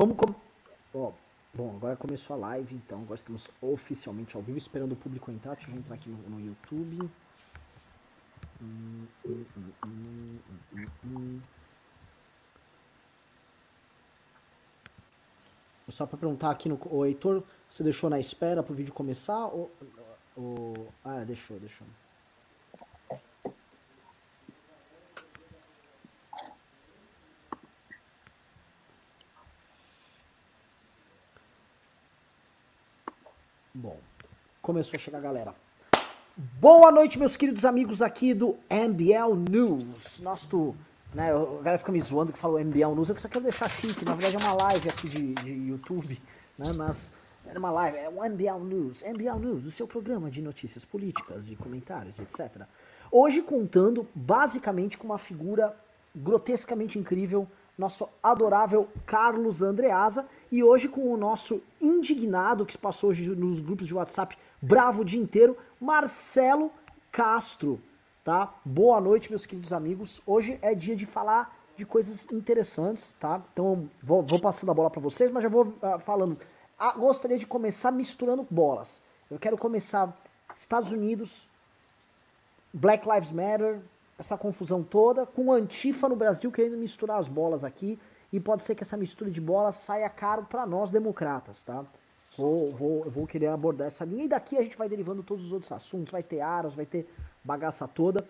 Vamos com... oh, bom, agora começou a live, então agora estamos oficialmente ao vivo, esperando o público entrar. Deixa eu entrar aqui no, no YouTube. Hum, hum, hum, Só para perguntar aqui no. O Heitor, você deixou na espera para o vídeo começar? Ou, ou... Ah, deixou, deixou. Bom, começou a chegar a galera. Boa noite, meus queridos amigos aqui do MBL News. Nosso, né, a galera fica me zoando que falou MBL News, eu só quero deixar chique, na verdade é uma live aqui de, de YouTube, né, mas era uma live, é o MBL News, MBL News, o seu programa de notícias políticas e comentários, etc. Hoje contando basicamente com uma figura grotescamente incrível nosso adorável Carlos Andreasa e hoje com o nosso indignado que passou hoje nos grupos de WhatsApp bravo o dia inteiro, Marcelo Castro, tá? Boa noite, meus queridos amigos. Hoje é dia de falar de coisas interessantes, tá? Então vou, vou passando a bola para vocês, mas já vou uh, falando. Ah, gostaria de começar misturando bolas. Eu quero começar Estados Unidos, Black Lives Matter, essa confusão toda, com o Antifa no Brasil querendo misturar as bolas aqui, e pode ser que essa mistura de bolas saia caro para nós democratas, tá? Vou, vou, vou querer abordar essa linha, e daqui a gente vai derivando todos os outros assuntos, vai ter aras, vai ter bagaça toda.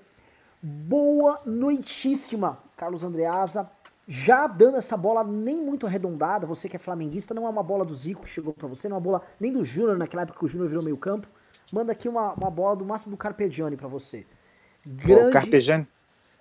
Boa noitíssima, Carlos Andreasa. Já dando essa bola nem muito arredondada, você que é flamenguista, não é uma bola do Zico que chegou para você, não é uma bola nem do Júnior, naquela época que o Júnior virou meio campo. Manda aqui uma, uma bola do máximo do Carpegiani para você. Grande... O Carpegiani,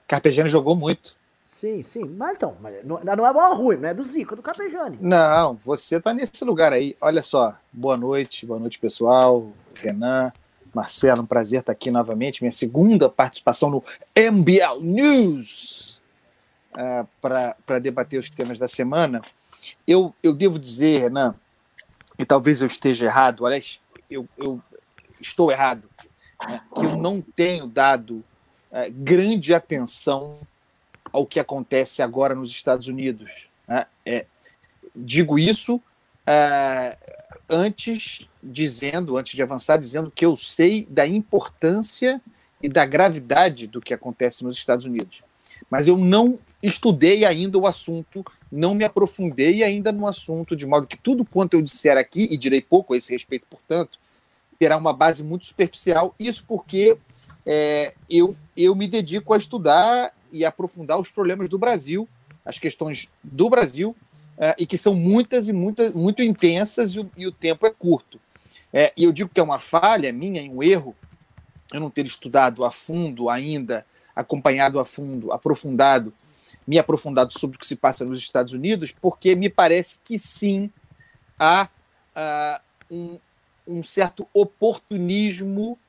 Carpegiani jogou muito. Sim, sim. Mas então, mas não, não é bola ruim, não é do Zico, é do Carpegiani. Não, você tá nesse lugar aí. Olha só, boa noite, boa noite, pessoal. Renan, Marcelo, um prazer estar aqui novamente. Minha segunda participação no MBL News uh, para debater os temas da semana. Eu, eu devo dizer, Renan, e talvez eu esteja errado, aliás, eu, eu estou errado, né, que eu não tenho dado é, grande atenção ao que acontece agora nos Estados Unidos. Né? É, digo isso é, antes dizendo, antes de avançar, dizendo que eu sei da importância e da gravidade do que acontece nos Estados Unidos. Mas eu não estudei ainda o assunto, não me aprofundei ainda no assunto, de modo que tudo quanto eu disser aqui, e direi pouco a esse respeito, portanto, terá uma base muito superficial. Isso porque é, eu, eu me dedico a estudar e aprofundar os problemas do Brasil, as questões do Brasil, é, e que são muitas e muitas, muito intensas e o, e o tempo é curto. É, e eu digo que é uma falha minha, um erro, eu não ter estudado a fundo ainda, acompanhado a fundo, aprofundado, me aprofundado sobre o que se passa nos Estados Unidos, porque me parece que sim há uh, um, um certo oportunismo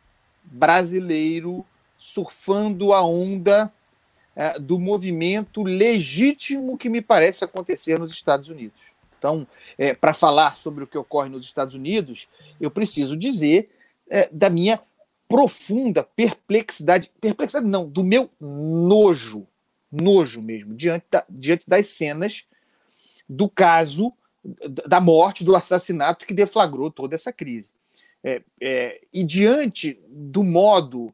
brasileiro surfando a onda é, do movimento legítimo que me parece acontecer nos Estados Unidos. Então, é, para falar sobre o que ocorre nos Estados Unidos, eu preciso dizer é, da minha profunda perplexidade, perplexidade não, do meu nojo, nojo mesmo, diante, da, diante das cenas do caso da morte, do assassinato que deflagrou toda essa crise. É, é, e diante do modo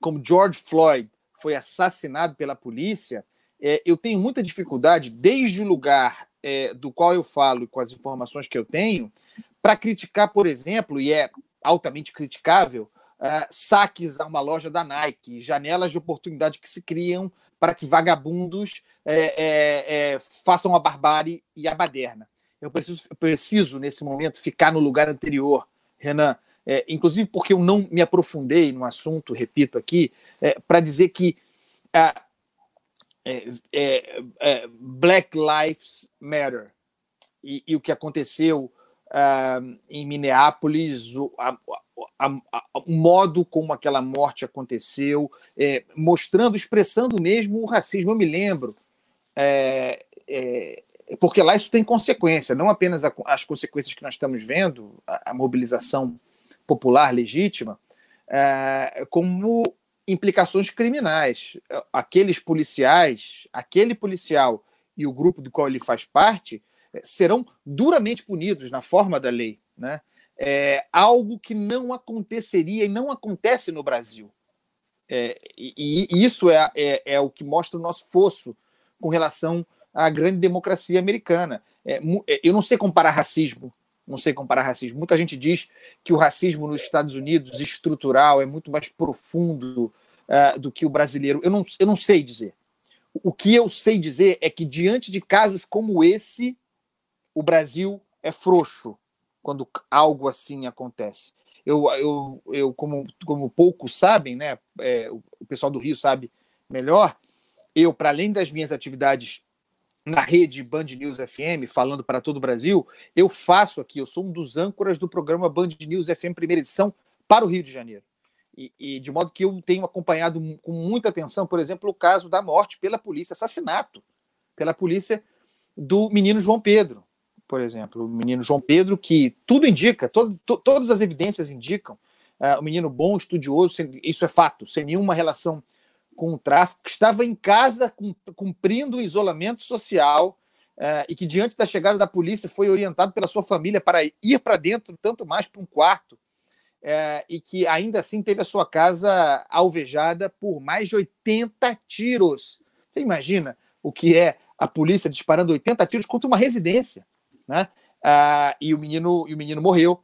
como George Floyd foi assassinado pela polícia, é, eu tenho muita dificuldade, desde o lugar é, do qual eu falo e com as informações que eu tenho, para criticar, por exemplo, e é altamente criticável, uh, saques a uma loja da Nike, janelas de oportunidade que se criam para que vagabundos é, é, é, façam a barbárie e a baderna. Eu preciso, eu preciso, nesse momento, ficar no lugar anterior, Renan, é, inclusive porque eu não me aprofundei no assunto, repito aqui, é, para dizer que é, é, é, Black Lives Matter e, e, o que aconteceu uh, em Minneapolis, o, a, a, a, o, modo como aquela morte aconteceu, é, mostrando, expressando mesmo o racismo. Eu me lembro, é, porque lá isso tem consequência, não apenas as consequências que nós estamos vendo, a, mobilização popular legítima, é, como implicações criminais. Aqueles policiais, aquele policial e o grupo do qual ele faz parte, é, serão duramente punidos na forma da lei. Né? É algo que não aconteceria e não acontece no Brasil. É, e, e, isso é, é, é, o que mostra o nosso fosso com relação à grande democracia americana. É, é, eu não sei comparar racismo, não sei comparar racismo. Muita gente diz que o racismo nos Estados Unidos estrutural é muito mais profundo uh, do que o brasileiro. Eu não, eu não sei dizer. O que eu sei dizer é que, diante de casos como esse, o Brasil é frouxo quando algo assim acontece. Eu, eu, eu como, como poucos sabem, né, é, o pessoal do Rio sabe melhor, eu, para além das minhas atividades na rede Band News FM, falando para todo o Brasil, eu faço aqui, eu sou um dos âncoras do programa Band News FM primeira edição para o Rio de Janeiro. E, e, de modo que eu tenho acompanhado com muita atenção, por exemplo, o caso da morte pela polícia, assassinato pela polícia do menino João Pedro, por exemplo. O menino João Pedro, que tudo indica, todo, to, todas as evidências indicam, uh, o menino bom, estudioso, sem, isso é fato, sem nenhuma relação com o tráfico, que estava em casa cumprindo o isolamento social uh, e que, diante da chegada da polícia, foi orientado pela sua família para ir para dentro, tanto mais para um quarto é, e que ainda assim teve a sua casa alvejada por mais de 80 tiros. Você imagina o que é a polícia disparando 80 tiros contra uma residência, né? Ah, e o menino e o menino morreu,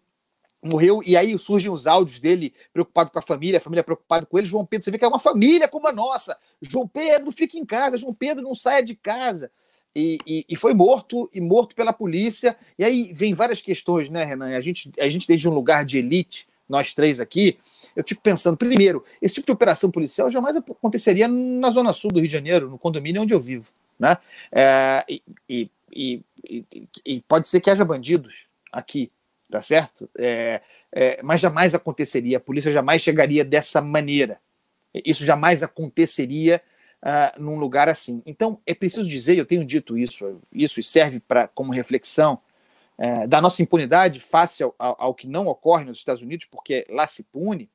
morreu e aí surgem os áudios dele preocupado com a família, a família preocupada com ele. João Pedro, você vê que é uma família como a nossa. João Pedro fica em casa, João Pedro não saia de casa. E, e, e, foi morto e morto pela polícia. E aí vem várias questões, né, Renan? A gente, a gente desde um lugar de elite nós três aqui, eu fico pensando, primeiro, esse tipo de operação policial jamais aconteceria na Zona Sul do Rio de Janeiro, no condomínio onde eu vivo. Né? É, e, e, e, e, pode ser que haja bandidos aqui, tá certo? É, é, mas jamais aconteceria, a polícia jamais chegaria dessa maneira. Isso jamais aconteceria uh, num lugar assim. Então, é preciso dizer, eu tenho dito isso, isso serve para como reflexão, é, da nossa impunidade face ao, ao, ao, que não ocorre nos Estados Unidos, porque lá se pune,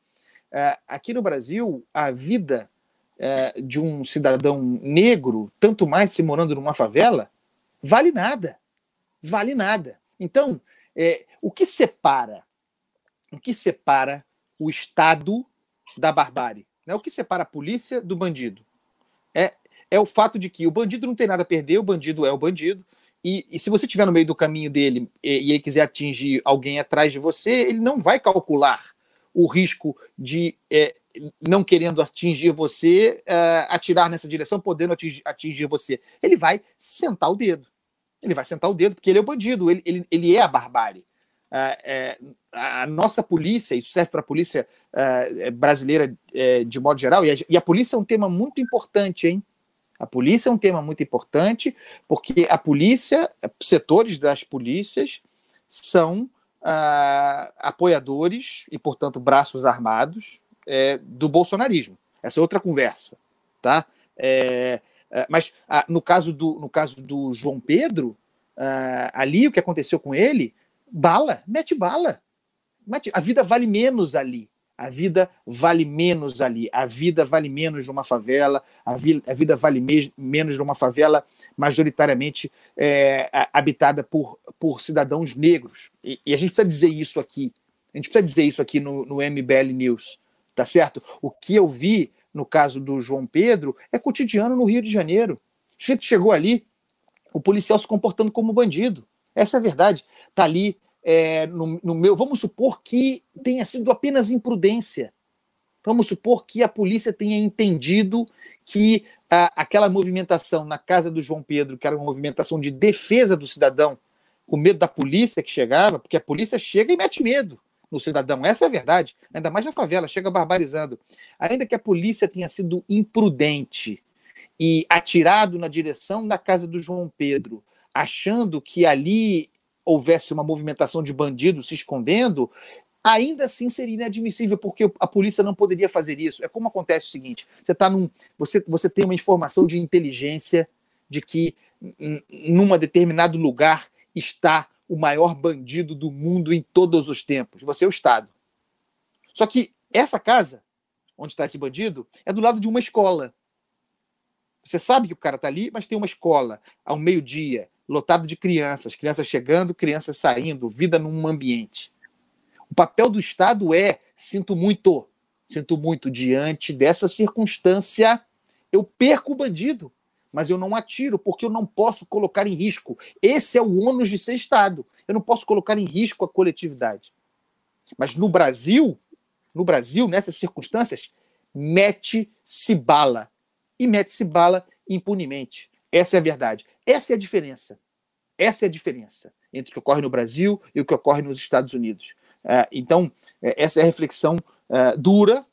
é, aqui no Brasil, a vida é, de um cidadão negro, tanto mais se morando numa favela, vale nada. Vale nada. Então, é, o que separa? O que separa o Estado da barbárie? Né? O que separa a polícia do bandido? É, é o fato de que o bandido não tem nada a perder, o bandido é o bandido, e, e, se você estiver no meio do caminho dele e, e, ele quiser atingir alguém atrás de você, ele não vai calcular o risco de, é, não querendo atingir você, é, atirar nessa direção, podendo atingir, atingir, você. Ele vai sentar o dedo. Ele vai sentar o dedo, porque ele é o bandido, ele, ele, ele é a barbárie. É, é a nossa polícia, isso serve para a polícia é, brasileira é, de modo geral, e a, e a polícia é um tema muito importante, hein? A polícia é um tema muito importante, porque a polícia, setores das polícias, são ah, apoiadores e, portanto, braços armados é, do bolsonarismo. Essa é outra conversa. Tá? É, mas ah, no, caso do, no caso do João Pedro, ah, ali o que aconteceu com ele, bala, mete bala. Mete, a vida vale menos ali. A vida vale menos ali, a vida vale menos numa favela, a, vi, a vida vale me, menos numa favela majoritariamente é, habitada por, por cidadãos negros. E, e, a gente precisa dizer isso aqui. A gente precisa dizer isso aqui no, no MBL News, tá certo? O que eu vi no caso do João Pedro é cotidiano no Rio de Janeiro. A gente chegou ali, o policial se comportando como bandido. Essa é a verdade. Tá ali é, no, no, meu. Vamos supor que tenha sido apenas imprudência. Vamos supor que a polícia tenha entendido que a, aquela movimentação na casa do João Pedro, que era uma movimentação de defesa do cidadão, com medo da polícia que chegava, porque a polícia chega e mete medo no cidadão. Essa é a verdade. Ainda mais na favela, chega barbarizando. Ainda que a polícia tenha sido imprudente e atirado na direção da casa do João Pedro, achando que ali houvesse uma movimentação de bandidos se escondendo, ainda assim seria inadmissível, porque a polícia não poderia fazer isso. É como acontece o seguinte: você tá num. Você, você tem uma informação de inteligência de que num determinado lugar está o maior bandido do mundo em todos os tempos. Você é o Estado. Só que essa casa, onde está esse bandido, é do lado de uma escola. Você sabe que o cara está ali, mas tem uma escola ao meio-dia lotado de crianças, crianças chegando, crianças saindo, vida num ambiente. O papel do Estado é, sinto muito, sinto muito, diante dessa circunstância, eu perco o bandido, mas eu não atiro, porque eu não posso colocar em risco. Esse é o ônus de ser Estado. Eu não posso colocar em risco a coletividade. Mas no Brasil, no Brasil, nessas circunstâncias, mete-se bala. E mete-se bala impunemente. Essa é a verdade. Essa é a diferença. Essa é a diferença entre o que ocorre no Brasil e o que ocorre nos Estados Unidos. É, então, é, essa é a reflexão é, dura,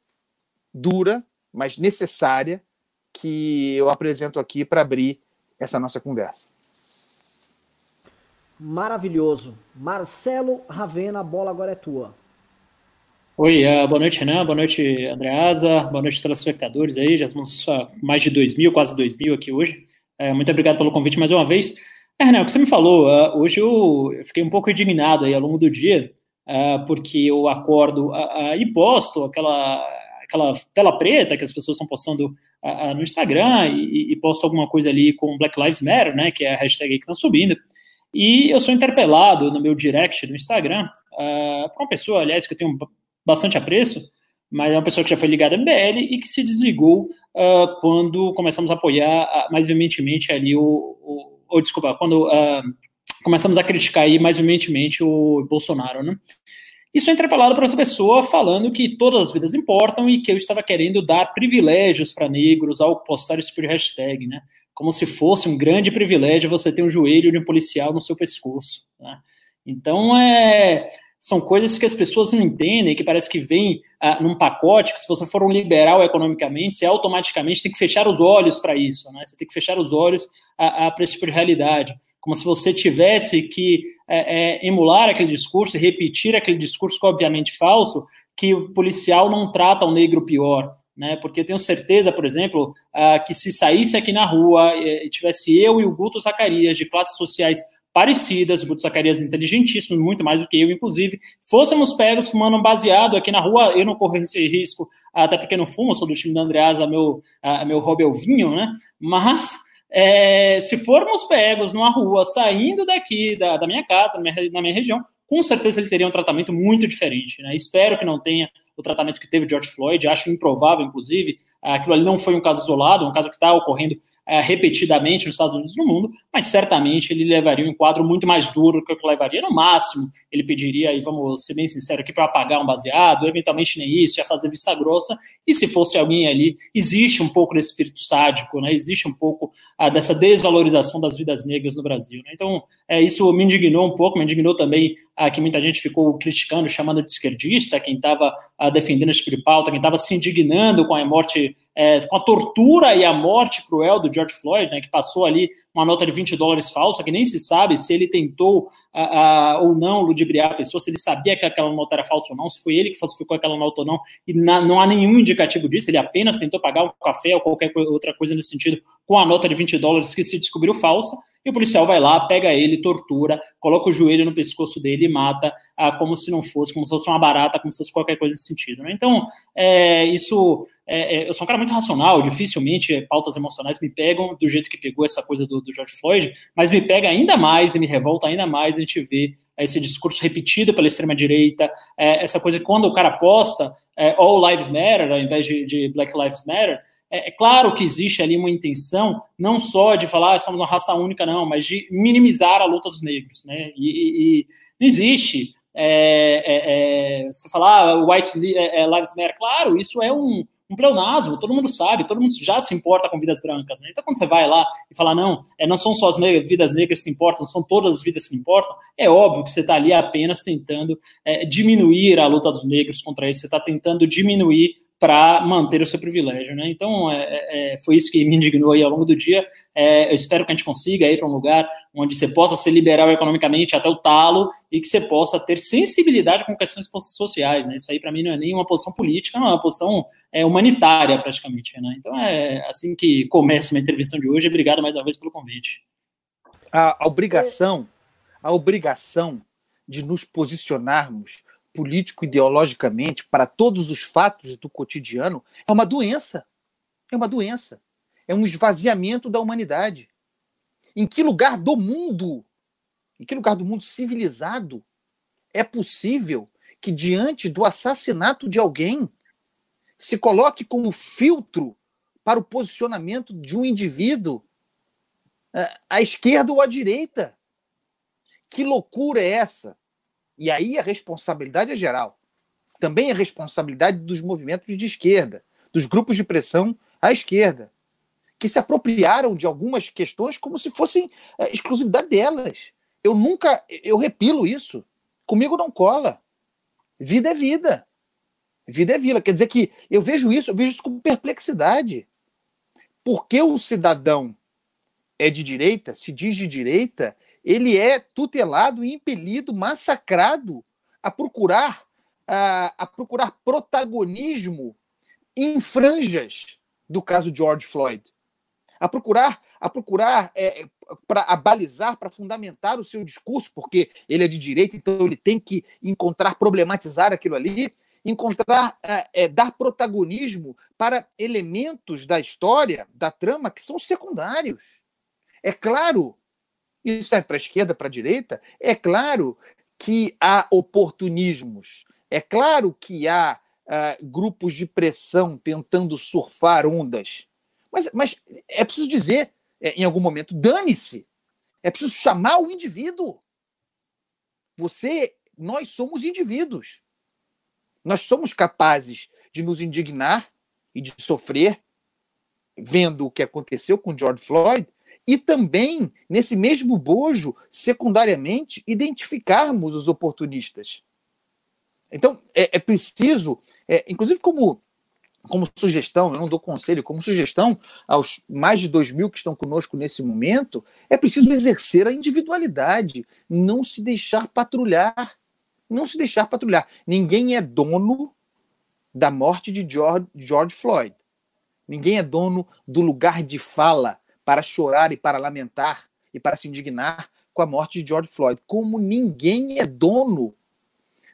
dura, mas necessária que eu apresento aqui para abrir essa nossa conversa. Maravilhoso. Marcelo Ravena, a bola agora é tua. Oi, uh, boa noite, Renan, boa noite, Andreasa, boa noite, telespectadores aí, já somos uh, mais de 2 mil, quase 2 mil aqui hoje. Uh, muito obrigado pelo convite mais uma vez. É, Renan, o que você me falou, hoje eu, eu, fiquei um pouco indignado aí ao longo do dia, porque eu acordo e posto aquela, aquela tela preta que as pessoas estão postando no Instagram e, e, posto alguma coisa ali com Black Lives Matter, né, que é a hashtag que está subindo, e eu sou interpelado no meu direct do Instagram por uma pessoa, aliás, que eu tenho bastante apreço, mas é uma pessoa que já foi ligada à MBL e que se desligou uh, quando começamos a apoiar uh, mais veementemente ali o, o desculpa, quando uh, começamos a criticar aí mais veementemente o Bolsonaro, né? Isso é interpelado por essa pessoa falando que todas as vidas importam e que eu estava querendo dar privilégios para negros ao postar esse tipo de hashtag, né? Como se fosse um grande privilégio você ter um joelho de um policial no seu pescoço, né? Então, é, são coisas que as pessoas não entendem, que parece que vem ah, num pacote, que se você for um liberal economicamente, você automaticamente tem que fechar os olhos para isso, né? Você tem que fechar os olhos para esse tipo de realidade. Como se você tivesse que é, é, emular aquele discurso e repetir aquele discurso que, obviamente, falso, que o policial não trata o negro pior. Né, porque eu tenho certeza, por exemplo, uh, que se saísse aqui na rua e tivesse eu e o Guto Zacarias, de classes sociais parecidas, o Guto Zacarias inteligentíssimo, muito mais do que eu, inclusive, fôssemos pegos fumando um baseado aqui na rua, eu não corro esse risco, até porque não fumo, sou do time da Andreasa, meu, uh, meu hobby é o vinho, né? Mas é, se formos pegos numa rua, saindo daqui da, da minha casa, na minha, na minha região, com certeza ele teria um tratamento muito diferente. Né? Espero que não tenha o tratamento que teve o George Floyd, acho improvável, inclusive, aquilo ali não foi um caso isolado, um caso que está ocorrendo é, repetidamente nos Estados Unidos e no mundo, mas certamente ele levaria um enquadro muito mais duro do que o que levaria. No máximo, ele pediria, e vamos ser bem sinceros aqui, para apagar um baseado, eventualmente nem isso, ia fazer vista grossa, e se fosse alguém ali, existe um pouco desse espírito sádico, né? existe um pouco ah, dessa desvalorização das vidas negras no Brasil. Né? Então, é, isso me indignou um pouco, me indignou também ah, que muita gente ficou criticando, chamando de esquerdista, quem estava ah, defendendo esse tipo quem estava se indignando com a morte, é, com a tortura e a morte cruel do George Floyd, né, que passou ali uma nota de 20 dólares falsa, que nem se sabe se ele tentou ah, ou não ludibriar a pessoa, se ele sabia que aquela nota era falsa ou não, se foi ele que falsificou aquela nota ou não, e na, não há nenhum indicativo disso, ele apenas tentou pagar um café ou qualquer outra coisa nesse sentido com a nota de 20 dólares que se descobriu falsa, e o policial vai lá, pega ele, tortura, coloca o joelho no pescoço dele e mata, ah, como se não fosse, como se fosse uma barata, como se fosse qualquer coisa nesse sentido. Né? Então, é, isso. É, é, eu sou um cara muito racional, dificilmente pautas emocionais me pegam do jeito que pegou essa coisa do, do George Floyd, mas me pega ainda mais e me revolta ainda mais a gente ver esse discurso repetido pela extrema-direita, é, essa coisa que quando o cara posta é, All Lives Matter, ao invés de, de Black Lives Matter, é, é, claro que existe ali uma intenção, não só de falar ah, somos uma raça única, não, mas de minimizar a luta dos negros, né? E, e, e não existe é, é, é você falar ah, White é, Lives Matter, claro, isso é um, um pleonasmo, todo mundo sabe, todo mundo já se importa com vidas brancas, né? Então, quando você vai lá e fala, não, é, não são só as negras, vidas negras que importam, são todas as vidas que importam, é óbvio que você está ali apenas tentando é, diminuir a luta dos negros contra isso, você está tentando diminuir para manter o seu privilégio, né? Então, é, é, é, foi isso que me indignou aí ao longo do dia. É, eu espero que a gente consiga ir para um lugar onde você possa ser liberal economicamente até o talo e que você possa ter sensibilidade com questões sociais, né? Isso aí, para mim, não é nem uma posição política, não é uma posição é, humanitária, praticamente, né? Então, é assim que começa uma intervenção de hoje. Obrigado mais uma vez pelo convite. A obrigação, a obrigação de nos posicionarmos político-ideologicamente para todos os fatos do cotidiano é uma doença. É uma doença. É um esvaziamento da humanidade. Em que lugar do mundo, em que lugar do mundo civilizado é possível que diante do assassinato de alguém se coloque como filtro para o posicionamento de um indivíduo é, à esquerda ou à direita? Que loucura é essa? E aí a responsabilidade é geral. Também é responsabilidade dos movimentos de esquerda, dos grupos de pressão à esquerda, que se apropriaram de algumas questões como se fossem é, exclusividade delas. Eu nunca, eu repilo isso. Comigo não cola. Vida é vida. Vida é vida. Quer dizer que eu vejo isso, eu vejo isso com perplexidade. Porque o cidadão é de direita, se diz de direita, ele é tutelado, impelido, massacrado a procurar a, a procurar protagonismo em franjas do caso George Floyd, a procurar a procurar é, para abalizar, para fundamentar o seu discurso, porque ele é de direita, então ele tem que encontrar problematizar aquilo ali, encontrar é, é, dar protagonismo para elementos da história, da trama que são secundários. É claro isso é para a esquerda, para a direita, é claro que há oportunismos, é claro que há uh, grupos de pressão tentando surfar ondas, mas, mas é preciso dizer, é, em algum momento, dane-se, é preciso chamar o indivíduo. Você, nós somos indivíduos. Nós somos capazes de nos indignar e de sofrer vendo o que aconteceu com George Floyd, e também, nesse mesmo bojo, secundariamente, identificarmos os oportunistas. Então, é, é preciso, é, inclusive como, como sugestão, eu não dou conselho, como sugestão aos mais de dois mil que estão conosco nesse momento, é preciso exercer a individualidade, não se deixar patrulhar. Não se deixar patrulhar. Ninguém é dono da morte de George, George Floyd. Ninguém é dono do lugar de fala para chorar e para lamentar e para se indignar com a morte de George Floyd. Como ninguém é dono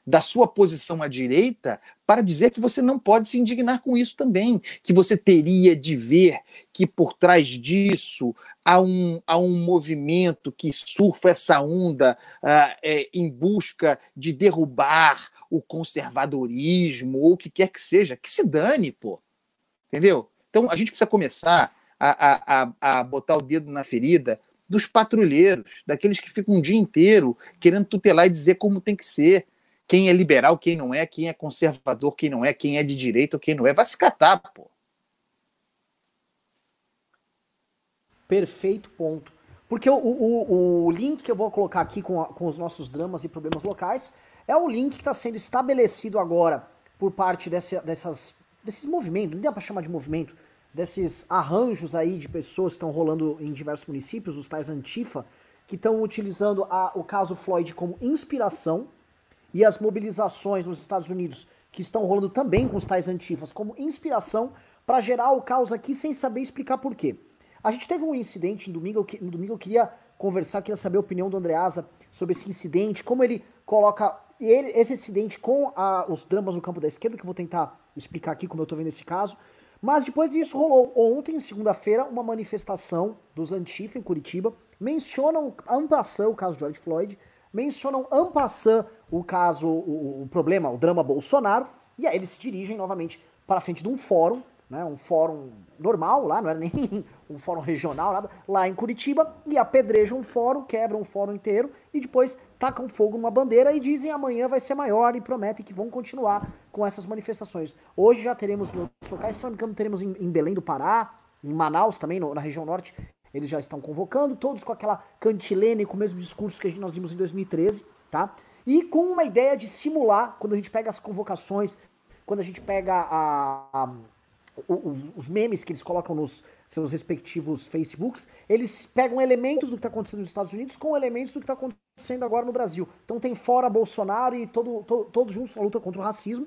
da sua posição à direita para dizer que você não pode se indignar com isso também, que você teria de ver que por trás disso há um, há um movimento que surfa essa onda uh, é, em busca de derrubar o conservadorismo ou o que quer que seja, que se dane, pô. Entendeu? Então a gente precisa começar a, a, a botar o dedo na ferida dos patrulheiros, daqueles que ficam um dia inteiro querendo tutelar e dizer como tem que ser, quem é liberal, quem não é, quem é conservador, quem não é, quem é de direita quem não é. Vai se catar, pô. Perfeito ponto. Porque o, o, o link que eu vou colocar aqui com, a, com os nossos dramas e problemas locais é o link que está sendo estabelecido agora por parte desse, dessas, desses movimentos, não dá para chamar de movimento, desses arranjos aí de pessoas que estão rolando em diversos municípios, os tais Antifa, que estão utilizando a, o caso Floyd como inspiração e as mobilizações nos Estados Unidos que estão rolando também com os tais Antifas como inspiração para gerar o caos aqui sem saber explicar por quê. A gente teve um incidente no domingo, no domingo eu queria conversar, queria saber a opinião do Andreasa sobre esse incidente, como ele coloca ele, esse incidente com a, os dramas no campo da esquerda, que eu vou tentar explicar aqui como eu estou vendo esse caso, mas depois disso rolou ontem, segunda-feira, uma manifestação dos Antifa em Curitiba. Mencionam ampassã o caso George Floyd, mencionam ampassã o caso, o, o, problema, o drama Bolsonaro, e aí eles se dirigem novamente para frente de um fórum né, um fórum normal lá, não era nem um fórum regional, nada, lá em Curitiba, e apedrejam um fórum, quebram o fórum inteiro e depois tacam fogo numa bandeira e dizem amanhã vai ser maior e prometem que vão continuar com essas manifestações. Hoje já teremos nos locais, se não me engano, teremos em, em Belém do Pará, em Manaus também, no, na região norte, eles já estão convocando, todos com aquela cantilene, com o mesmo discurso que nós vimos em 2013, tá? E com uma ideia de simular, quando a gente pega as convocações, quando a gente pega a, a os memes que eles colocam nos seus respectivos Facebooks, eles pegam elementos do que está acontecendo nos Estados Unidos com elementos do que está acontecendo agora no Brasil. Então tem fora Bolsonaro e todo, todo, todos juntos na luta contra o racismo.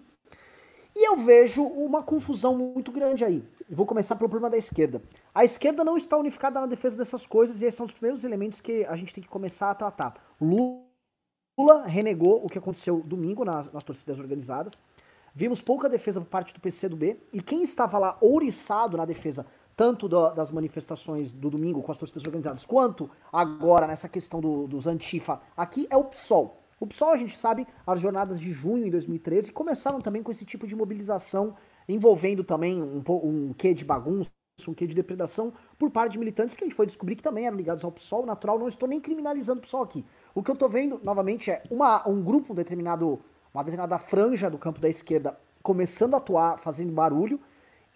E eu vejo uma confusão muito grande aí. Vou começar pelo problema da esquerda. A esquerda não está unificada na defesa dessas coisas e esses são os primeiros elementos que a gente tem que começar a tratar. Lula renegou o que aconteceu domingo nas, nas torcidas organizadas. Vimos pouca defesa por parte do PCdoB e quem estava lá ouriçado na defesa tanto do, das manifestações do domingo com as torcidas organizadas, quanto agora nessa questão do, dos Antifa, aqui é o PSOL. O PSOL, a gente sabe, as jornadas de junho em 2013 começaram também com esse tipo de mobilização, envolvendo também um, um quê de bagunça, um quê de depredação por parte de militantes que a gente foi descobrir que também eram ligados ao PSOL, natural, não estou nem criminalizando o PSOL aqui. O que eu estou vendo, novamente, é uma, um grupo, um determinado, uma determinada franja do campo da esquerda começando a atuar, fazendo barulho,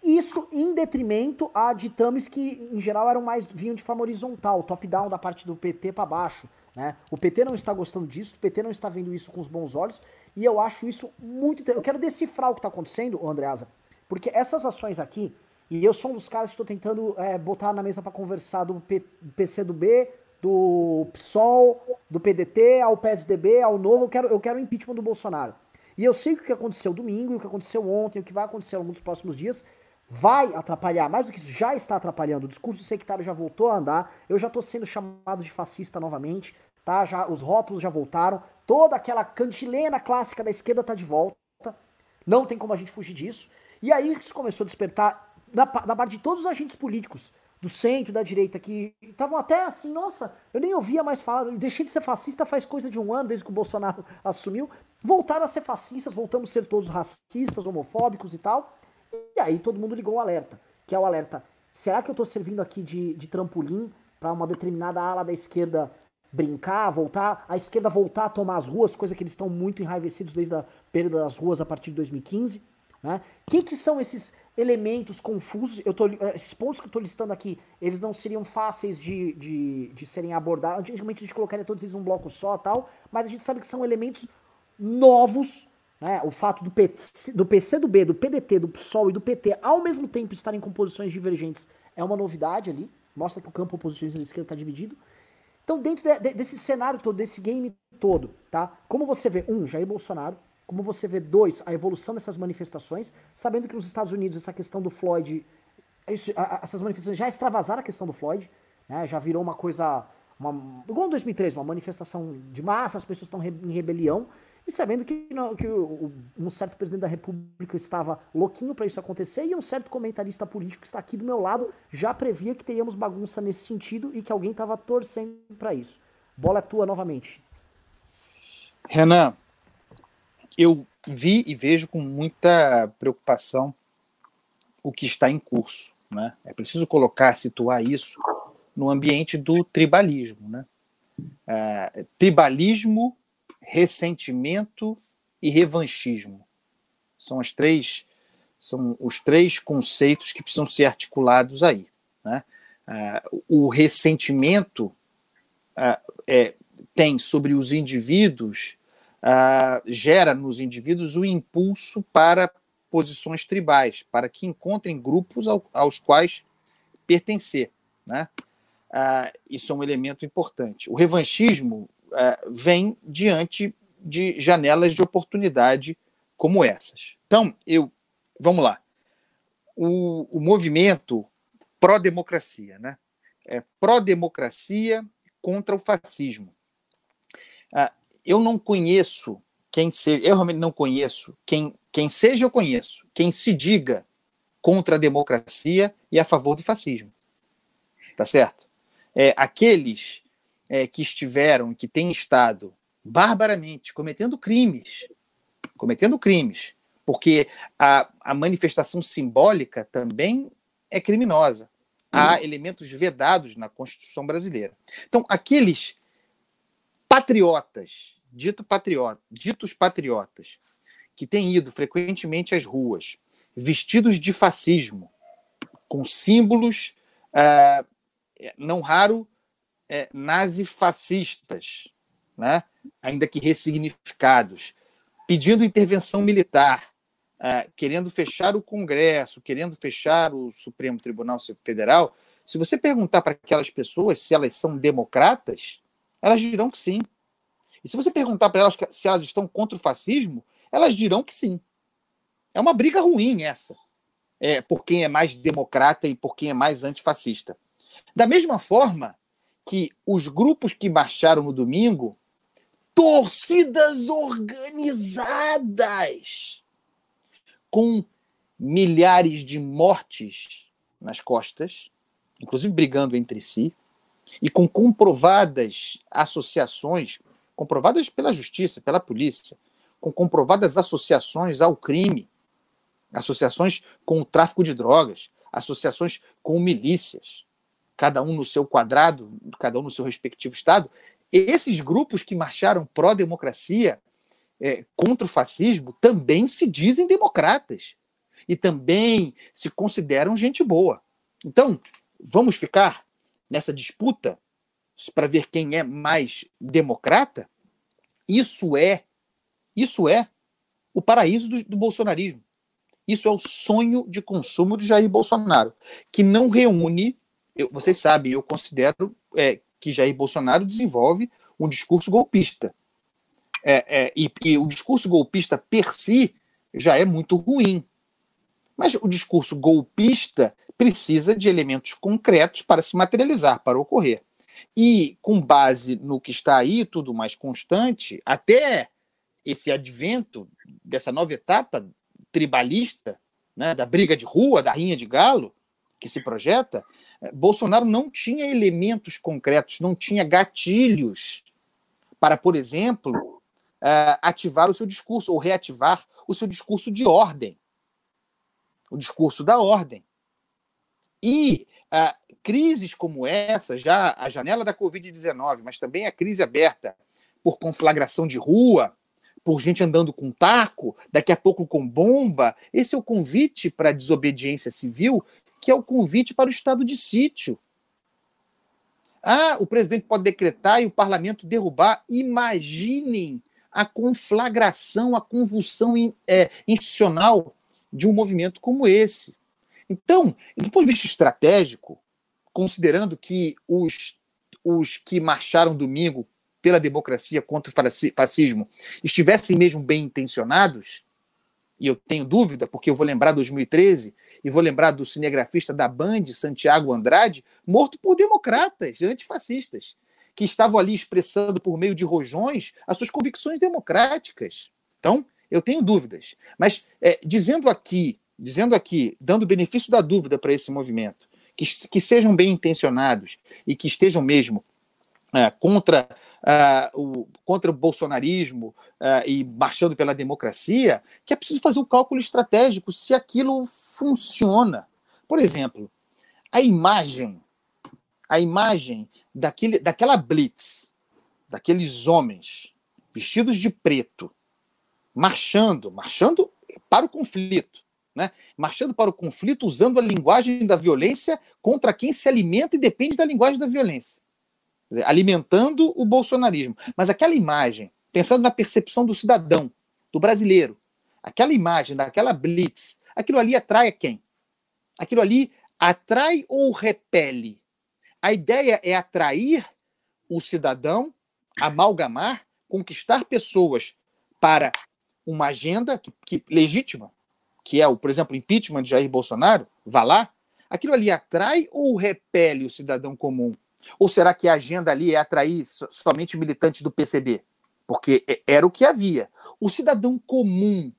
isso em detrimento a ditames que, em geral, eram mais vinham de forma horizontal, top-down da parte do PT para baixo. Né? O PT não está gostando disso, o PT não está vendo isso com os bons olhos, e eu acho isso muito. Eu quero decifrar o que está acontecendo, Andreasa, porque essas ações aqui, e eu sou um dos caras que estou tentando é, botar na mesa para conversar do P, PC do B, do PSOL, do PDT, ao PSDB, ao Novo, eu quero, eu quero o impeachment do Bolsonaro. E eu sei que o que aconteceu domingo, o que aconteceu ontem, o que vai acontecer ao longo dos próximos dias, vai atrapalhar, mais do que isso, já está atrapalhando. O discurso sectário já voltou a andar, eu já estou sendo chamado de fascista novamente, tá? Já, os rótulos já voltaram, toda aquela cantilena clássica da esquerda está de volta, não tem como a gente fugir disso. E aí isso começou a despertar na, na parte de todos os agentes políticos, do centro, da direita, que estavam até assim, nossa, eu nem ouvia mais falar, eu deixei de ser fascista faz coisa de um ano, desde que o Bolsonaro assumiu, voltaram a ser fascistas, voltamos a ser todos racistas, homofóbicos e tal. E aí todo mundo ligou o alerta, que é o alerta: será que eu estou servindo aqui de, de trampolim para uma determinada ala da esquerda brincar, voltar, a esquerda voltar a tomar as ruas, coisa que eles estão muito enraivecidos desde a perda das ruas a partir de 2015? Né? Que que são esses elementos confusos? Eu tô, esses pontos que eu estou listando aqui, eles não seriam fáceis de, de, de serem abordados. Antigamente a gente colocaria todos eles num bloco só tal, mas a gente sabe que são elementos novos né, o fato do, PC, do PC, do B, do PDT, do PSOL e do PT ao mesmo tempo estarem com posições divergentes é uma novidade ali. Mostra que o campo oposicionista da esquerda está dividido. Então, dentro de, de, desse cenário todo, desse game todo, tá? Como você vê, um, Jair Bolsonaro, como você vê, dois, a evolução dessas manifestações, sabendo que nos Estados Unidos essa questão do Floyd, isso, a, essas manifestações já extravasaram a questão do Floyd, né? Já virou uma coisa, uma, igual em 2013, uma manifestação de massa, as pessoas estão em rebelião, e sabendo que, que o, um certo presidente da República estava louquinho para isso acontecer e um certo comentarista político que está aqui do meu lado já previa que teríamos bagunça nesse sentido e que alguém estava torcendo para isso. Bola é tua novamente. Renan, eu vi e vejo com muita preocupação o que está em curso. Né? É preciso colocar, situar isso no ambiente do tribalismo. Né? É, tribalismo ressentimento e revanchismo. São as três são os três conceitos que precisam ser articulados aí. Né? Uh, o ressentimento uh, é, tem sobre os indivíduos, gera nos indivíduos o impulso para posições tribais, para que encontrem grupos ao, aos quais pertencer. Né? isso é um elemento importante. O revanchismo vem diante de janelas de oportunidade como essas. Então, eu vamos lá. O, o movimento pró-democracia, né? É pró-democracia contra o fascismo. Ah, eu não conheço quem seja, eu realmente não conheço quem, quem seja, eu conheço, quem se diga contra a democracia e a favor do fascismo. Tá certo? É, aqueles é, que estiveram, que têm estado barbaramente cometendo crimes, cometendo crimes, porque a, a manifestação simbólica também é criminosa. Há uhum. elementos vedados na Constituição brasileira. Então, aqueles patriotas, dito patriota, ditos patriotas, que têm ido frequentemente às ruas, vestidos de fascismo, com símbolos, uh, não raro, é, nazifascistas, né? ainda que ressignificados, pedindo intervenção militar, é, querendo fechar o Congresso, querendo fechar o Supremo Tribunal Federal. Se você perguntar para aquelas pessoas se elas são democratas, elas dirão que sim. E se você perguntar para elas se elas estão contra o fascismo, elas dirão que sim. É uma briga ruim essa, é, por quem é mais democrata e por quem é mais antifascista. Da mesma forma que os grupos que marcharam no domingo, torcidas organizadas, com milhares de mortes nas costas, inclusive brigando entre si, e com comprovadas associações, comprovadas pela justiça, pela polícia, com comprovadas associações ao crime, associações com o tráfico de drogas, associações com milícias, cada um no seu quadrado, cada um no seu respectivo estado. Esses grupos que marcharam pró-democracia, é, contra o fascismo, também se dizem democratas e também se consideram gente boa. Então, vamos ficar nessa disputa para ver quem é mais democrata? Isso é, isso é o paraíso do, do bolsonarismo. Isso é o sonho de consumo de Jair Bolsonaro, que não reúne. Eu, vocês sabem, eu considero é, que Jair Bolsonaro desenvolve um discurso golpista. É, é, e, e, o discurso golpista per si já é muito ruim. Mas o discurso golpista precisa de elementos concretos para se materializar, para ocorrer. E com base no que está aí, tudo mais constante, até esse advento dessa nova etapa tribalista, né, da briga de rua, da rinha de galo, que se projeta, eh, Bolsonaro não tinha elementos concretos, não tinha gatilhos para, por exemplo, eh, ativar o seu discurso ou reativar o seu discurso de ordem o discurso da ordem. E ah, crises como essa, já a janela da Covid-19, mas também a crise aberta por conflagração de rua, por gente andando com taco, daqui a pouco com bomba, esse é o convite para a desobediência civil, que é o convite para o estado de sítio. Ah, o presidente pode decretar e o parlamento derrubar. Imaginem a conflagração, a convulsão é, institucional de um movimento como esse. Então, do ponto de vista estratégico, considerando que os, os que marcharam domingo pela democracia contra o fascismo estivessem mesmo bem intencionados, e eu tenho dúvida, porque eu vou lembrar 2013 e vou lembrar do cinegrafista da Band, Santiago Andrade, morto por democratas antifascistas, que estavam ali expressando por meio de rojões as suas convicções democráticas. Então, eu tenho dúvidas. Mas é, dizendo aqui, dizendo aqui, dando benefício da dúvida para esse movimento, que, que sejam bem intencionados e que estejam mesmo é, contra, uh, o, contra o bolsonarismo uh, e marchando pela democracia, que é preciso fazer um cálculo estratégico se aquilo funciona. Por exemplo, a imagem, a imagem daquele, daquela blitz, daqueles homens vestidos de preto, marchando, marchando para o conflito, né? marchando para o conflito usando a linguagem da violência contra quem se alimenta e depende da linguagem da violência, dizer, alimentando o bolsonarismo. Mas aquela imagem, pensando na percepção do cidadão, do brasileiro, aquela imagem daquela blitz, aquilo ali atrai a quem? Aquilo ali atrai ou repele? A ideia é atrair o cidadão, amalgamar, conquistar pessoas para uma agenda que, que, legítima, que é, o, por exemplo, o impeachment de Jair Bolsonaro, vá lá, aquilo ali atrai ou repele o cidadão comum? Ou será que a agenda ali é atrair somente militantes do PCB? Porque era o que havia. O cidadão comum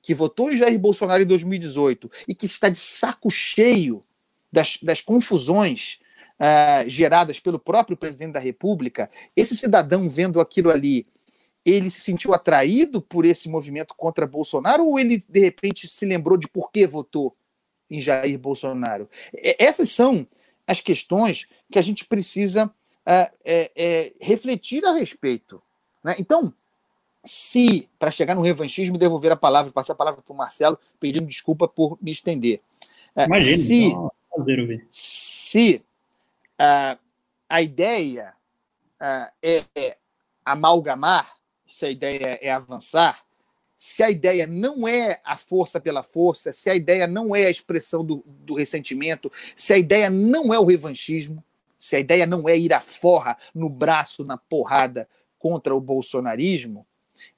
que votou em Jair Bolsonaro em 2018 e que está de saco cheio das, das confusões uh, geradas pelo próprio presidente da República, esse cidadão vendo aquilo ali ele se sentiu atraído por esse movimento contra Bolsonaro ou ele, de repente, se lembrou de por que votou em Jair Bolsonaro? Essas são as questões que a gente precisa uh, é, é, refletir a respeito. Né? Então, se, para chegar no revanchismo, devolver a palavra, passar a palavra para o Marcelo, pedindo desculpa por me estender. Uh, Imagina, se, se uh, a ideia é, é amalgamar se a ideia é avançar, se a ideia não é a força pela força, se a ideia não é a expressão do, do ressentimento, se a ideia não é o revanchismo, se a ideia não é ir à forra, no braço, na porrada contra o bolsonarismo,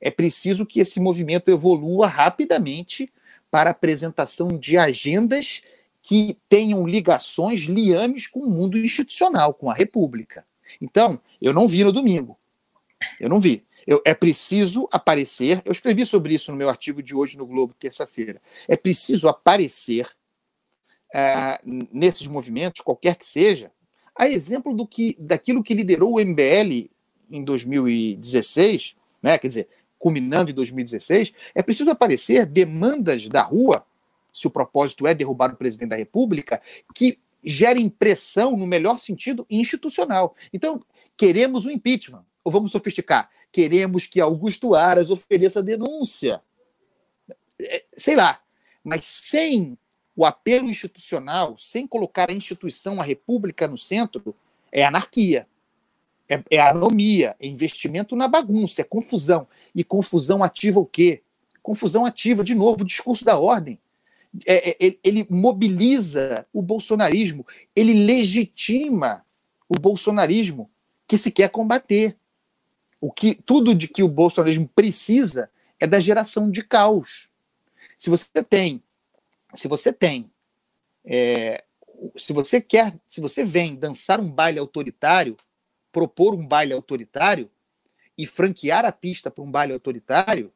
é preciso que esse movimento evolua rapidamente para a apresentação de agendas que tenham ligações, liames com o mundo institucional, com a República. Então, eu não vi no domingo. Eu não vi. Eu, é preciso aparecer. Eu escrevi sobre isso no meu artigo de hoje no Globo, terça-feira. É preciso aparecer é, nesses movimentos, qualquer que seja, a exemplo do que, daquilo que liderou o MBL em 2016, né, quer dizer, culminando em 2016, é preciso aparecer demandas da rua, se o propósito é derrubar o presidente da República, que gerem pressão, no melhor sentido, institucional. Então, queremos o impeachment, ou vamos sofisticar, queremos que Augusto Aras ofereça denúncia. É, sei lá, mas sem o apelo institucional, sem colocar a instituição, a república no centro, é anarquia. É, é anomia, é investimento na bagunça, é confusão. E confusão ativa o quê? Confusão ativa, de novo, o discurso da ordem. É, é, ele mobiliza o bolsonarismo, ele legitima o bolsonarismo que se quer combater. O que tudo de que o bolsonarismo precisa é da geração de caos. Se você tem se você tem, é, se você quer, se você vem dançar um baile autoritário, propor um baile autoritário e franquear a pista para um baile autoritário,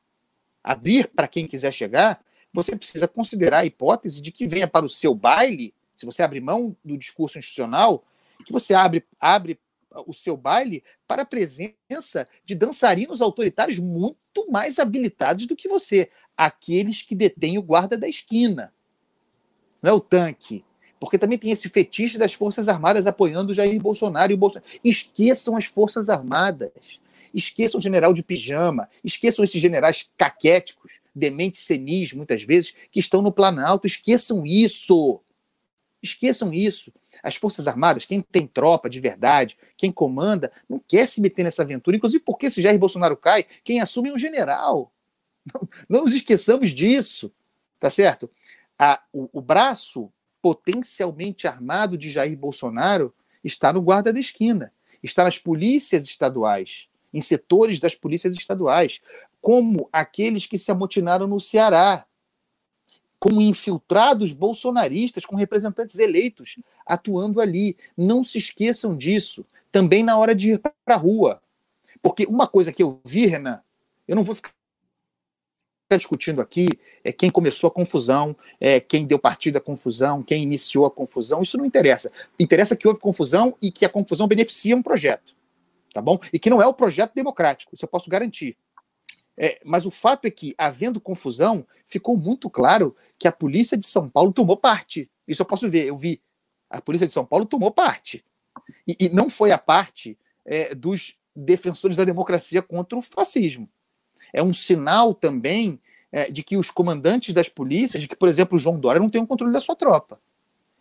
abrir para quem quiser chegar, você precisa considerar a hipótese de que venha para o seu baile, se você abre mão do discurso institucional, que você abre, abre o seu baile para a presença de dançarinos autoritários muito mais habilitados do que você, aqueles que detêm o guarda da esquina não é o tanque. Porque também tem esse fetiche das Forças Armadas apoiando Jair Bolsonaro e o Bolsonaro. Esqueçam as Forças Armadas. Esqueçam o general de pijama. Esqueçam esses generais caquéticos, dementes senis, muitas vezes, que estão no Planalto. Esqueçam isso. Esqueçam isso. As Forças Armadas, quem tem tropa de verdade, quem comanda, não quer se meter nessa aventura. Inclusive porque se Jair Bolsonaro cai, quem assume é um general. Não, não nos esqueçamos disso. Tá certo? a, o, o braço potencialmente armado de Jair Bolsonaro está no guarda da esquina, está nas polícias estaduais, em setores das polícias estaduais, como aqueles que se amotinaram no Ceará, como infiltrados bolsonaristas, com representantes eleitos atuando ali. Não se esqueçam disso, também na hora de ir para a rua. Porque uma coisa que eu vi, Renan, eu não vou ficar discutindo aqui é quem começou a confusão, é quem deu partido à confusão, quem iniciou a confusão. Isso não interessa. Interessa que houve confusão e que a confusão beneficia um projeto, tá bom? E que não é o projeto democrático. Isso eu posso garantir. É, mas o fato é que, havendo confusão, ficou muito claro que a polícia de São Paulo tomou parte. Isso eu posso ver. Eu vi. A polícia de São Paulo tomou parte. E, e não foi a parte é, dos defensores da democracia contra o fascismo é um sinal também é, de que os comandantes das polícias, de que, por exemplo, o João Dória não tem o controle da sua tropa.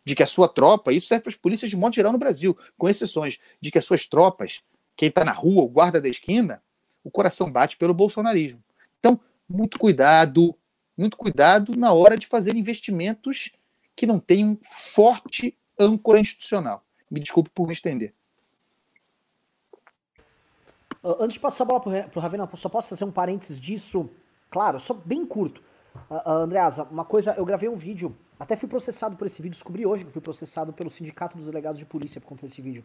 De que a sua tropa, isso serve para as polícias de modo geral no Brasil, com exceções, de que as suas tropas, quem está na rua, o guarda da esquina, o coração bate pelo bolsonarismo. Então, muito cuidado, muito cuidado na hora de fazer investimentos que não tenham forte âncora institucional. Me desculpe por me estender. Antes de passar a bola pro, pro Ravena, só posso fazer um parênteses disso? Claro, só bem curto. Uh, Andreasa, uma coisa, eu gravei um vídeo, até fui processado por esse vídeo, descobri hoje que fui processado pelo Sindicato dos Delegados de Polícia por conta desse vídeo.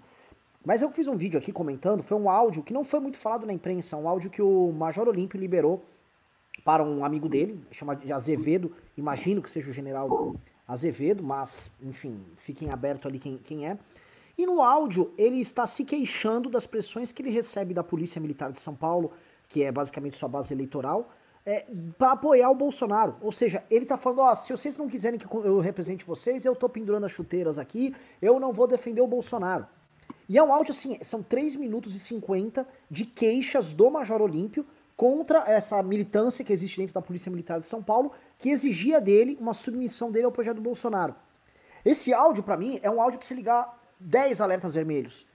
Mas eu fiz um vídeo aqui comentando, foi um áudio que não foi muito falado na imprensa, um áudio que o Major Olímpio liberou para um amigo dele, chamado de Azevedo, imagino que seja o general Azevedo, mas, enfim, fiquem aberto ali quem, quem é. E no áudio, ele está se queixando das pressões que ele recebe da Polícia Militar de São Paulo, que é basicamente sua base eleitoral, é, para apoiar o Bolsonaro. Ou seja, ele está falando: ó, se vocês não quiserem que eu represente vocês, eu tô pendurando as chuteiras aqui, eu não vou defender o Bolsonaro. E é um áudio assim, são 3 minutos e 50 de queixas do Major Olímpio contra essa militância que existe dentro da Polícia Militar de São Paulo, que exigia dele uma submissão dele ao projeto do Bolsonaro. Esse áudio, para mim, é um áudio para se ligar 10 alertas vermelhos.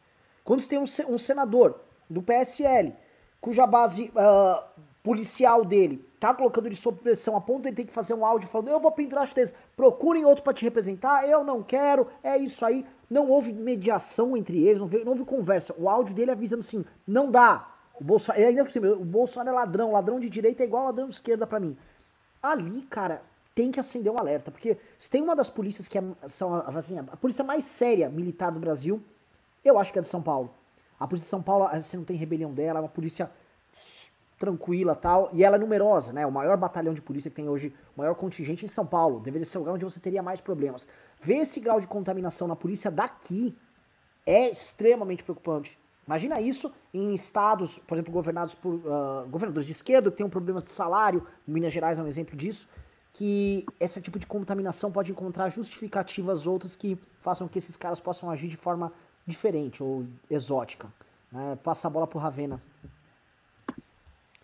Quando você tem um, um senador do PSL, cuja base uh, policial dele tá colocando ele sob pressão, a ponto de ele ter que fazer um áudio falando: eu vou pendurar as chuteiras, procurem outro para te representar, eu não quero, é isso aí. Não houve mediação entre eles, não houve, não houve conversa. O áudio dele avisando assim: não dá. O Bolsonaro, ainda cima, o Bolsonaro é ladrão, ladrão de direita é igual ladrão de esquerda para mim. Ali, cara, tem que acender um alerta, porque se tem uma das polícias que é, são assim, a polícia mais séria militar do Brasil, eu acho que é de São Paulo. A polícia de São Paulo, você não tem rebelião dela, é uma polícia tranquila tal, e ela é numerosa, né? O maior batalhão de polícia que tem hoje, o maior contingente em São Paulo, deveria ser o lugar onde você teria mais problemas. Ver esse grau de contaminação na polícia daqui é extremamente preocupante. Imagina isso em estados, por exemplo, governados por uh, governadores de esquerda que têm um problemas de salário, Minas Gerais é um exemplo disso, que esse tipo de contaminação pode encontrar justificativas outras que façam que esses caras possam agir de forma diferente ou exótica. Né? Passa a bola pro Ravena.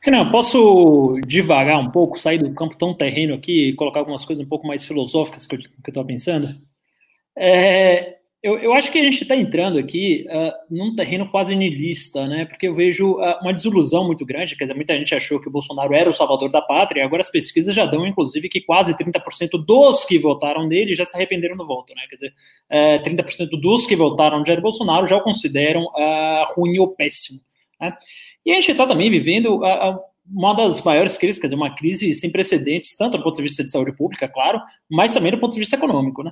Renan, posso devagar um pouco, sair do campo tão terreno aqui e colocar algumas coisas um pouco mais filosóficas que eu estou pensando? É, eu, eu, acho que a gente está entrando aqui uh, num terreno quase niilista, né? Porque eu vejo uh, uma desilusão muito grande. Quer dizer, muita gente achou que o Bolsonaro era o salvador da pátria, agora as pesquisas já dão, inclusive, que quase 30% dos que votaram nele já se arrependeram do voto, né? Quer dizer, uh, é, 30% dos que votaram no Jair Bolsonaro já o consideram uh, ruim ou péssimo. Né? E a gente está também vivendo uma das maiores crises, quer dizer, uma crise sem precedentes, tanto do ponto de vista de saúde pública, claro, mas também do ponto de vista econômico, né?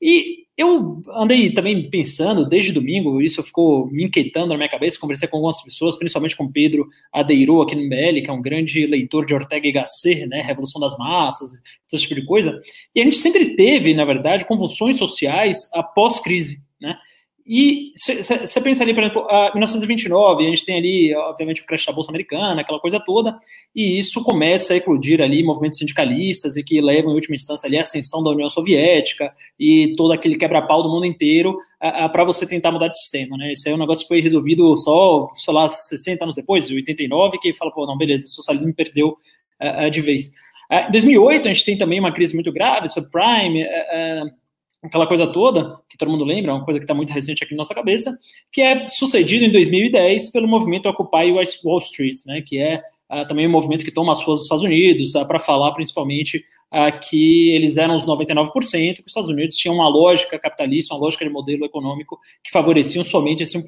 E eu andei também pensando desde domingo, isso ficou me inquietando na minha cabeça, conversei com algumas pessoas, principalmente com Pedro Adeiro aqui no MBL, que é um grande leitor de Ortega y Gasset, né, Revolução das Massas, todo esse tipo de coisa, e a gente sempre teve, na verdade, convulsões sociais após crise, né? E você pensa ali, por exemplo, a 1929, a gente tem ali, obviamente, o crash da Bolsa Americana, aquela coisa toda, e isso começa a eclodir ali movimentos sindicalistas e que levam, em última instância, ali a ascensão da União Soviética e todo aquele quebra-pau do mundo inteiro para você tentar mudar de sistema, né? Esse aí é um negócio que foi resolvido só, sei lá, 60 anos depois, 89, que fala, pô, não, beleza, o socialismo perdeu de vez. Uh, em 2008, a gente tem também uma crise muito grave, subprime, uh, aquela coisa toda, que todo mundo lembra, uma coisa que está muito recente aqui na nossa cabeça, que é sucedido em 2010 pelo movimento Occupy Wall Street, né, que é uh, também um movimento que toma as ruas dos Estados Unidos, uh, para falar principalmente uh, que eles eram os 99%, que os Estados Unidos tinham uma lógica capitalista, uma lógica de modelo econômico que favoreciam somente esse 1%.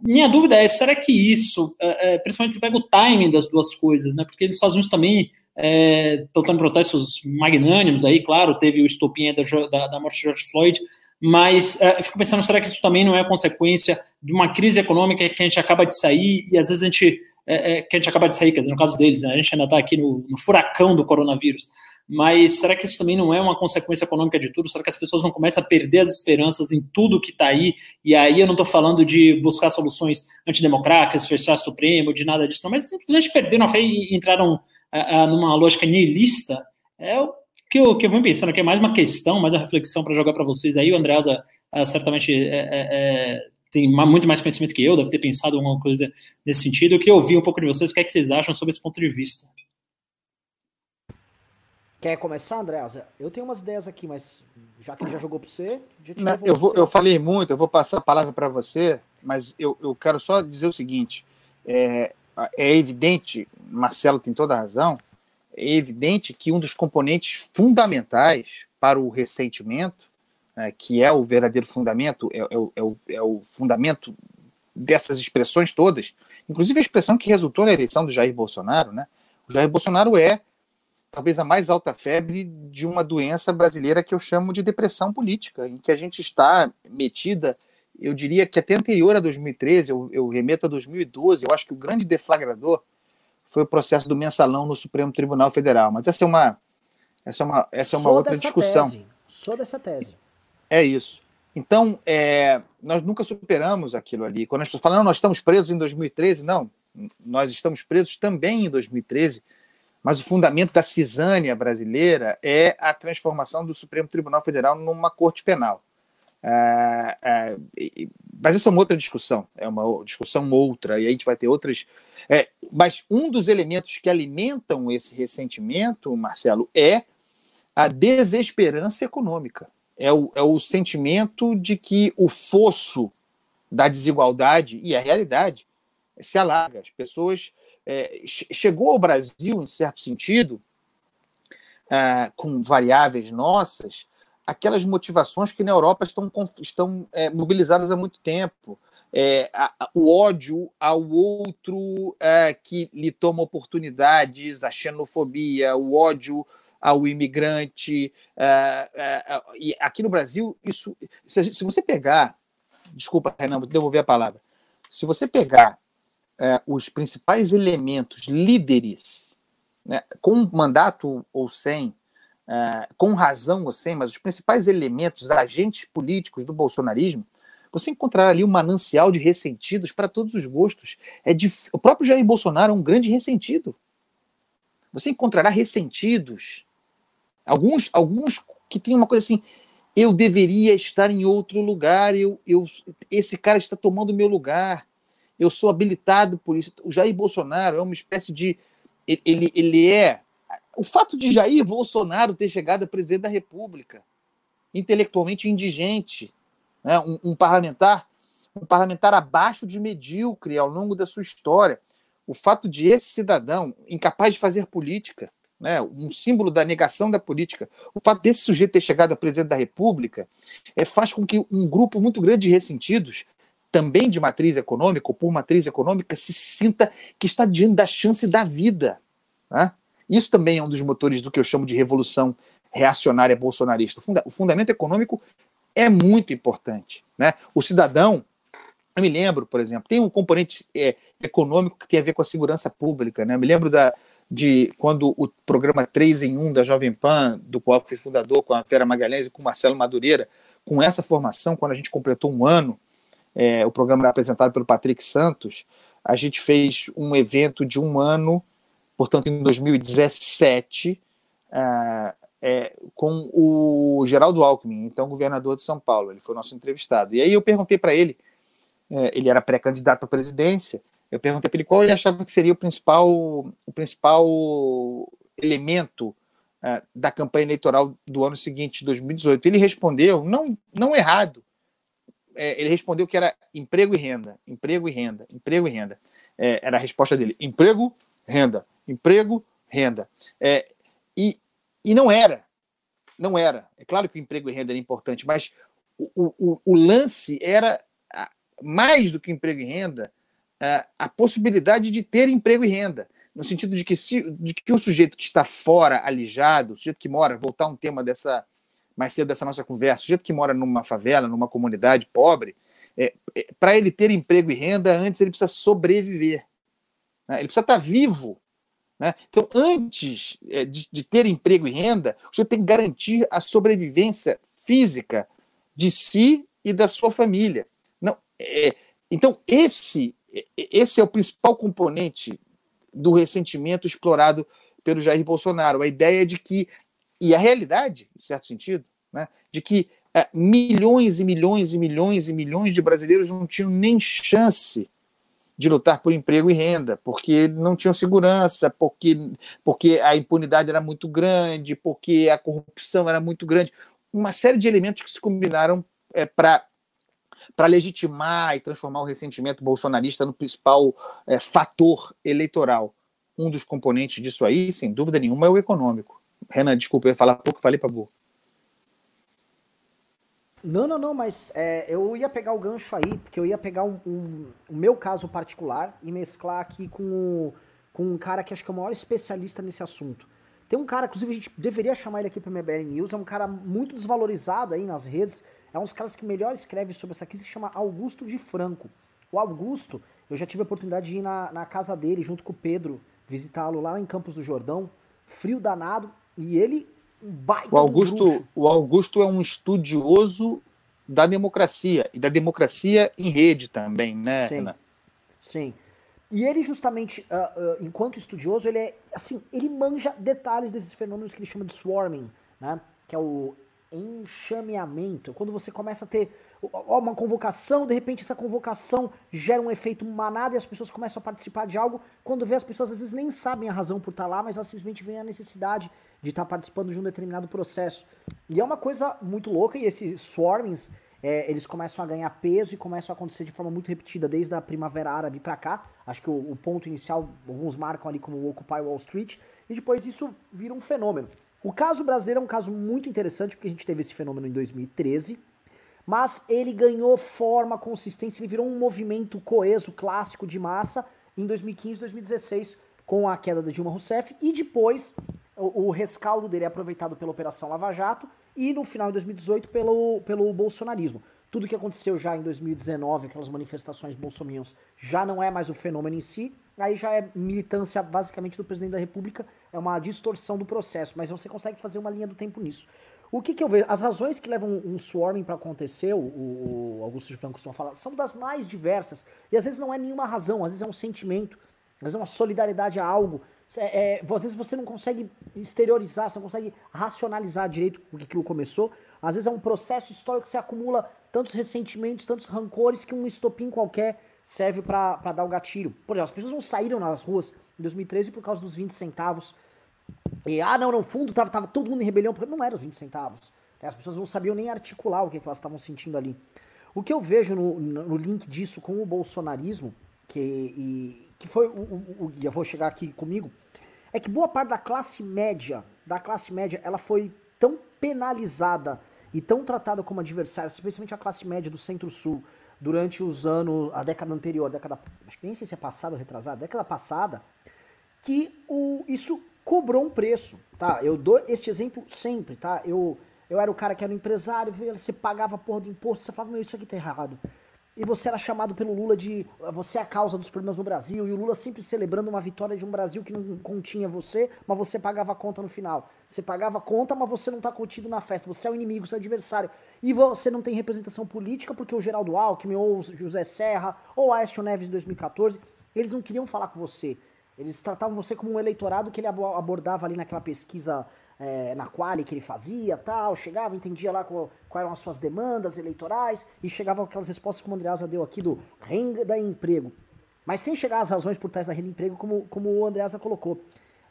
minha dúvida é, será que isso, principalmente se pega o timing das duas coisas, né, porque os Estados Unidos também estão é, tendo protestos magnânimos aí, claro, teve o estopim da, da, da morte de George Floyd, mas é, eu fico pensando, será que isso também não é consequência de uma crise econômica que a gente acaba de sair e às vezes a gente, é, é que a gente acaba de sair, quer dizer, no caso deles, né, a gente ainda está aqui no, no, furacão do coronavírus, mas será que isso também não é uma consequência econômica de tudo? Será que as pessoas não começam a perder as esperanças em tudo que está aí? E aí eu não estou falando de buscar soluções antidemocráticas, fechar Supremo, de nada disso, não, mas simplesmente perderam a fé e entraram numa lógica nihilista, é o que eu, que eu venho pensando que é mais uma questão, mais uma reflexão para jogar para vocês aí. O Andreasa certamente é, é, é, tem muito mais conhecimento que eu, deve ter pensado alguma coisa nesse sentido. Eu queria ouvir um pouco de vocês, o que, é que vocês acham sobre esse ponto de vista. Quer começar, Andreasa? Eu tenho umas ideias aqui, mas já que ele já jogou para você, Não, eu, vou, eu falei muito, eu vou passar a palavra para você, mas eu, eu quero só dizer o seguinte: é, é evidente, Marcelo tem toda a razão, é evidente que um dos componentes fundamentais para o ressentimento, né, que é o verdadeiro fundamento, é, é, é, o, é o fundamento dessas expressões todas, inclusive a expressão que resultou na eleição do Jair Bolsonaro, né? O Jair Bolsonaro é talvez a mais alta febre de uma doença brasileira que eu chamo de depressão política, em que a gente está metida eu diria que até anterior a 2013, eu, eu remeto a 2012, eu acho que o grande deflagrador foi o processo do mensalão no Supremo Tribunal Federal. Mas essa é uma, essa é uma, essa é uma outra discussão. Tese. Sou dessa tese. É isso. Então, é, nós nunca superamos aquilo ali. Quando as pessoas falam, nós estamos presos em 2013, não, nós estamos presos também em 2013, mas o fundamento da cisânia brasileira é a transformação do Supremo Tribunal Federal numa corte penal. É, é, mas essa é uma outra discussão, é uma discussão outra, e a gente vai ter outras. É, mas um dos elementos que alimentam esse ressentimento, Marcelo, é a desesperança econômica. É o, é o sentimento de que o fosso da desigualdade, e a realidade, se alarga. As pessoas. É, chegou ao Brasil, em certo sentido, é, com variáveis nossas, aquelas motivações que na Europa estão, estão é, mobilizadas há muito tempo. É, a, a, o ódio ao outro é, que lhe toma oportunidades, a xenofobia, o ódio ao imigrante. É, é, e aqui no Brasil, isso, se, se, você pegar, desculpa, Renan, vou devolver a palavra. Se você pegar é, os principais elementos, líderes, né, com mandato ou sem, é, com razão ou sem, mas os principais elementos, agentes políticos do bolsonarismo, você encontrará ali um manancial de ressentidos para todos os gostos. É dif... O próprio Jair Bolsonaro é um grande ressentido. Você encontrará ressentidos, alguns, alguns que têm uma coisa assim, eu deveria estar em outro lugar, eu, eu, esse cara está tomando o meu lugar, eu sou habilitado por isso. O Jair Bolsonaro é uma espécie de. Ele, ele é. O fato de Jair Bolsonaro ter chegado a presidente da República, intelectualmente indigente, né? um, um parlamentar um parlamentar abaixo de medíocre ao longo da sua história. O fato de esse cidadão, incapaz de fazer política, né, um símbolo da negação da política, o fato desse sujeito ter chegado a presidente da República, é, faz com que um grupo muito grande de ressentidos, também de matriz econômica, ou por matriz econômica, se sinta que está diante da chance da vida. Né? Isso também é um dos motores do que eu chamo de revolução reacionária bolsonarista. O, funda o fundamento econômico é muito importante. Né? O cidadão, eu me lembro, por exemplo, tem um componente é, econômico que tem a ver com a segurança pública. Né? Eu me lembro da, de quando o programa 3 em 1 da Jovem Pan, do qual fui fundador com a Vera Magalhães e com o Marcelo Madureira, com essa formação, quando a gente completou um ano, é, o programa era apresentado pelo Patrick Santos, a gente fez um evento de um ano, portanto, em 2017, uh, é, com o Geraldo Alckmin, então governador de São Paulo. Ele foi nosso entrevistado. E aí eu perguntei para ele, é, ele era pré-candidato à presidência, eu perguntei para ele qual ele achava que seria o principal, o principal elemento uh, da campanha eleitoral do ano seguinte, 2018. Ele respondeu, não, não errado, é, ele respondeu que era emprego e renda, emprego e renda, emprego e renda. É, era a resposta dele: emprego, renda, emprego, renda. É, e e não era. Não era. É claro que o emprego e renda era importante, mas o, o, o lance era, mais do que emprego e renda, a, possibilidade de ter emprego e renda. No sentido de que, se, de que o sujeito que está fora, alijado, o sujeito que mora, voltar um tema dessa mais cedo dessa nossa conversa, o sujeito que mora numa favela, numa comunidade pobre, é, é, para ele ter emprego e renda, antes ele precisa sobreviver. Né? Ele precisa estar vivo né? Então, antes é, de, de, ter emprego e renda, você tem que garantir a sobrevivência física de si e da sua família. Não, é, então, esse, esse é o principal componente do ressentimento explorado pelo Jair Bolsonaro. A ideia de que, e a realidade, em certo sentido, né, de que é, milhões e milhões e milhões e milhões de brasileiros não tinham nem chance de lutar por emprego e renda, porque não tinham segurança, porque, porque a impunidade era muito grande, porque a corrupção era muito grande. Uma série de elementos que se combinaram é, para para legitimar e transformar o ressentimento bolsonarista no principal é, fator eleitoral. Um dos componentes disso aí, sem dúvida nenhuma, é o econômico. Renan, desculpa, eu ia falar pouco, falei para. Não, não, não, mas é, eu ia pegar o gancho aí, porque eu ia pegar um, um, o meu caso particular e mesclar aqui com, o, com um cara que acho que é o maior especialista nesse assunto. Tem um cara, inclusive a gente deveria chamar ele aqui para o MBL News, é um cara muito desvalorizado aí nas redes, é um dos caras que melhor escreve sobre essa crise, se chama Augusto de Franco. O Augusto, eu já tive a oportunidade de ir na, na casa dele junto com o Pedro, visitá-lo lá em Campos do Jordão, frio danado, e ele o Augusto, o Augusto é um estudioso da democracia e da democracia em rede também, né, Sim. Renan? Sim. E ele justamente, uh, uh, enquanto estudioso, ele é assim, ele manja detalhes desses fenômenos que ele chama de swarming, né? Que é o enxameamento, quando você começa a ter uma convocação, de repente essa convocação gera um efeito manada e as pessoas começam a participar de algo, quando vê as pessoas às vezes nem sabem a razão por estar lá, mas elas simplesmente veem a necessidade de estar participando de um determinado processo. E é uma coisa muito louca e esses swarmings, é, eles começam a ganhar peso e começam a acontecer de forma muito repetida desde a Primavera Árabe para cá. Acho que o, o ponto inicial, alguns marcam ali como o Occupy Wall Street, e depois isso vira um fenômeno. O caso brasileiro é um caso muito interessante, porque a gente teve esse fenômeno em 2013, mas ele ganhou forma, consistência, ele virou um movimento coeso, clássico de massa em 2015, 2016, com a queda da Dilma Rousseff, e depois o, o rescaldo dele é aproveitado pela Operação Lava Jato e no final de 2018 pelo, pelo bolsonarismo. tudo que aconteceu já em 2019, aquelas manifestações bolsominions, já não é mais o fenômeno em si, aí já é militância basicamente do presidente da república, é uma distorção do processo, mas você consegue fazer uma linha do tempo nisso. O que, que eu vejo? As razões que levam um swarming para acontecer, o, o, Augusto de Franco costuma falar, são das mais diversas. E às vezes não é nenhuma razão, às vezes é um sentimento, às vezes é uma solidariedade a algo. É, é, às vezes você não consegue exteriorizar, você não consegue racionalizar direito o que aquilo começou. Às vezes é um processo histórico que você acumula tantos ressentimentos, tantos rancores, que um estopim qualquer serve para dar o gatilho. Por exemplo, as pessoas não saíram nas ruas em 2013 por causa dos 20 centavos e, ah, não, no fundo tava, tava todo mundo em rebelião, porque não era os 20 centavos. Né? As pessoas não sabiam nem articular o que, que elas estavam sentindo ali. O que eu vejo no, no link disso com o bolsonarismo, que, e, que foi o, o, o, eu vou chegar aqui comigo, é que boa parte da classe média, da classe média, ela foi tão penalizada e tão tratada como adversária, especialmente a classe média do Centro-Sul, durante os anos, a década anterior, década, acho que nem sei se é passada ou retrasada, década passada, que o, isso cobrou um preço, tá? Eu dou este exemplo sempre, tá? Eu, eu era o cara que era um empresário, você pagava porra do imposto, você falava, meu, isso aqui tá errado. E você era chamado pelo Lula de você é a causa dos problemas no Brasil, e o Lula sempre celebrando uma vitória de um Brasil que não continha você, mas você pagava a conta no final. Você pagava a conta, mas você não tá contido na festa. Você é o inimigo, você é o adversário. E você não tem representação política porque o Geraldo Alckmin, ou o José Serra, ou Aécio Neves em 2014, eles não queriam falar com você. Eles tratavam você como um eleitorado que ele abordava ali naquela pesquisa é, na quali que ele fazia, tal, chegava, entendia lá qual, quais eram as suas demandas eleitorais e chegavam aquelas respostas como o Andreasa deu aqui do renda e emprego. Mas sem chegar às razões por trás da renda e emprego, como, como o Andreasa colocou.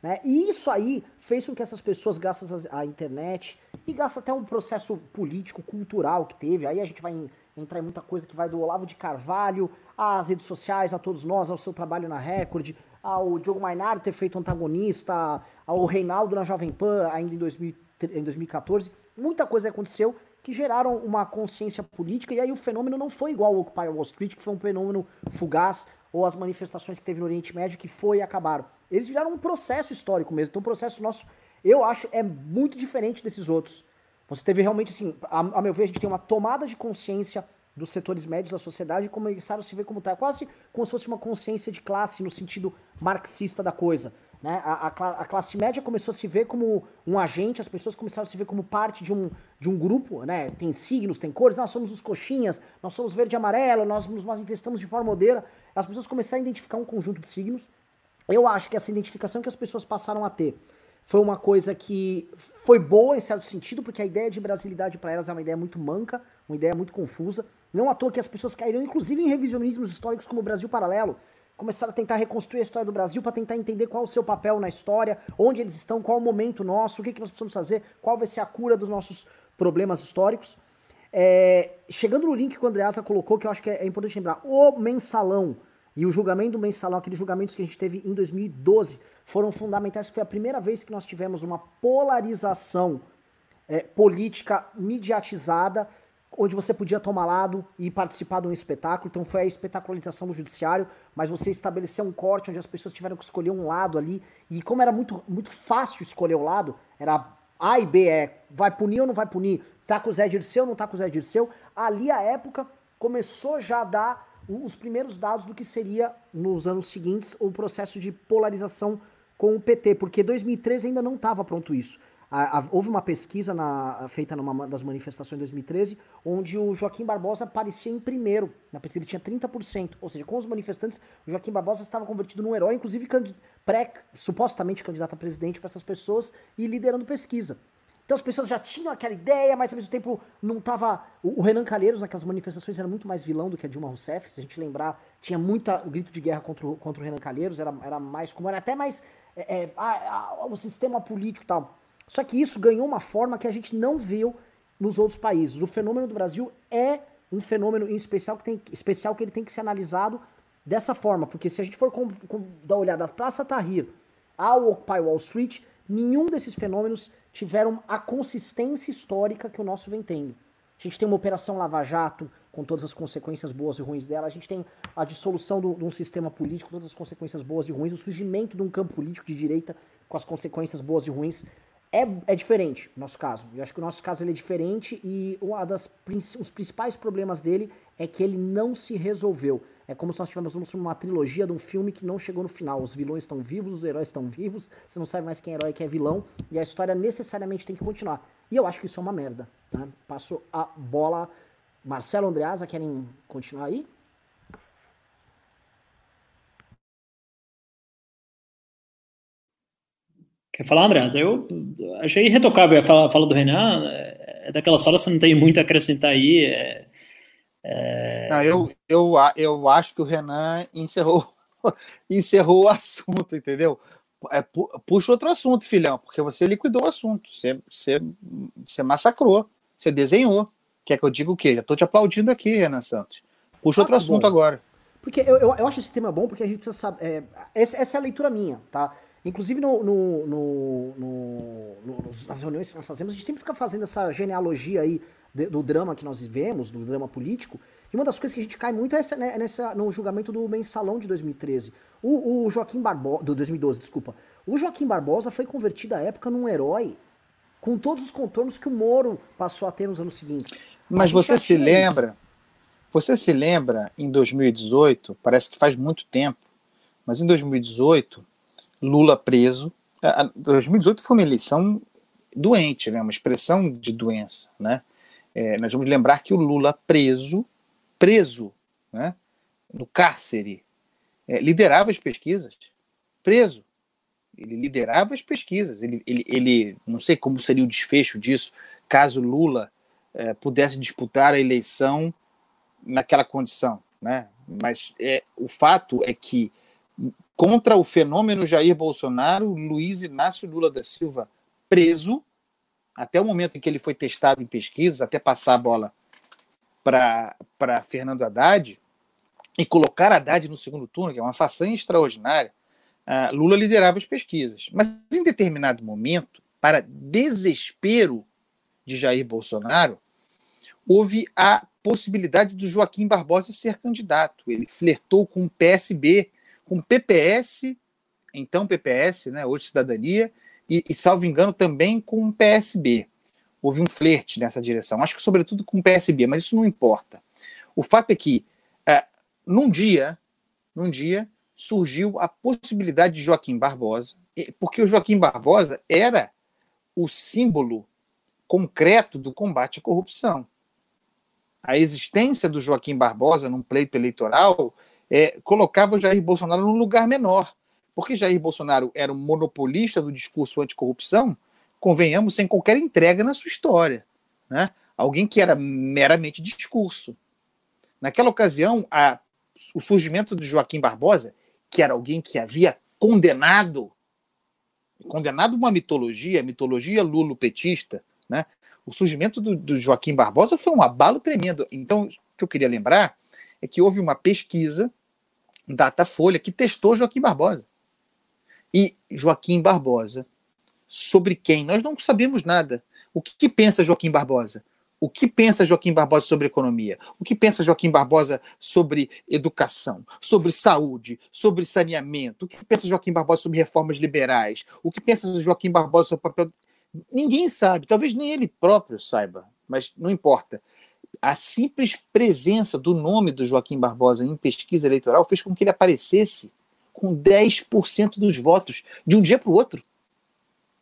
Né? E isso aí fez com que essas pessoas, graças à internet e graças até um processo político, cultural que teve, aí a gente vai entrar em muita coisa que vai do Olavo de Carvalho às redes sociais, a todos nós, ao seu trabalho na Record, ao Diogo Mainardi ter feito antagonista, ao Reinaldo na Jovem Pan ainda em, 2000, em 2014. Muita coisa aconteceu que geraram uma consciência política, e aí o fenômeno não foi igual ao Occupy Wall Street, que foi um fenômeno fugaz, ou as manifestações que teve no Oriente Médio, que foi e acabaram. Eles viraram um processo histórico mesmo, então o processo nosso, eu acho, é muito diferente desses outros. Você teve realmente, assim, a, a meu ver, a gente tem uma tomada de consciência dos setores médios da sociedade começaram a se ver como tal, quase como se fosse uma consciência de classe no sentido marxista da coisa. Né? A, a, a, classe média começou a se ver como um agente, as pessoas começaram a se ver como parte de um, de um grupo, né? tem signos, tem cores, nós somos os coxinhas, nós somos verde e amarelo, nós nos manifestamos de forma odeira. As pessoas começaram a identificar um conjunto de signos. Eu acho que essa identificação que as pessoas passaram a ter foi uma coisa que foi boa em certo sentido, porque a ideia de brasilidade para elas é uma ideia muito manca, uma ideia muito confusa. Não à toa que as pessoas caíram, inclusive, em revisionismos históricos como o Brasil Paralelo. Começaram a tentar reconstruir a história do Brasil para tentar entender qual o seu papel na história, onde eles estão, qual o momento nosso, o que, que nós precisamos fazer, qual vai ser a cura dos nossos problemas históricos. É, chegando no link que o Andreasa colocou, que eu acho que é, é importante lembrar, o mensalão e o julgamento do mensalão, aqueles julgamentos que a gente teve em 2012, foram fundamentais, que foi a primeira vez que nós tivemos uma polarização é, política mediatizada onde você podia tomar lado e participar de um espetáculo. Então foi a espetacularização do judiciário, mas você estabeleceu um corte onde as pessoas tiveram que escolher um lado ali. E como era muito, muito fácil escolher o lado, era A e B, é vai punir ou não vai punir? Tá com o Zé Dirceu ou não tá com o Zé Dirceu? Ali a época começou já a dar os primeiros dados do que seria nos anos seguintes o processo de polarização com o PT, porque 2013 ainda não estava pronto isso. Houve uma pesquisa na, feita numa das manifestações de 2013, onde o Joaquim Barbosa aparecia em primeiro. Na pesquisa ele tinha 30%. Ou seja, com os manifestantes, o Joaquim Barbosa estava convertido num herói, inclusive pré, supostamente candidato a presidente para essas pessoas e liderando pesquisa. Então as pessoas já tinham aquela ideia, mas ao mesmo tempo não estava. O, Renan Calheiros naquelas manifestações era muito mais vilão do que a Dilma Rousseff. Se a gente lembrar, tinha muita o grito de guerra contra o, contra o Renan Calheiros, era, era mais como era até mais é, é, a, a, o sistema político e tal. Só que isso ganhou uma forma que a gente não viu nos outros países. O fenômeno do Brasil é um fenômeno em especial que, tem, especial que ele tem que ser analisado dessa forma, porque se a gente for com, com, dar olhada da Praça Tahrir ao Occupy Wall Street, nenhum desses fenômenos tiveram a consistência histórica que o nosso vem tendo. A gente tem uma operação Lava Jato, com todas as consequências boas e ruins dela. A gente tem a dissolução do, de um sistema político, com todas as consequências boas e ruins. O surgimento de um campo político de direita, com as consequências boas e ruins. é, é diferente no nosso caso. Eu acho que o nosso caso ele é diferente e um os principais problemas dele é que ele não se resolveu. É como se nós tivéssemos uma trilogia de um filme que não chegou no final. Os vilões estão vivos, os heróis estão vivos, você não sabe mais quem é herói e quem é vilão, e a história necessariamente tem que continuar. E eu acho que isso é uma merda. Né? Passo a bola. Marcelo Andreasa, querem continuar aí? Quer falar, André? Eu achei irretocável a fala, a fala do Renan. É, é daquelas falas que não tem muito a acrescentar aí. É, é... Não, eu, eu, eu acho que o Renan encerrou, encerrou o assunto, entendeu? É, puxa outro assunto, filhão, porque você liquidou o assunto. Você, você, você massacrou. Você desenhou. Quer que eu diga o quê? Já tô te aplaudindo aqui, Renan Santos. Puxa ah, outro tá assunto bom. agora. Porque eu, eu, eu, acho esse tema bom porque a gente precisa saber. É, essa, essa é a leitura minha, tá? Inclusive no, no, no, nas reuniões que nós fazemos, a gente sempre fica fazendo essa genealogia aí de, do drama que nós vivemos, do drama político. E uma das coisas que a gente cai muito é essa, né, nessa, no julgamento do mensalão de 2013. O, o Joaquim Barbosa. Do 2012, desculpa. O Joaquim Barbosa foi convertido à época num herói com todos os contornos que o Moro passou a ter nos anos seguintes. Mas você se lembra? Isso. Você se lembra em 2018? Parece que faz muito tempo. Mas em 2018 Lula preso. 2018 foi uma eleição doente, né? uma expressão de doença. Né? É, nós vamos lembrar que o Lula preso, preso, né? no cárcere, é, liderava as pesquisas. Preso. Ele liderava as pesquisas. Ele, ele, ele, não sei como seria o desfecho disso, caso Lula é, pudesse disputar a eleição naquela condição. Né? Mas é, o fato é que contra o fenômeno Jair Bolsonaro, Luiz Inácio Lula da Silva preso, até o momento em que ele foi testado em pesquisas, até passar a bola para Fernando Haddad, e colocar Haddad no segundo turno, que é uma façanha extraordinária, uh, Lula liderava as pesquisas. Mas em determinado momento, para desespero de Jair Bolsonaro, houve a possibilidade do Joaquim Barbosa ser candidato. Ele flertou com o PSB com PPS, então PPS, né, hoje Cidadania, e, e salvo engano também com o PSB. Houve um flerte nessa direção, acho que sobretudo com o PSB, mas isso não importa. O fato é que, é, num dia, num dia, surgiu a possibilidade de Joaquim Barbosa, porque o Joaquim Barbosa era o símbolo concreto do combate à corrupção. A existência do Joaquim Barbosa num pleito eleitoral é, colocava o Jair Bolsonaro num lugar menor. Porque Jair Bolsonaro era um monopolista do discurso anticorrupção, convenhamos, sem qualquer entrega na sua história. Né? Alguém que era meramente discurso. Naquela ocasião, a, o surgimento de Joaquim Barbosa, que era alguém que havia condenado condenado uma mitologia, a mitologia lulopetista, né? O surgimento do, do, Joaquim Barbosa foi um abalo tremendo. Então, o que eu queria lembrar é que houve uma pesquisa Datafolha, que testou Joaquim Barbosa. E Joaquim Barbosa, sobre quem nós não sabemos nada. O que, que pensa Joaquim Barbosa? O que pensa Joaquim Barbosa sobre economia? O que pensa Joaquim Barbosa sobre educação, sobre saúde, sobre saneamento? O que pensa Joaquim Barbosa sobre reformas liberais? O que pensa Joaquim Barbosa sobre o papel. Ninguém sabe, talvez nem ele próprio saiba, mas não importa a simples presença do nome do Joaquim Barbosa em pesquisa eleitoral fez com que ele aparecesse com 10% dos votos de um dia para o outro.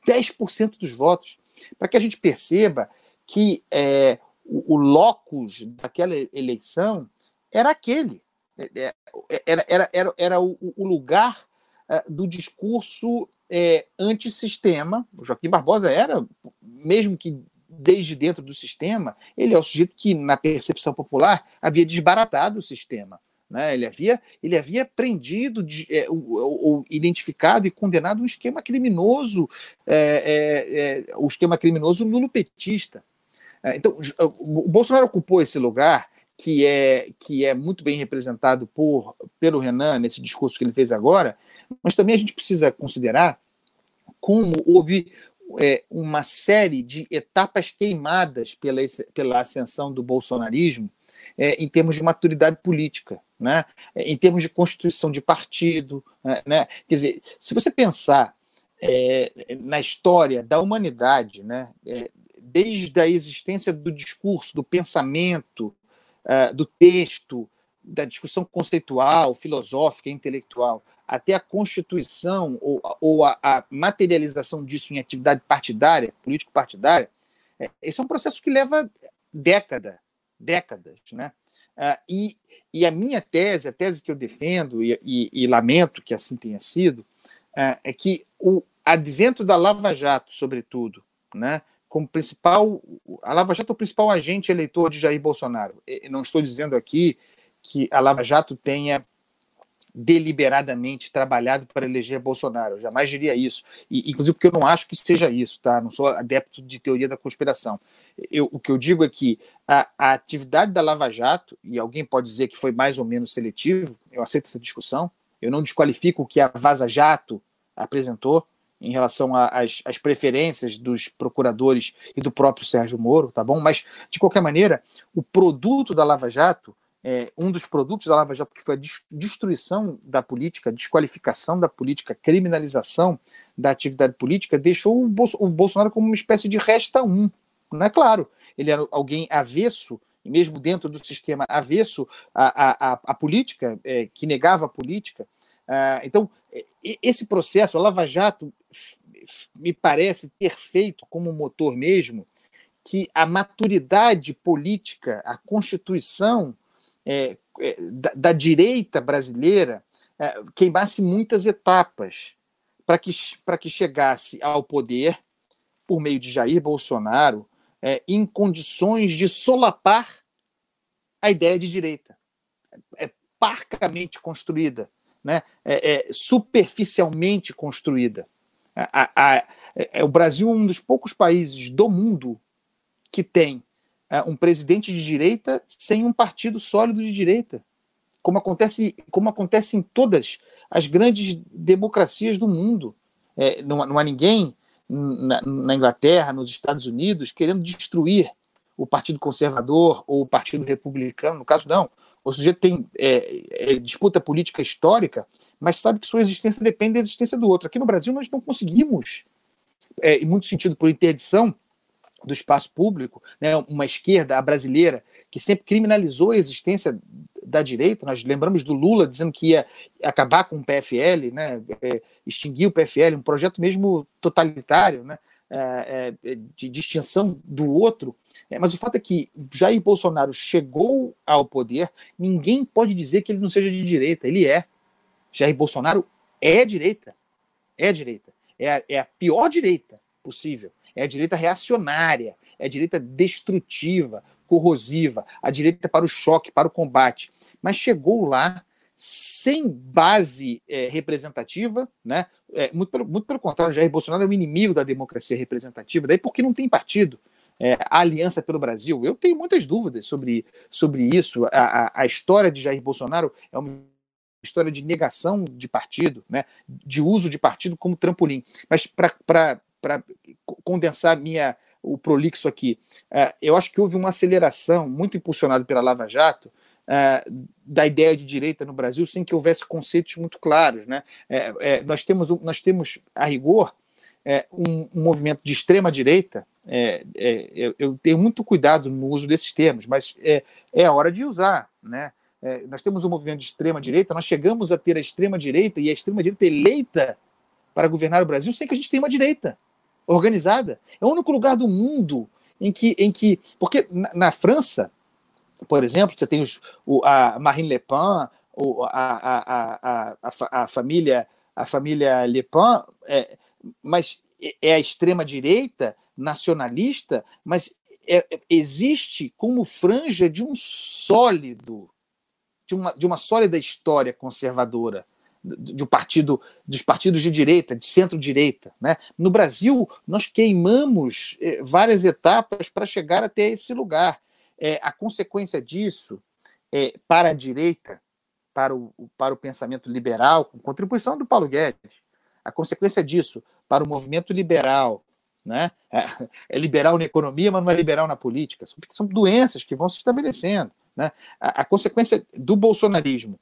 10% dos votos. Para que a gente perceba que é, o, o locus daquela eleição era aquele. É, é, era, era, era, era o, o lugar uh, do discurso é, antissistema. O Joaquim Barbosa era, mesmo que desde dentro do sistema, ele é o sujeito que, na percepção popular, havia desbaratado o sistema. Né? Ele, havia, ele havia prendido, de, é, ou, ou, identificado e condenado um esquema criminoso, é, é, é o esquema criminoso lulopetista. É, então, o Bolsonaro ocupou esse lugar que é, que é muito bem representado por, pelo Renan nesse discurso que ele fez agora, mas também a gente precisa considerar como houve é, uma série de etapas queimadas pela, pela ascensão do bolsonarismo é, em termos de maturidade política, né? É, em termos de constituição de partido. Né? né? Quer dizer, se você pensar é, na história da humanidade, né, é, desde a existência do discurso, do pensamento, uh, do texto, da discussão conceitual, filosófica, intelectual, até a constituição ou, ou a, a, materialização disso em atividade partidária, político-partidária, é, esse é um processo que leva década, décadas, né? Uh, e, e a minha tese, a tese que eu defendo e, e, e lamento que assim tenha sido, uh, é que o advento da Lava Jato, sobretudo, né, como principal, a Lava Jato é o principal agente eleitor de Jair Bolsonaro. Eu não estou dizendo aqui que a Lava Jato tenha deliberadamente trabalhado para eleger Bolsonaro. Eu jamais diria isso. E, inclusive porque eu não acho que seja isso, tá? Não sou adepto de teoria da conspiração. Eu, o que eu digo é que a, a, atividade da Lava Jato, e alguém pode dizer que foi mais ou menos seletivo, eu aceito essa discussão, eu não desqualifico o que a Vaza Jato apresentou, em relação às, preferências dos procuradores e do próprio Sérgio Moro, tá bom? Mas, de qualquer maneira, o produto da Lava Jato, é, um dos produtos da Lava Jato, que foi a destruição da política, desqualificação da política, criminalização da atividade política, deixou o, Bolso, o Bolsonaro como uma espécie de resta um. Não é claro, ele era alguém avesso mesmo dentro do sistema avesso à, à, à política, é, que negava a política. Ah, então, esse processo, a Lava Jato, me parece ter feito como motor mesmo que a maturidade política, a constituição é, é, da, da, direita brasileira é, queimasse muitas etapas para que, que chegasse ao poder, por meio de Jair Bolsonaro, é, em condições de solapar a ideia de direita. É parcamente construída, né? é, é superficialmente construída. A, a, é, o Brasil é um dos poucos países do mundo que tem é, um presidente de direita sem um partido sólido de direita, como acontece, como acontece em todas as grandes democracias do mundo. É, não, não, há ninguém na, na, Inglaterra, nos Estados Unidos, querendo destruir o Partido Conservador ou o Partido Republicano. No caso, não. O sujeito tem é, é, disputa política histórica, mas sabe que sua existência depende da existência do outro. Aqui no Brasil nós não conseguimos, é, em muito sentido por interdição do espaço público, né, uma esquerda, a brasileira, que sempre criminalizou a existência da direita. Nós lembramos do Lula dizendo que ia acabar com o PFL, né, é, extinguir o PFL, um projeto mesmo totalitário, né, é, é, de distinção do outro. Mas o fato é que Jair Bolsonaro chegou ao poder, ninguém pode dizer que ele não seja de direita. Ele é. Jair Bolsonaro é direita. É direita. É a, é a pior direita possível. É a direita reacionária. É a direita destrutiva, corrosiva. A direita para o choque, para o combate. Mas chegou lá sem base é, representativa, né? É, muito, pelo, muito pelo contrário, Jair Bolsonaro é um inimigo da democracia representativa, daí porque não tem partido. É, a Aliança pelo Brasil, eu tenho muitas dúvidas sobre, sobre isso. A, a, a história de Jair Bolsonaro é uma história de negação de partido, né? de uso de partido como trampolim. Mas para condensar minha, o prolixo aqui, é, eu acho que houve uma aceleração muito impulsionada pela Lava Jato uh, da ideia de direita no Brasil sem que houvesse conceitos muito claros. Né? É, é, nós, temos, nós temos, a rigor, é, um, um, movimento de extrema direita. É, é, eu, eu, tenho muito cuidado no uso desses termos, mas é, é a hora de usar. Né? nós temos um movimento de extrema direita, nós chegamos a ter a extrema direita e a extrema direita eleita para governar o Brasil sem que a gente tenha uma direita organizada. É o único lugar do mundo em que, em que porque na, na França por exemplo, você tem os, o, a Marine Le Pen, o, a, a, a, a, a, família a família Le Pen, é, mas é a extrema direita nacionalista, mas é, existe como franja de um sólido, de uma, de uma sólida história conservadora de um partido dos partidos de direita, de centro-direita, né? No Brasil, nós queimamos é, várias etapas para chegar até esse lugar. É, a consequência disso, é, para a direita, para o, para o pensamento liberal, com contribuição do Paulo Guedes, a consequência disso para o movimento liberal, né? É, é liberal na economia, mas não é liberal na política. São, são doenças que vão se estabelecendo. Né? A, a consequência do bolsonarismo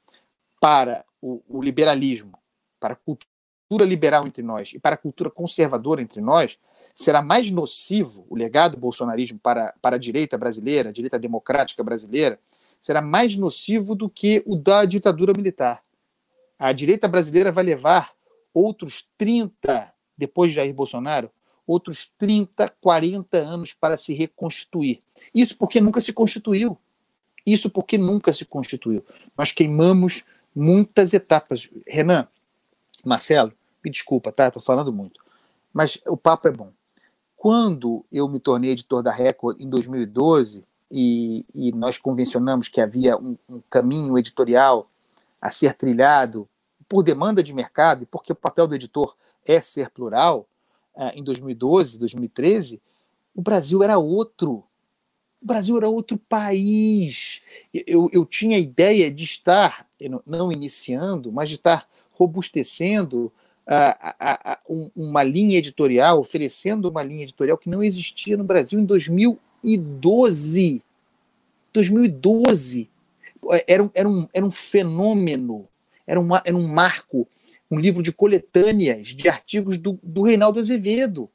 para o, o liberalismo, para a cultura liberal entre nós e para a cultura conservadora entre nós, será mais nocivo o legado do bolsonarismo para, para a direita brasileira, a direita democrática brasileira, será mais nocivo do que o da ditadura militar. A direita brasileira vai levar outros 30, depois de Jair Bolsonaro, outros 30, 40 anos para se reconstituir. Isso porque nunca se constituiu. Isso porque nunca se constituiu. Nós queimamos muitas etapas. Renan, Marcelo, me desculpa, tá? Estou falando muito. Mas o papo é bom. Quando eu me tornei editor da Record em 2012 e, e nós convencionamos que havia um, um caminho editorial a ser trilhado por demanda de mercado e porque o papel do editor é ser plural, uh, em 2012, 2013, o Brasil era outro. O Brasil era outro país. Eu, eu tinha a ideia de estar, não iniciando, mas de estar robustecendo uh, uma linha editorial, oferecendo uma linha editorial que não existia no Brasil em 2012. 2012. Era um, era um, era um fenômeno, era, uma, era um marco, um livro de coletâneas de artigos do, do Reinaldo Azevedo.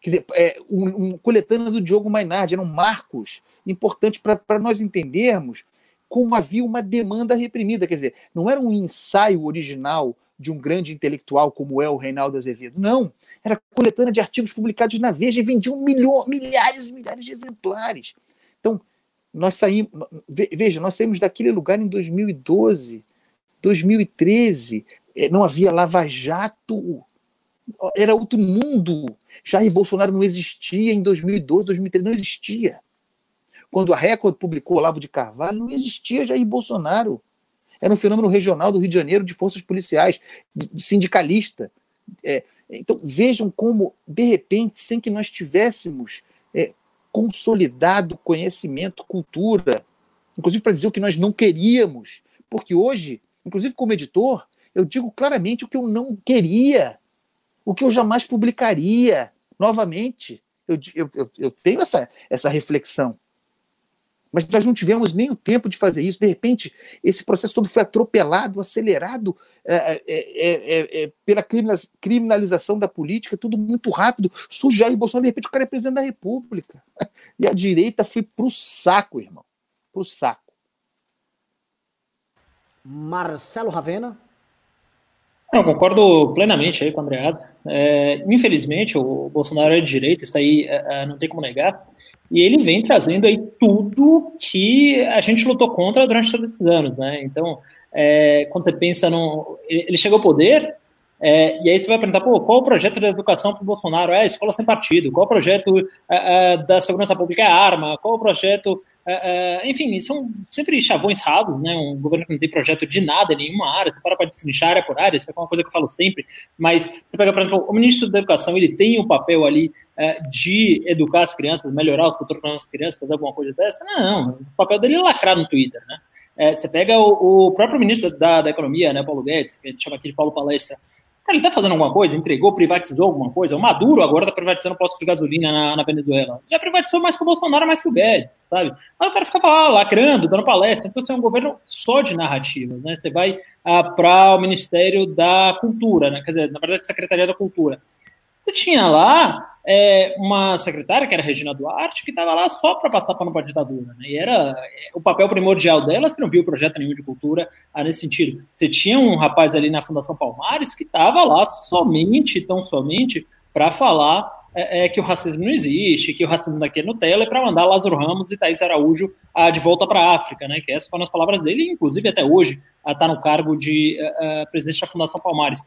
Quer dizer, é, um, um coletânea do Diogo Mainardi, eram marcos importantes para nós entendermos como havia uma demanda reprimida. Quer dizer, não era um ensaio original de um grande intelectual como é o Reinaldo Azevedo. Não. Era coletânea de artigos publicados na Veja e vendiam milho, milhares e milhares de exemplares. Então, nós saímos. Veja, nós saímos daquele lugar em 2012, 2013. Eh, não havia lava-jato. Era outro mundo. Jair Bolsonaro não existia em 2012, 2013, não existia. Quando a Record publicou Olavo de Carvalho, não existia Jair Bolsonaro. Era um fenômeno regional do Rio de Janeiro de forças policiais, de, sindicalista. É, então, vejam como, de repente, sem que nós tivéssemos é, consolidado conhecimento, cultura, inclusive para dizer o que nós não queríamos, porque hoje, inclusive como editor, eu digo claramente o que eu não queria, o que eu jamais publicaria novamente. Eu, eu, eu tenho essa, essa reflexão. Mas nós não tivemos nem o tempo de fazer isso. De repente, esse processo todo foi atropelado, acelerado é, é, é, é pela criminalização da política, tudo muito rápido. Surge Jair Bolsonaro, de repente, o cara é presidente da República. E a direita foi para o saco, irmão. Para o saco. Marcelo Ravena. Eu concordo plenamente aí com o Andreasa. É, infelizmente, o Bolsonaro é de direita, isso aí é, não tem como negar. E ele vem trazendo aí tudo que a gente lutou contra durante todos esses anos, né? Então, é, quando você pensa no. Ele chegou ao poder, é, e aí você vai perguntar, pô, qual o projeto da educação para o Bolsonaro? É escola sem partido. Qual o projeto é, é da segurança pública? É arma. Qual o projeto Uh, uh, enfim, são sempre chavões rasos, né? Um governo que não tem projeto de nada nenhuma área, você para para destrinchar área por área, isso é uma coisa que eu falo sempre, mas você pega, por exemplo, o ministro da Educação, ele tem um papel ali uh, de educar as crianças, melhorar o futuro para as crianças, fazer alguma coisa dessa? Não, o papel dele é lacrar no Twitter, né? você pega o, o, próprio ministro da, da Economia, né, Paulo Guedes, que a gente chama aqui de Paulo Palestra, ele está fazendo alguma coisa? Entregou, privatizou alguma coisa? O Maduro agora está privatizando o posto de gasolina na, na, Venezuela. Já privatizou mais que o Bolsonaro, mais que o Guedes, sabe? Aí o cara fica lá, lacrando, dando palestra. Então, você é um governo só de narrativas, né? Você vai ah, para o Ministério da Cultura, né? Quer dizer, na verdade, Secretaria da Cultura. Você tinha lá é, uma secretária, que era Regina Duarte, que estava lá só para passar pano para a ditadura. Né? E era é, o papel primordial dela, você não viu projeto nenhum de cultura ah, nesse sentido. Você tinha um rapaz ali na Fundação Palmares que estava lá somente, tão somente, para falar é, é, que o racismo não existe, que o racismo daqui é Nutella, é para mandar Lázaro Ramos e Thaís Araújo ah, de volta para a África, né? Que essas foram as palavras dele, inclusive até hoje está ah, no cargo de ah, presidente da Fundação Palmares.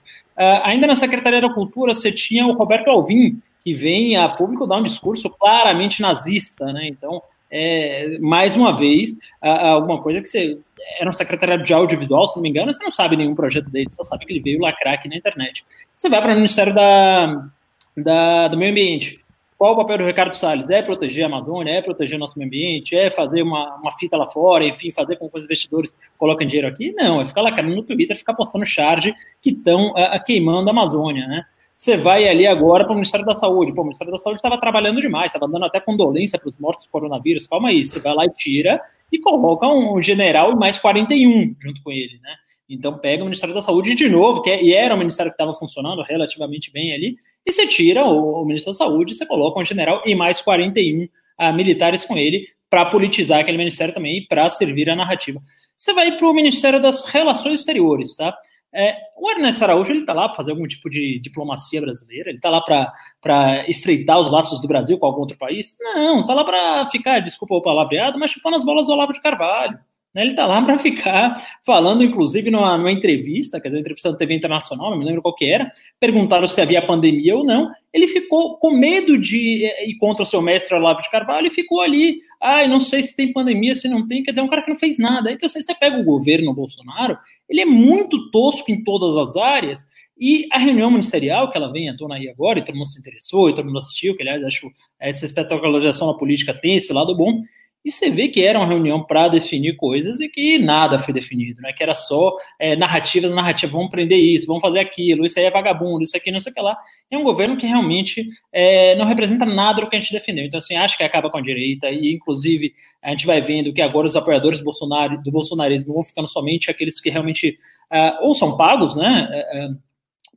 ainda na Secretaria da Cultura, você tinha o Roberto Alvim, que vem a público dar um discurso claramente nazista, né? Então, é, mais uma vez, alguma coisa que você era um secretário de audiovisual, se não me engano, você não sabe nenhum projeto dele, só sabe que ele veio lacrar aqui na internet. Você vai para o Ministério da, da, do meio ambiente. Qual o papel do Ricardo Salles? É proteger a Amazônia, é proteger o nosso meio ambiente, é fazer uma, uma fita lá fora, enfim, fazer com que os investidores coloquem dinheiro aqui? Não, é ficar lá no Twitter, ficar postando charge que estão uh, queimando a Amazônia, né? Você vai ali agora para o Ministério da Saúde. Pô, o Ministério da Saúde estava trabalhando demais, estava dando até condolência para os mortos do coronavírus. Calma aí, você vai lá e tira e coloca um general e mais 41 junto com ele, né? Então pega o Ministério da Saúde de novo, que é, e era um ministério que estava funcionando relativamente bem ali, e você tira o, o Ministério da Saúde, você coloca um general e mais 41 uh, militares com ele para politizar aquele ministério também e para servir a narrativa. Você vai para o Ministério das Relações Exteriores, tá? É, o Ernesto Araújo ele está lá para fazer algum tipo de diplomacia brasileira? Ele está lá para estreitar os laços do Brasil com algum outro país? Não, está lá para ficar, desculpa o palavreado, mas chupando as bolas do Olavo de Carvalho. Né? Ele está lá para ficar falando, inclusive, numa, numa, entrevista, quer dizer, uma entrevista da TV Internacional, não me lembro qual que era, perguntaram se havia pandemia ou não. Ele ficou com medo de eh, ir contra o seu mestre Olavo de Carvalho e ficou ali, ai, não sei se tem pandemia, se não tem, quer dizer, é um cara que não fez nada. Então, se você pega o governo Bolsonaro, ele é muito tosco em todas as áreas, e a reunião ministerial, que ela vem à tona aí agora, e todo mundo se interessou, e todo mundo assistiu, que aliás acho essa espetacularização na política tem esse lado bom, e você vê que era uma reunião para definir coisas e que nada foi definido, né? Que era só é, narrativas, narrativas, vamos prender isso, vamos fazer aquilo, isso aí é vagabundo, isso aqui não sei o que lá. É um governo que realmente é, não representa nada do que a gente defendeu. Então, assim, acho que acaba com a direita, e inclusive a gente vai vendo que agora os apoiadores do, Bolsonaro, do bolsonarismo vão ficando somente aqueles que realmente uh, ou são pagos, né? Uh,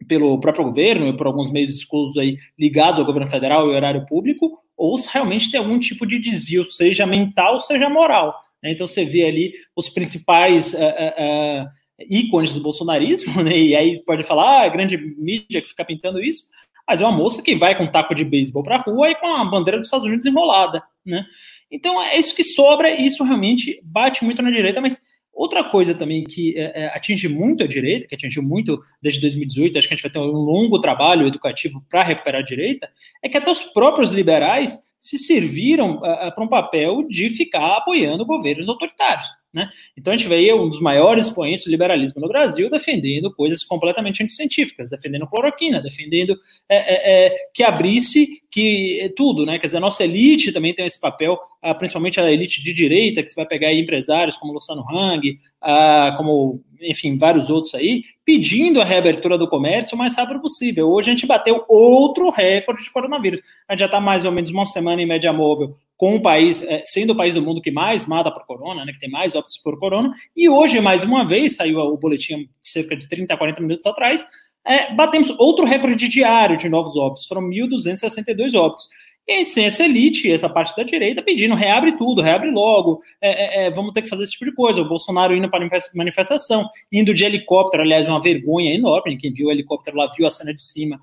pelo próprio governo e por alguns meios exclusos aí ligados ao governo federal e ao horário público, ou se realmente tem algum tipo de desvio, seja mental, seja moral. Né? Então você vê ali os principais uh, uh, uh, ícones do bolsonarismo, né? e aí pode falar, ah, a grande mídia que fica pintando isso, mas é uma moça que vai com um taco de beisebol para a rua e com a bandeira dos Estados Unidos enrolada. Né? Então é isso que sobra, e isso realmente bate muito na direita, mas Outra coisa também que é, é, atinge muito a direita, que atingiu muito desde 2018, acho que a gente vai ter um longo trabalho educativo para recuperar a direita, é que até os próprios liberais se serviram uh, uh, para um papel de ficar apoiando governos autoritários. Né? Então a gente vê um dos maiores expoentes do liberalismo no Brasil defendendo coisas completamente anticientíficas, defendendo cloroquina, defendendo é, é, é, que abrisse que é tudo, né? Quer dizer, a nossa elite também tem esse papel, ah, principalmente a elite de direita, que você vai pegar empresários como Luciano Hang, ah, como enfim, vários outros aí, pedindo a reabertura do comércio o mais rápido possível. Hoje a gente bateu outro recorde de coronavírus. A gente já está mais ou menos uma semana em média móvel com o país, é, sendo o país do mundo que mais mata por corona, né, que tem mais óbitos por corona, e hoje, mais uma vez, saiu o boletim cerca de 30, 40 minutos atrás, é, batemos outro recorde diário de novos óbitos, foram 1.262 óbitos. E sem essa elite, essa parte da direita, pedindo reabre tudo, reabre logo, é, é, é vamos ter que fazer esse tipo de coisa. O Bolsonaro indo para manifestação, indo de helicóptero, aliás, uma vergonha enorme. Quem viu o helicóptero lá viu a cena de cima,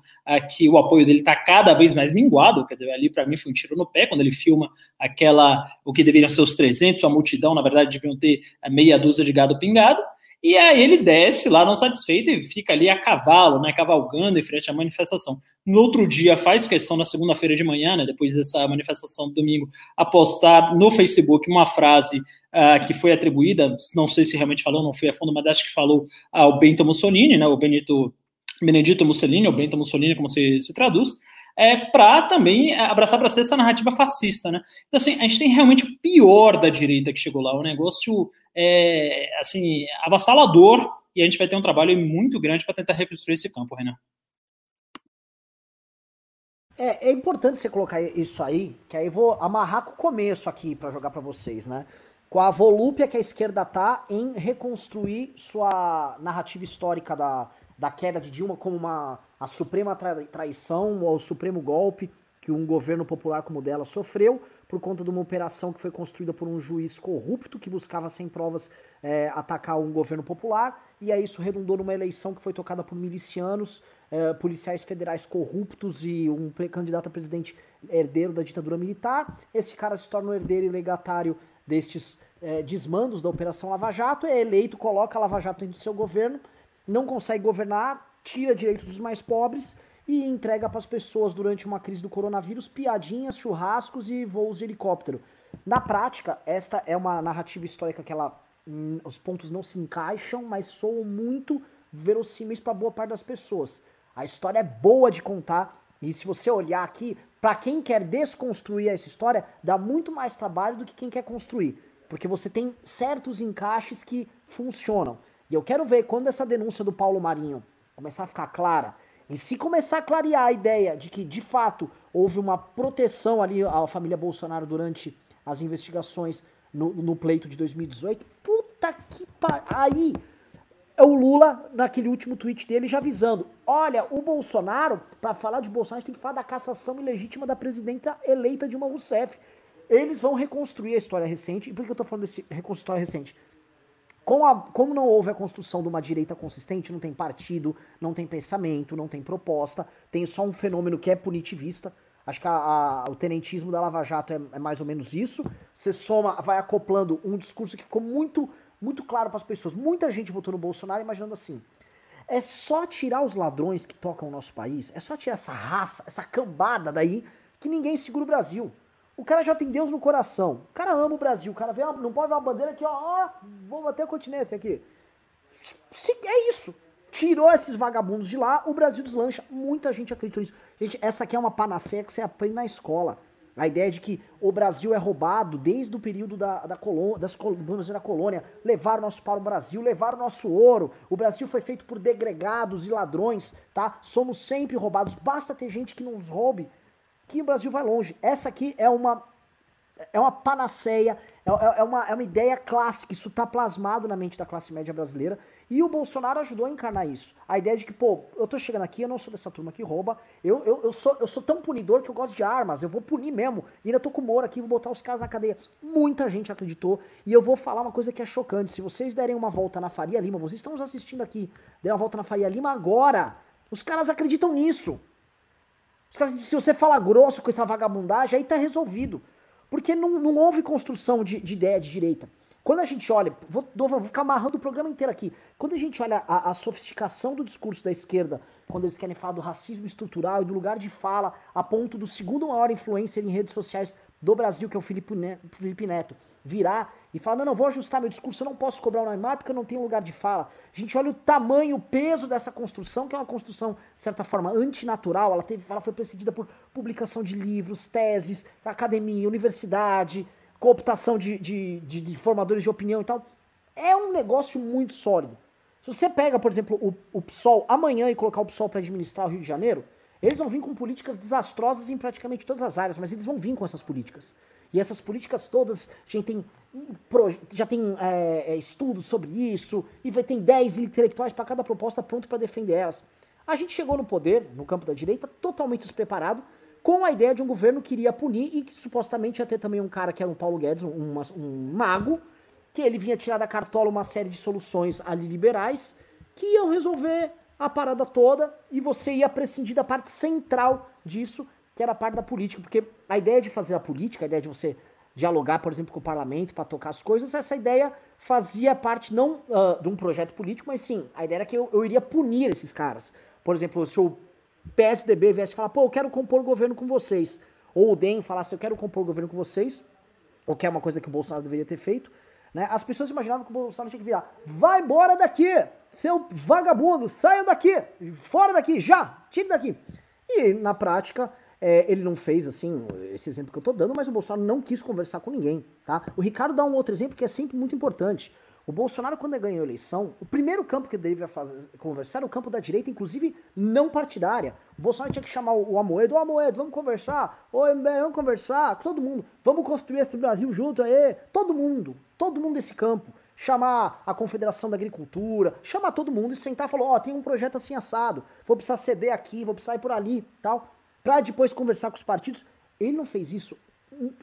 que o apoio dele está cada vez mais minguado. Quer dizer, ali para mim foi um tiro no pé quando ele filma aquela, o que deveriam ser os 300, a multidão, na verdade, deviam ter meia dúzia de gado pingado. E aí ele desce lá não satisfeito e fica ali a cavalo, né, cavalgando em frente à manifestação. No outro dia faz questão na segunda-feira de manhã, né, depois dessa manifestação do domingo, apostar no Facebook uma frase uh, que foi atribuída, não sei se realmente falou, não foi a fundo, mas acho que falou ao Bento Mussolini, né, o Benito Benedito Mussolini, ou Bento Mussolini, como se, se traduz, é, para também abraçar para ser essa narrativa fascista, né? Então, assim, a gente tem realmente o pior da direita que chegou lá, o negócio é, assim, avassalador e a gente vai ter um trabalho muito grande para tentar reconstruir esse campo, Renan. É, é importante você colocar isso aí, que aí vou amarrar com o começo aqui para jogar para vocês, né? Com a volúpia que a esquerda tá em reconstruir sua narrativa histórica da, da queda de Dilma como uma a suprema traição ou o supremo golpe que um governo popular como o dela sofreu por conta de uma operação que foi construída por um juiz corrupto que buscava sem provas é, atacar um governo popular e aí isso redundou numa eleição que foi tocada por milicianos, é, policiais federais corruptos e um candidato a presidente herdeiro da ditadura militar. Esse cara se torna o herdeiro e legatário destes é, desmandos da Operação Lava Jato, é eleito, coloca a Lava Jato dentro do seu governo, não consegue governar, tira direitos dos mais pobres e entrega para as pessoas durante uma crise do coronavírus piadinhas, churrascos e voos de helicóptero. Na prática, esta é uma narrativa histórica que ela, hum, os pontos não se encaixam, mas soam muito verossímeis para boa parte das pessoas. A história é boa de contar e se você olhar aqui, para quem quer desconstruir essa história, dá muito mais trabalho do que quem quer construir, porque você tem certos encaixes que funcionam. E eu quero ver quando essa denúncia do Paulo Marinho começar a ficar clara e se começar a clarear a ideia de que, de fato, houve uma proteção ali à família Bolsonaro durante as investigações no, no pleito de 2018, puta que pariu. Aí, é o Lula, naquele último tweet dele, já avisando: olha, o Bolsonaro, para falar de Bolsonaro, a gente tem que falar da cassação ilegítima da presidenta eleita Dilma Rousseff. Eles vão reconstruir a história recente. E por que eu tô falando desse reconstruir história recente? Como, a, como não houve a construção de uma direita consistente, não tem partido, não tem pensamento, não tem proposta, tem só um fenômeno que é punitivista. Acho que a, a, o tenentismo da Lava Jato é, é mais ou menos isso. Você soma, vai acoplando um discurso que ficou muito muito claro para as pessoas. Muita gente votou no Bolsonaro imaginando assim: é só tirar os ladrões que tocam o nosso país, é só tirar essa raça, essa cambada daí, que ninguém segura o Brasil. O cara já tem Deus no coração. O cara ama o Brasil. O cara vê, não pode ver uma bandeira aqui, ó, ó vou bater a continência aqui. É isso. Tirou esses vagabundos de lá, o Brasil deslancha. Muita gente acreditou nisso. Gente, essa aqui é uma panaceia que você aprende na escola. A ideia de que o Brasil é roubado desde o período da, da, colônia, das, da colônia, levaram nosso para o Brasil, levaram o nosso ouro. O Brasil foi feito por degregados e ladrões, tá? Somos sempre roubados. Basta ter gente que nos roube, que o Brasil vai longe. Essa aqui é uma é uma panaceia, é, é, é, uma, é uma ideia clássica, isso tá plasmado na mente da classe média brasileira, e o Bolsonaro ajudou a encarnar isso. A ideia de que, pô, eu tô chegando aqui, eu não sou dessa turma que rouba, eu, eu, eu, sou, eu sou tão punidor que eu gosto de armas, eu vou punir mesmo, e ainda tô com o Moro aqui, vou botar os caras na cadeia. Muita gente acreditou, e eu vou falar uma coisa que é chocante, se vocês derem uma volta na Faria Lima, vocês estão nos assistindo aqui, derem uma volta na Faria Lima agora, os caras acreditam nisso. Os caras, se você fala grosso com essa vagabundagem, aí tá resolvido. Porque não, não houve construção de, de, ideia de direita. Quando a gente olha, vou, vou ficar amarrando o programa inteiro aqui. Quando a gente olha a, a, sofisticação do discurso da esquerda, quando eles querem falar do racismo estrutural e do lugar de fala, a ponto do segundo maior influencer em redes sociais do Brasil, que é o Felipe Neto, virar e falar: não, não, vou ajustar meu discurso, eu não posso cobrar o Neymar porque eu não tenho lugar de fala. A gente olha o tamanho, o peso dessa construção, que é uma construção, de certa forma, antinatural. Ela, teve, ela foi precedida por publicação de livros, teses, academia, universidade, cooptação de, de, de, de formadores de opinião e tal. É um negócio muito sólido. Se você pega, por exemplo, o, o PSOL amanhã e colocar o PSOL para administrar o Rio de Janeiro, eles vão vir com políticas desastrosas em praticamente todas as áreas, mas eles vão vir com essas políticas. E essas políticas todas, a gente tem, já tem é, é, estudos sobre isso, e vai ter 10 intelectuais para cada proposta pronto para defender elas. A gente chegou no poder, no campo da direita, totalmente despreparado, com a ideia de um governo que iria punir e que supostamente ia ter também um cara que era o Paulo Guedes, um, um mago, que ele vinha tirar da cartola uma série de soluções ali liberais que iam resolver a parada toda e você ia prescindir da parte central disso, que era a parte da política, porque a ideia de fazer a política, a ideia de você dialogar, por exemplo, com o parlamento para tocar as coisas, essa ideia fazia parte não uh, de um projeto político, mas sim, a ideia era que eu, eu iria punir esses caras. Por exemplo, se o PSDB viesse falar, pô, eu quero compor governo com vocês, ou o DEM falasse, eu quero compor governo com vocês, o que é uma coisa que o Bolsonaro deveria ter feito, né? As pessoas imaginavam que o Bolsonaro tinha que virar, vai embora daqui! seu vagabundo, saia daqui, fora daqui, já, tire daqui. E na prática, é, ele não fez assim, esse exemplo que eu tô dando, mas o Bolsonaro não quis conversar com ninguém, tá? O Ricardo dá um outro exemplo que é sempre muito importante. O Bolsonaro, quando ganhou a eleição, o primeiro campo que ele devia conversar era o campo da direita, inclusive não partidária. O Bolsonaro tinha que chamar o Amoedo, ô Amoedo, vamos conversar, MBL, vamos conversar, todo mundo, vamos construir esse Brasil junto aí, todo mundo, todo mundo desse campo chamar a Confederação da Agricultura, chamar todo mundo e sentar e falar, ó, oh, tem um projeto assim assado, vou precisar ceder aqui, vou precisar ir por ali, tal, para depois conversar com os partidos. Ele não fez isso.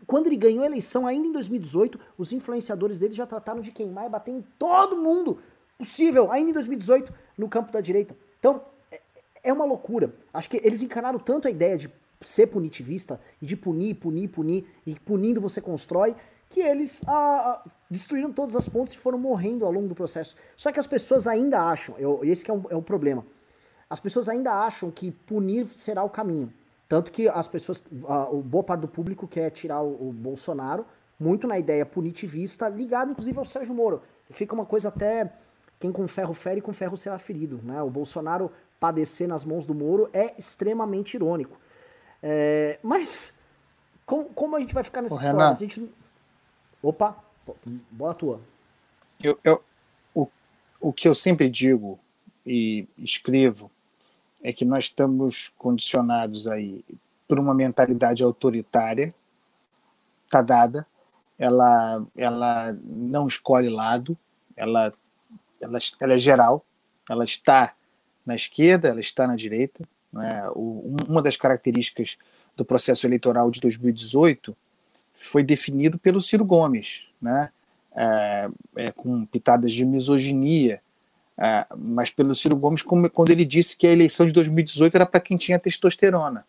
Quando ele ganhou a eleição, ainda em 2018, os influenciadores dele já trataram de queimar e bater em todo mundo possível, ainda em 2018, no campo da direita. Então, é, é uma loucura. Acho que eles encanaram tanto a ideia de ser punitivista e de punir, punir, punir, e punindo você constrói, que eles ah, ah, destruíram todas as pontes e foram morrendo ao longo do processo. Só que as pessoas ainda acham, eu, esse é, um, é o problema, as pessoas ainda acham que punir será o caminho. Tanto que as pessoas, a, o boa parte do público quer tirar o, o, Bolsonaro, muito na ideia punitivista, ligado inclusive ao Sérgio Moro. Fica uma coisa até, quem com ferro fere, com ferro será ferido. Né? O Bolsonaro padecer nas mãos do Moro é extremamente irônico. É, mas, com, como a gente vai ficar nessa história? Renan, a gente Opa, bola tua. Eu, eu, o, o que eu sempre digo e escrevo é que nós estamos condicionados aí por uma mentalidade autoritária, tá dada, ela, ela não escolhe lado, ela ela, ela é geral, ela está na esquerda, ela está na direita. Né? O, uma das características do processo eleitoral de 2018 foi definido pelo Ciro Gomes, né? É, é, com pitadas de misoginia, é, mas pelo Ciro Gomes como, quando ele disse que a eleição de 2018 era para quem tinha testosterona.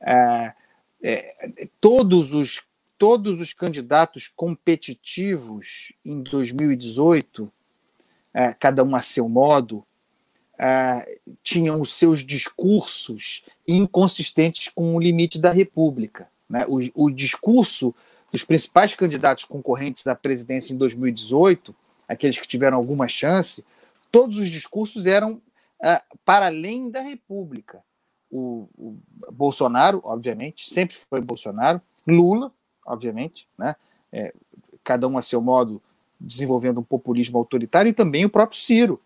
É, é, todos os todos os candidatos competitivos em 2018, é, cada um a seu modo, tinham os seus discursos inconsistentes com o limite da República. Né? O, o, discurso dos principais candidatos concorrentes à presidência em 2018, aqueles que tiveram alguma chance, todos os discursos eram é, para além da República. O, o, Bolsonaro, obviamente, sempre foi Bolsonaro, Lula, obviamente, né? É, cada um a seu modo desenvolvendo um populismo autoritário, e também o próprio Ciro,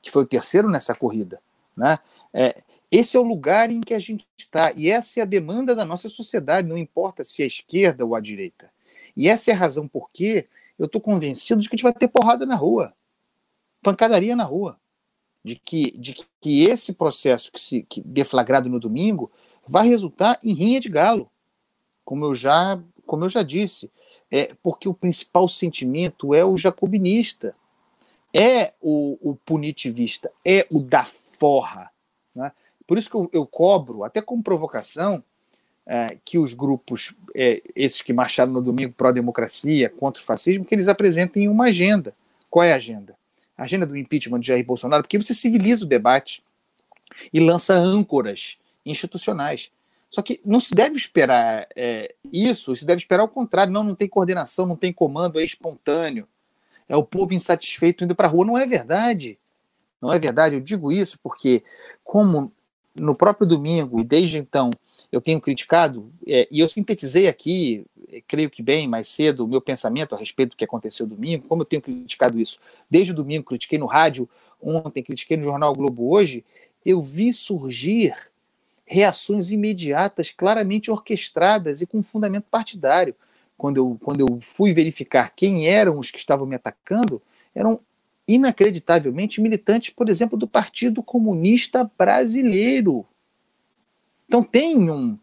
que foi o terceiro nessa corrida. Né? É, esse é o lugar em que a gente está, e essa é a demanda da nossa sociedade, não importa se é a esquerda ou a direita. E essa é a razão por que eu estou convencido de que a gente vai ter porrada na rua, pancadaria na rua, de que, de que esse processo que se que deflagrado no domingo vai resultar em rinha de galo, como eu já, como eu já disse, é porque o principal sentimento é o jacobinista é o, o punitivista, é o da forra. Né? Por isso que eu, eu cobro, até como provocação, é, que os grupos, é, esses que marcharam no domingo pró-democracia, contra o fascismo, que eles apresentem uma agenda. Qual é a agenda? Agenda do impeachment de Jair Bolsonaro, porque você civiliza o debate e lança âncoras institucionais. Só que não se deve esperar é, isso, se deve esperar o contrário. Não, não tem coordenação, não tem comando, é espontâneo é o povo insatisfeito indo para a rua. Não é verdade. Não é verdade. Eu digo isso porque, como no próprio domingo, e desde então eu tenho criticado, é, e eu sintetizei aqui, é, creio que bem, mais cedo, o meu pensamento a respeito do que aconteceu domingo, como eu tenho criticado isso. Desde o domingo, critiquei no rádio, ontem, critiquei no Jornal Globo hoje, eu vi surgir reações imediatas, claramente orquestradas e com fundamento partidário quando eu, quando eu fui verificar quem eram os que estavam me atacando, eram inacreditavelmente militantes, por exemplo, do Partido Comunista Brasileiro. Então tem um,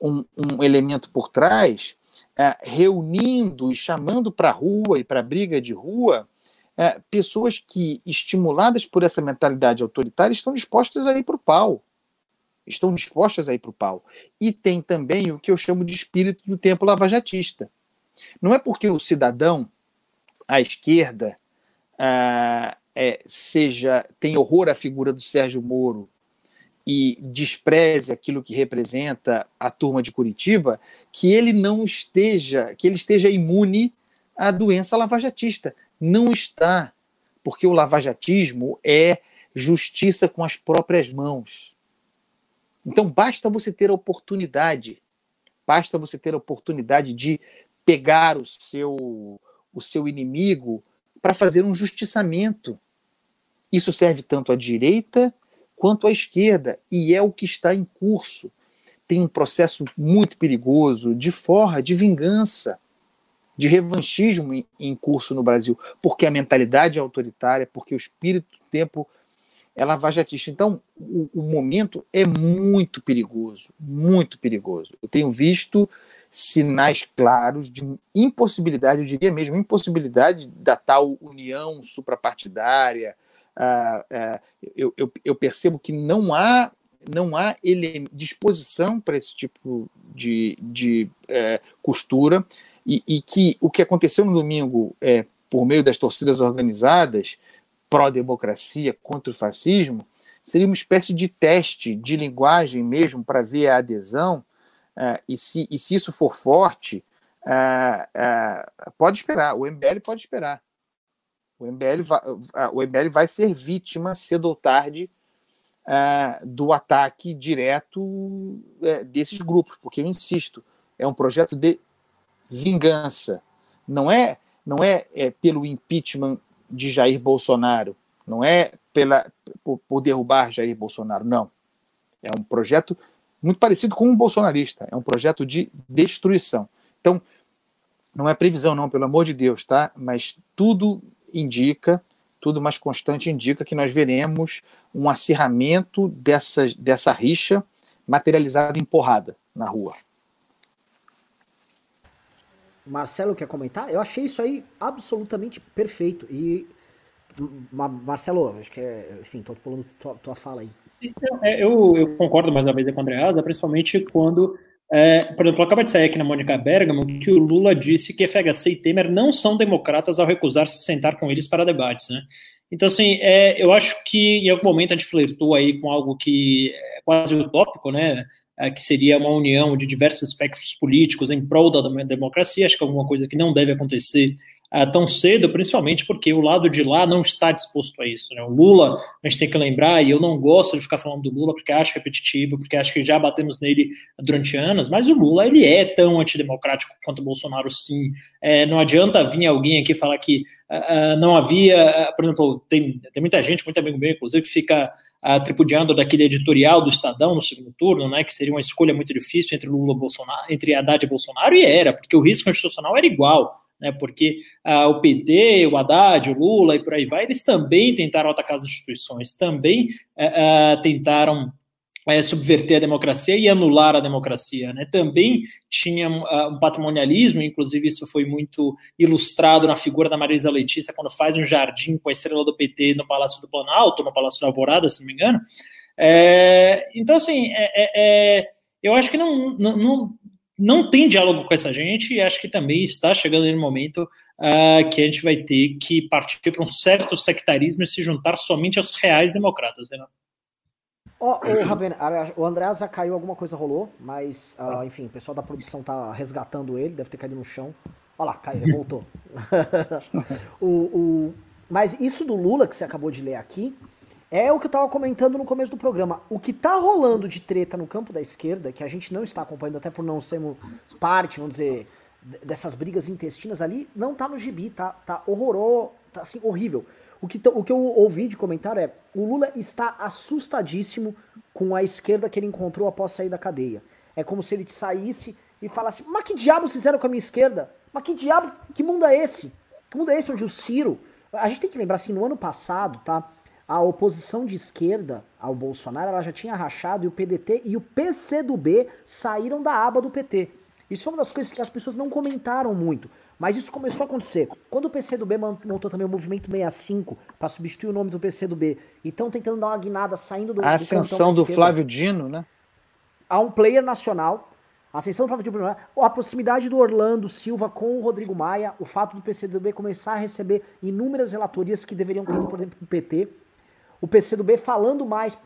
um, um elemento por trás é, reunindo e chamando para a rua e para a briga de rua é, pessoas que, estimuladas por essa mentalidade autoritária, estão dispostas a ir para o pau. Estão dispostas a ir para o pau. E tem também o que eu chamo de espírito do tempo lavajatista. Não é porque o cidadão à esquerda ah, é, seja tem horror à figura do Sérgio Moro e despreze aquilo que representa a turma de Curitiba, que ele não esteja, que ele esteja imune à doença lavajatista. Não está, porque o lavajatismo é justiça com as próprias mãos. Então basta você ter a oportunidade, basta você ter a oportunidade de pegar o seu, o seu inimigo para fazer um justiçamento. Isso serve tanto à direita quanto à esquerda, e é o que está em curso. Tem um processo muito perigoso de forra, de vingança, de revanchismo em curso no Brasil, porque a mentalidade é autoritária, porque o espírito do tempo é lavajatista. Então, o, o momento é muito perigoso, muito perigoso. Eu tenho visto sinais claros de impossibilidade, eu diria mesmo, impossibilidade da tal união suprapartidária. Uh, uh, eu, eu, eu, percebo que não há não há ele, disposição para esse tipo de, de uh, costura e, e, que o que aconteceu no domingo é, por meio das torcidas organizadas pró-democracia contra o fascismo seria uma espécie de teste de linguagem mesmo para ver a adesão Uh, e, se, e se isso for forte, pode esperar, o MBL pode esperar. O MBL, vai, o MBL vai ser vítima, cedo ou tarde, do ataque direto desses grupos, porque eu insisto, é um projeto de vingança. Não é, não é, é pelo impeachment de Jair Bolsonaro, não é pela, por, por derrubar Jair Bolsonaro, não. É um projeto muito parecido com um bolsonarista. É um projeto de destruição. Então, não é previsão, não, pelo amor de Deus, tá? Mas tudo indica tudo mais constante indica que nós veremos um acirramento dessa, dessa rixa materializada em porrada na rua. Marcelo quer comentar? Eu achei isso aí absolutamente perfeito. E Marcelo, acho que é, enfim, tô pulando tua, tua fala aí. É, eu, eu, concordo mais uma vez com o Andreasa, principalmente quando, é, por exemplo, acaba de sair aqui na Mônica Bergamo que o Lula disse que FHC e Temer não são democratas ao recusar se sentar com eles para debates, né? Então, assim, é, eu acho que em algum momento a gente flertou aí com algo que é quase utópico, né? É, que seria uma união de diversos espectros políticos em prol da democracia. Acho que é alguma coisa que não deve acontecer uh, tão cedo, principalmente porque o lado de lá não está disposto a isso. Né? O Lula, a gente tem que lembrar, e eu não gosto de ficar falando do Lula porque acho repetitivo, porque acho que já batemos nele durante anos, mas o Lula ele é tão antidemocrático quanto o Bolsonaro, sim. É, não adianta vir alguém aqui falar que uh, não havia, uh, por exemplo, tem, tem muita gente, muito amigo meu, inclusive, que fica uh, tripudiando daquele editorial do Estadão no segundo turno, né, que seria uma escolha muito difícil entre Lula Bolsonaro, entre Haddad e Bolsonaro, e era, porque o risco constitucional era igual né, porque ah, o PT, o Haddad, o Lula e por aí vai, eles também tentaram atacar as instituições, também ah, ah tentaram é, subverter a democracia e anular a democracia. Né? Também tinha uh, um patrimonialismo, inclusive isso foi muito ilustrado na figura da Marisa Letícia, quando faz um jardim com a estrela do PT no Palácio do Planalto, no Palácio da Alvorada, se não me engano. É, então, assim, é, é, é eu acho que não, não, não, não tem diálogo com essa gente e acho que também está chegando no momento uh, que a gente vai ter que partir para um certo sectarismo e se juntar somente aos reais democratas, né? Ó, oh, o Raven, o André já caiu, alguma coisa rolou, mas, uh, enfim, o pessoal da produção tá resgatando ele, deve ter caído no chão. Olha lá, caiu, ele voltou. o, o, mas isso do Lula que você acabou de ler aqui, é o que eu estava comentando no começo do programa. O que está rolando de treta no campo da esquerda, que a gente não está acompanhando, até por não sermos parte, vamos dizer, dessas brigas intestinas ali, não tá no gibi, tá, tá horroroso, tá assim, horrível. O que, o que eu ouvi de comentário é: o Lula está assustadíssimo com a esquerda que ele encontrou após sair da cadeia. É como se ele saísse e falasse: Mas que diabos fizeram com a minha esquerda? Mas que diabo, que mundo é esse? Que mundo é esse onde o Ciro. A gente tem que lembrar assim: no ano passado, tá? A oposição de esquerda ao Bolsonaro ela já tinha rachado e o PDT e o PCdoB saíram da aba do PT. Isso é uma das coisas que as pessoas não comentaram muito, mas isso começou a acontecer. Quando o PCdoB montou também o Movimento 65 para substituir o nome do PCdoB, então tentando dar uma guinada saindo do A ascensão do, do Flávio Dino, né? A um player nacional, a ascensão do Flávio Dino, a proximidade do Orlando Silva com o Rodrigo Maia, o fato do PCdoB começar a receber inúmeras relatorias que deveriam ter ido, por exemplo, para o PT o PCdoB falando mais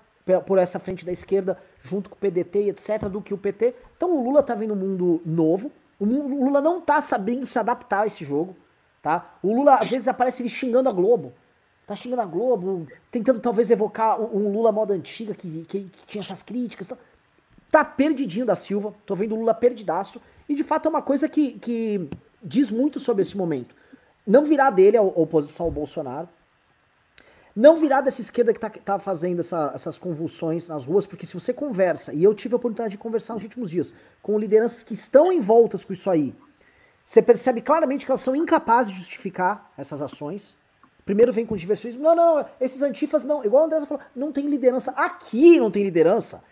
por essa frente da esquerda, junto com o PDT e etc., do que o PT. Então o Lula tá vendo um mundo novo. O Lula não tá sabendo se adaptar a esse jogo. Tá? O Lula, às vezes, aparece ele xingando a Globo. Tá xingando a Globo, tentando talvez evocar um Lula moda antiga que, que, que tinha essas críticas. Tá, tá perdidinho da Silva. Tô vendo o Lula perdidaço. E de fato é uma coisa que, que diz muito sobre esse momento. Não virá dele a oposição ao Bolsonaro. Não virar dessa esquerda que tá, tá fazendo essa, essas convulsões nas ruas, porque se você conversa, e eu tive a oportunidade de conversar nos últimos dias com lideranças que estão envoltas com isso aí, você percebe claramente que elas são incapazes de justificar essas ações. Primeiro vem com diversionismo. Não, não, esses antifas não. Igual a Andressa falou, não tem liderança. Aqui não tem liderança.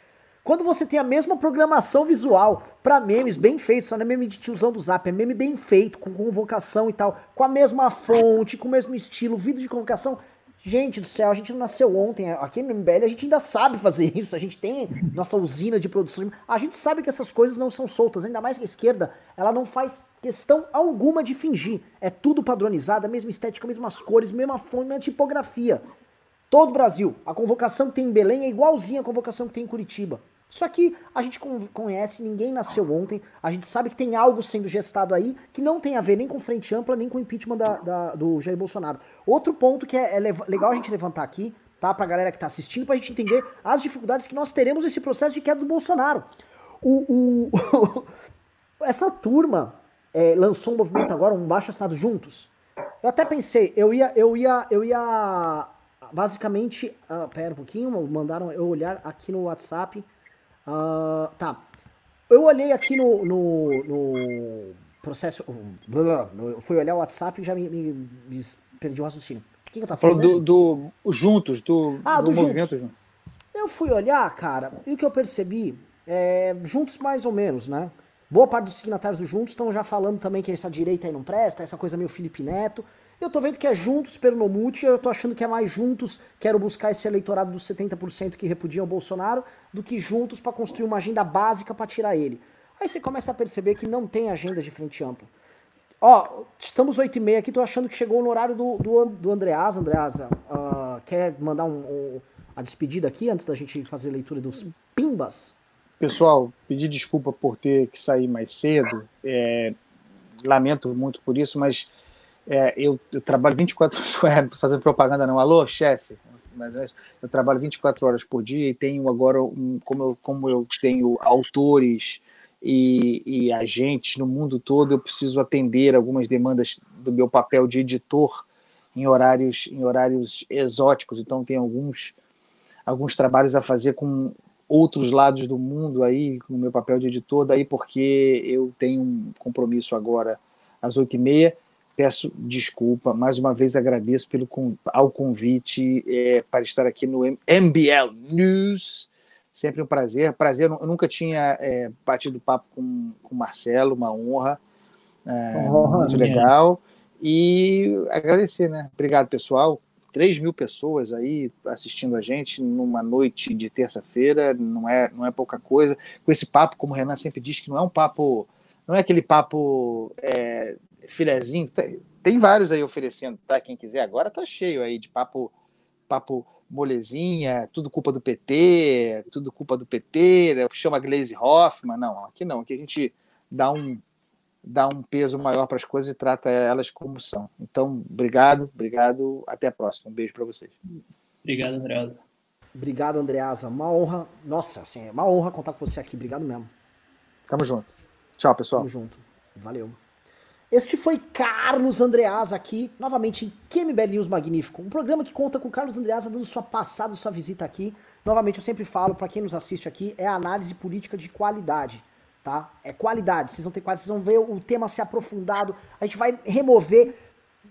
Quando você tem a mesma programação visual para memes bem feitos, não é meme de tiozão do zap, é meme bem feito, com convocação e tal, com a mesma fonte, com o mesmo estilo, vídeo de convocação, Gente do céu, a gente não nasceu ontem. Aqui no MBL a gente ainda sabe fazer isso. A gente tem nossa usina de produção. A gente sabe que essas coisas não são soltas. Ainda mais que a esquerda, ela não faz questão alguma de fingir. É tudo padronizado, a mesma estética, mesmas cores, mesma fonte, mesma tipografia. Todo o Brasil. A convocação que tem em Belém é igualzinha à convocação que tem em Curitiba. Só que a gente conhece, ninguém nasceu ontem, a gente sabe que tem algo sendo gestado aí que não tem a ver nem com frente ampla, nem com o impeachment da, da, do Jair Bolsonaro. Outro ponto que é, é legal a gente levantar aqui, tá, pra galera que tá assistindo, pra gente entender as dificuldades que nós teremos nesse processo de queda do Bolsonaro. O, o essa turma é, lançou um movimento agora, um baixo assinado juntos. Eu até pensei, eu ia, eu ia, eu ia basicamente, uh, pera um pouquinho, mandaram eu olhar aqui no WhatsApp. Uh, tá. Eu olhei aqui no, no, no processo. Eu fui olhar o WhatsApp e já me, me, me perdi o raciocínio. O que, que eu tava falando? Do, do, Juntos, do, ah, do, do movimento Juntos. Eu fui olhar, cara, e o que eu percebi, é, Juntos mais ou menos, né? Boa parte dos signatários do Juntos estão já falando também que essa direita aí não presta, essa coisa meio Felipe Neto. Eu tô vendo que é Juntos Pernomute, eu tô achando que é mais Juntos, quero buscar esse eleitorado dos 70% que repudiam o Bolsonaro, do que Juntos para construir uma agenda básica para tirar ele. Aí você começa a perceber que não tem agenda de frente ampla. Ó, estamos 8 e meia aqui, tô achando que chegou no horário do, do, do Andreasa. Andreasa, uh, quer mandar um, um, a despedida aqui antes da gente fazer a leitura dos pimbas? Pessoal, pedir desculpa por ter que sair mais cedo. É, lamento muito por isso, mas é, eu, eu, trabalho 24 horas, não estou fazendo propaganda não. Alô, chefe? Mas eu trabalho 24 horas por dia e tenho agora, um, como, eu, como eu tenho autores e, e agentes no mundo todo, eu preciso atender algumas demandas do meu papel de editor em horários, em horários exóticos. Então, tem alguns, alguns trabalhos a fazer com outros lados do mundo aí, no meu papel de editor, daí porque eu tenho um compromisso agora às oito e meia Peço desculpa, mais uma vez agradeço pelo ao convite é, para estar aqui no MBL News. Sempre um prazer. Prazer, eu nunca tinha é, batido papo com o Marcelo, uma honra. É, honra muito legal. E agradecer, né? Obrigado, pessoal. 3 mil pessoas aí assistindo a gente numa noite de terça-feira, não é, não é pouca coisa. Com esse papo, como o Renan sempre diz, que não é um papo, não é aquele papo é, filezinho. Tem vários aí oferecendo, tá? Quem quiser agora tá cheio aí de papo, papo molezinha, tudo culpa do PT, tudo culpa do PT, né? chama Glaze Hoffman. Não, aqui não. Aqui a gente dá um, dá um peso maior para as coisas e trata elas como são. Então, obrigado, obrigado. Até a próxima. Um beijo para vocês. Obrigado, Andreasa. Obrigado, Andreasa. Uma honra. Nossa, assim, é uma honra contar com você aqui. Obrigado mesmo. Tamo junto. Tchau, pessoal. Tamo junto. Valeu. Este foi Carlos Andreasa aqui, novamente em QMBL News Magnífico, um programa que conta com Carlos Andreasa dando sua passada, sua visita aqui. Novamente, eu sempre falo, para quem nos assiste aqui, é análise política de qualidade, tá? É qualidade, vocês vão ter qualidade, vocês vão ver o tema se aprofundado, a gente vai remover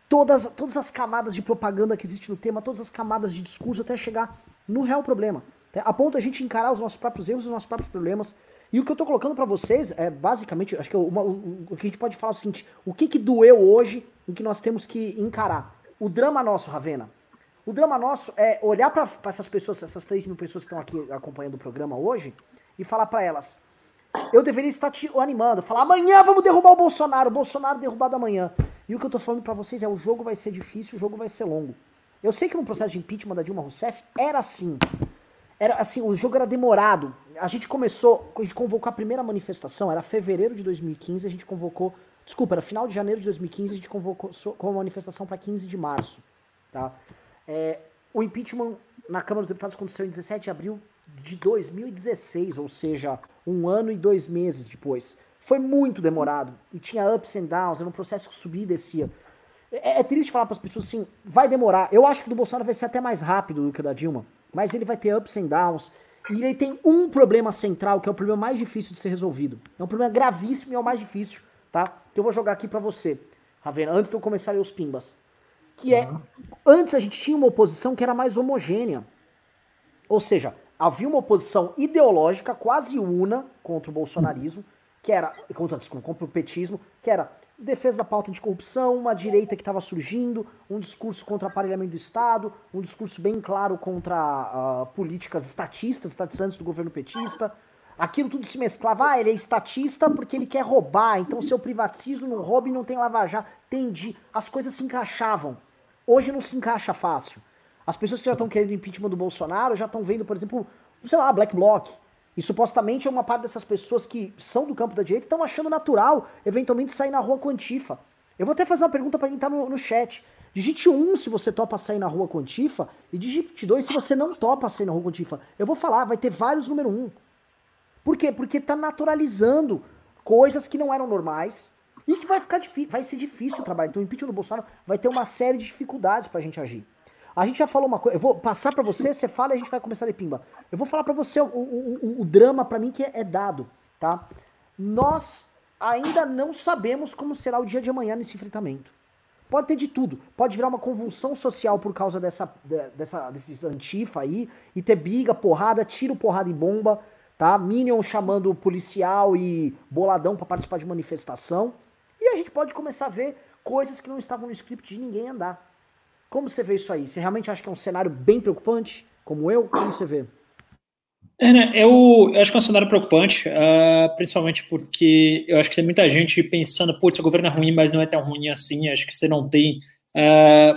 todas, todas as camadas de propaganda que existe no tema, todas as camadas de discurso até chegar no real problema. A ponto a gente encarar os nossos próprios erros, os nossos próprios problemas e o que eu tô colocando para vocês é basicamente, acho que uma, o, o, que a gente pode falar é o seguinte: o que, que doeu hoje em que nós temos que encarar? O drama nosso, Ravena. O drama nosso é olhar para essas pessoas, essas 3 mil pessoas que estão aqui acompanhando o programa hoje, e falar para elas: eu deveria estar te animando, falar amanhã vamos derrubar o Bolsonaro, o Bolsonaro derrubado amanhã. E o que eu tô falando para vocês é: o jogo vai ser difícil, o jogo vai ser longo. Eu sei que no processo de impeachment da Dilma Rousseff era assim. Era assim, o jogo era demorado. A gente começou, a gente convocou a primeira manifestação, era fevereiro de 2015, a gente convocou, desculpa, era final de janeiro de 2015, a gente convocou com a manifestação para 15 de março, tá? É, o impeachment na Câmara dos Deputados aconteceu em 17 de abril de 2016, ou seja, um ano e dois meses depois. Foi muito demorado e tinha ups and downs, era um processo que subia e descia. É, é triste falar para as pessoas assim, vai demorar. Eu acho que do Bolsonaro vai ser até mais rápido do que o da Dilma mas ele vai ter ups and downs. E ele tem um problema central, que é o problema mais difícil de ser resolvido. É um problema gravíssimo e é o mais difícil, tá? Que eu vou jogar aqui para você, Ravena, antes de eu começar os pimbas. Que é, uhum. antes a gente tinha uma oposição que era mais homogênea. Ou seja, havia uma oposição ideológica quase una contra o bolsonarismo, que era, contra, desculpa, contra o petismo, que era defesa da pauta de corrupção, uma direita que estava surgindo, um discurso contra o aparelhamento do Estado, um discurso bem claro contra uh, políticas estatistas, estatizantes do governo petista. Aquilo tudo se mesclava. Ah, ele é estatista porque ele quer roubar, então se eu privatizo, não roubo e não tem lava-jato. Entendi. As coisas se encaixavam. Hoje não se encaixa fácil. As pessoas que já estão querendo impeachment do Bolsonaro já estão vendo, por exemplo, sei lá, Black Bloc, e supostamente é uma parte dessas pessoas que são do campo da direita estão achando natural, eventualmente, sair na rua com antifa. Eu vou até fazer uma pergunta para quem tá no, no chat. Digite 1 um, se você topa sair na rua com antifa, e digite 2 se você não topa sair na rua com antifa. Eu vou falar, vai ter vários número 1. Um. Por quê? Porque tá naturalizando coisas que não eram normais e que vai ficar difícil, vai ser difícil trabalhar. Então o impeachment do Bolsonaro vai ter uma série de dificuldades pra gente agir. A gente já falou uma coisa, eu vou passar para você, você fala e a gente vai começar de pimba. Eu vou falar para você o, o, o, o drama para mim que é, é dado, tá? Nós ainda não sabemos como será o dia de amanhã nesse enfrentamento. Pode ter de tudo. Pode virar uma convulsão social por causa dessa, dessa, desses antifa aí. E ter biga, porrada, tiro, porrada e bomba. Tá? Minion chamando policial e boladão para participar de manifestação. E a gente pode começar a ver coisas que não estavam no script de ninguém andar. Como você vê isso aí? Você realmente acha que é um cenário bem preocupante? Como eu? Como você vê? É, né, eu, eu, acho que é um cenário preocupante, uh, principalmente porque eu acho que tem muita gente pensando, putz, o governo é ruim, mas não é tão ruim assim. Acho que você não tem uh,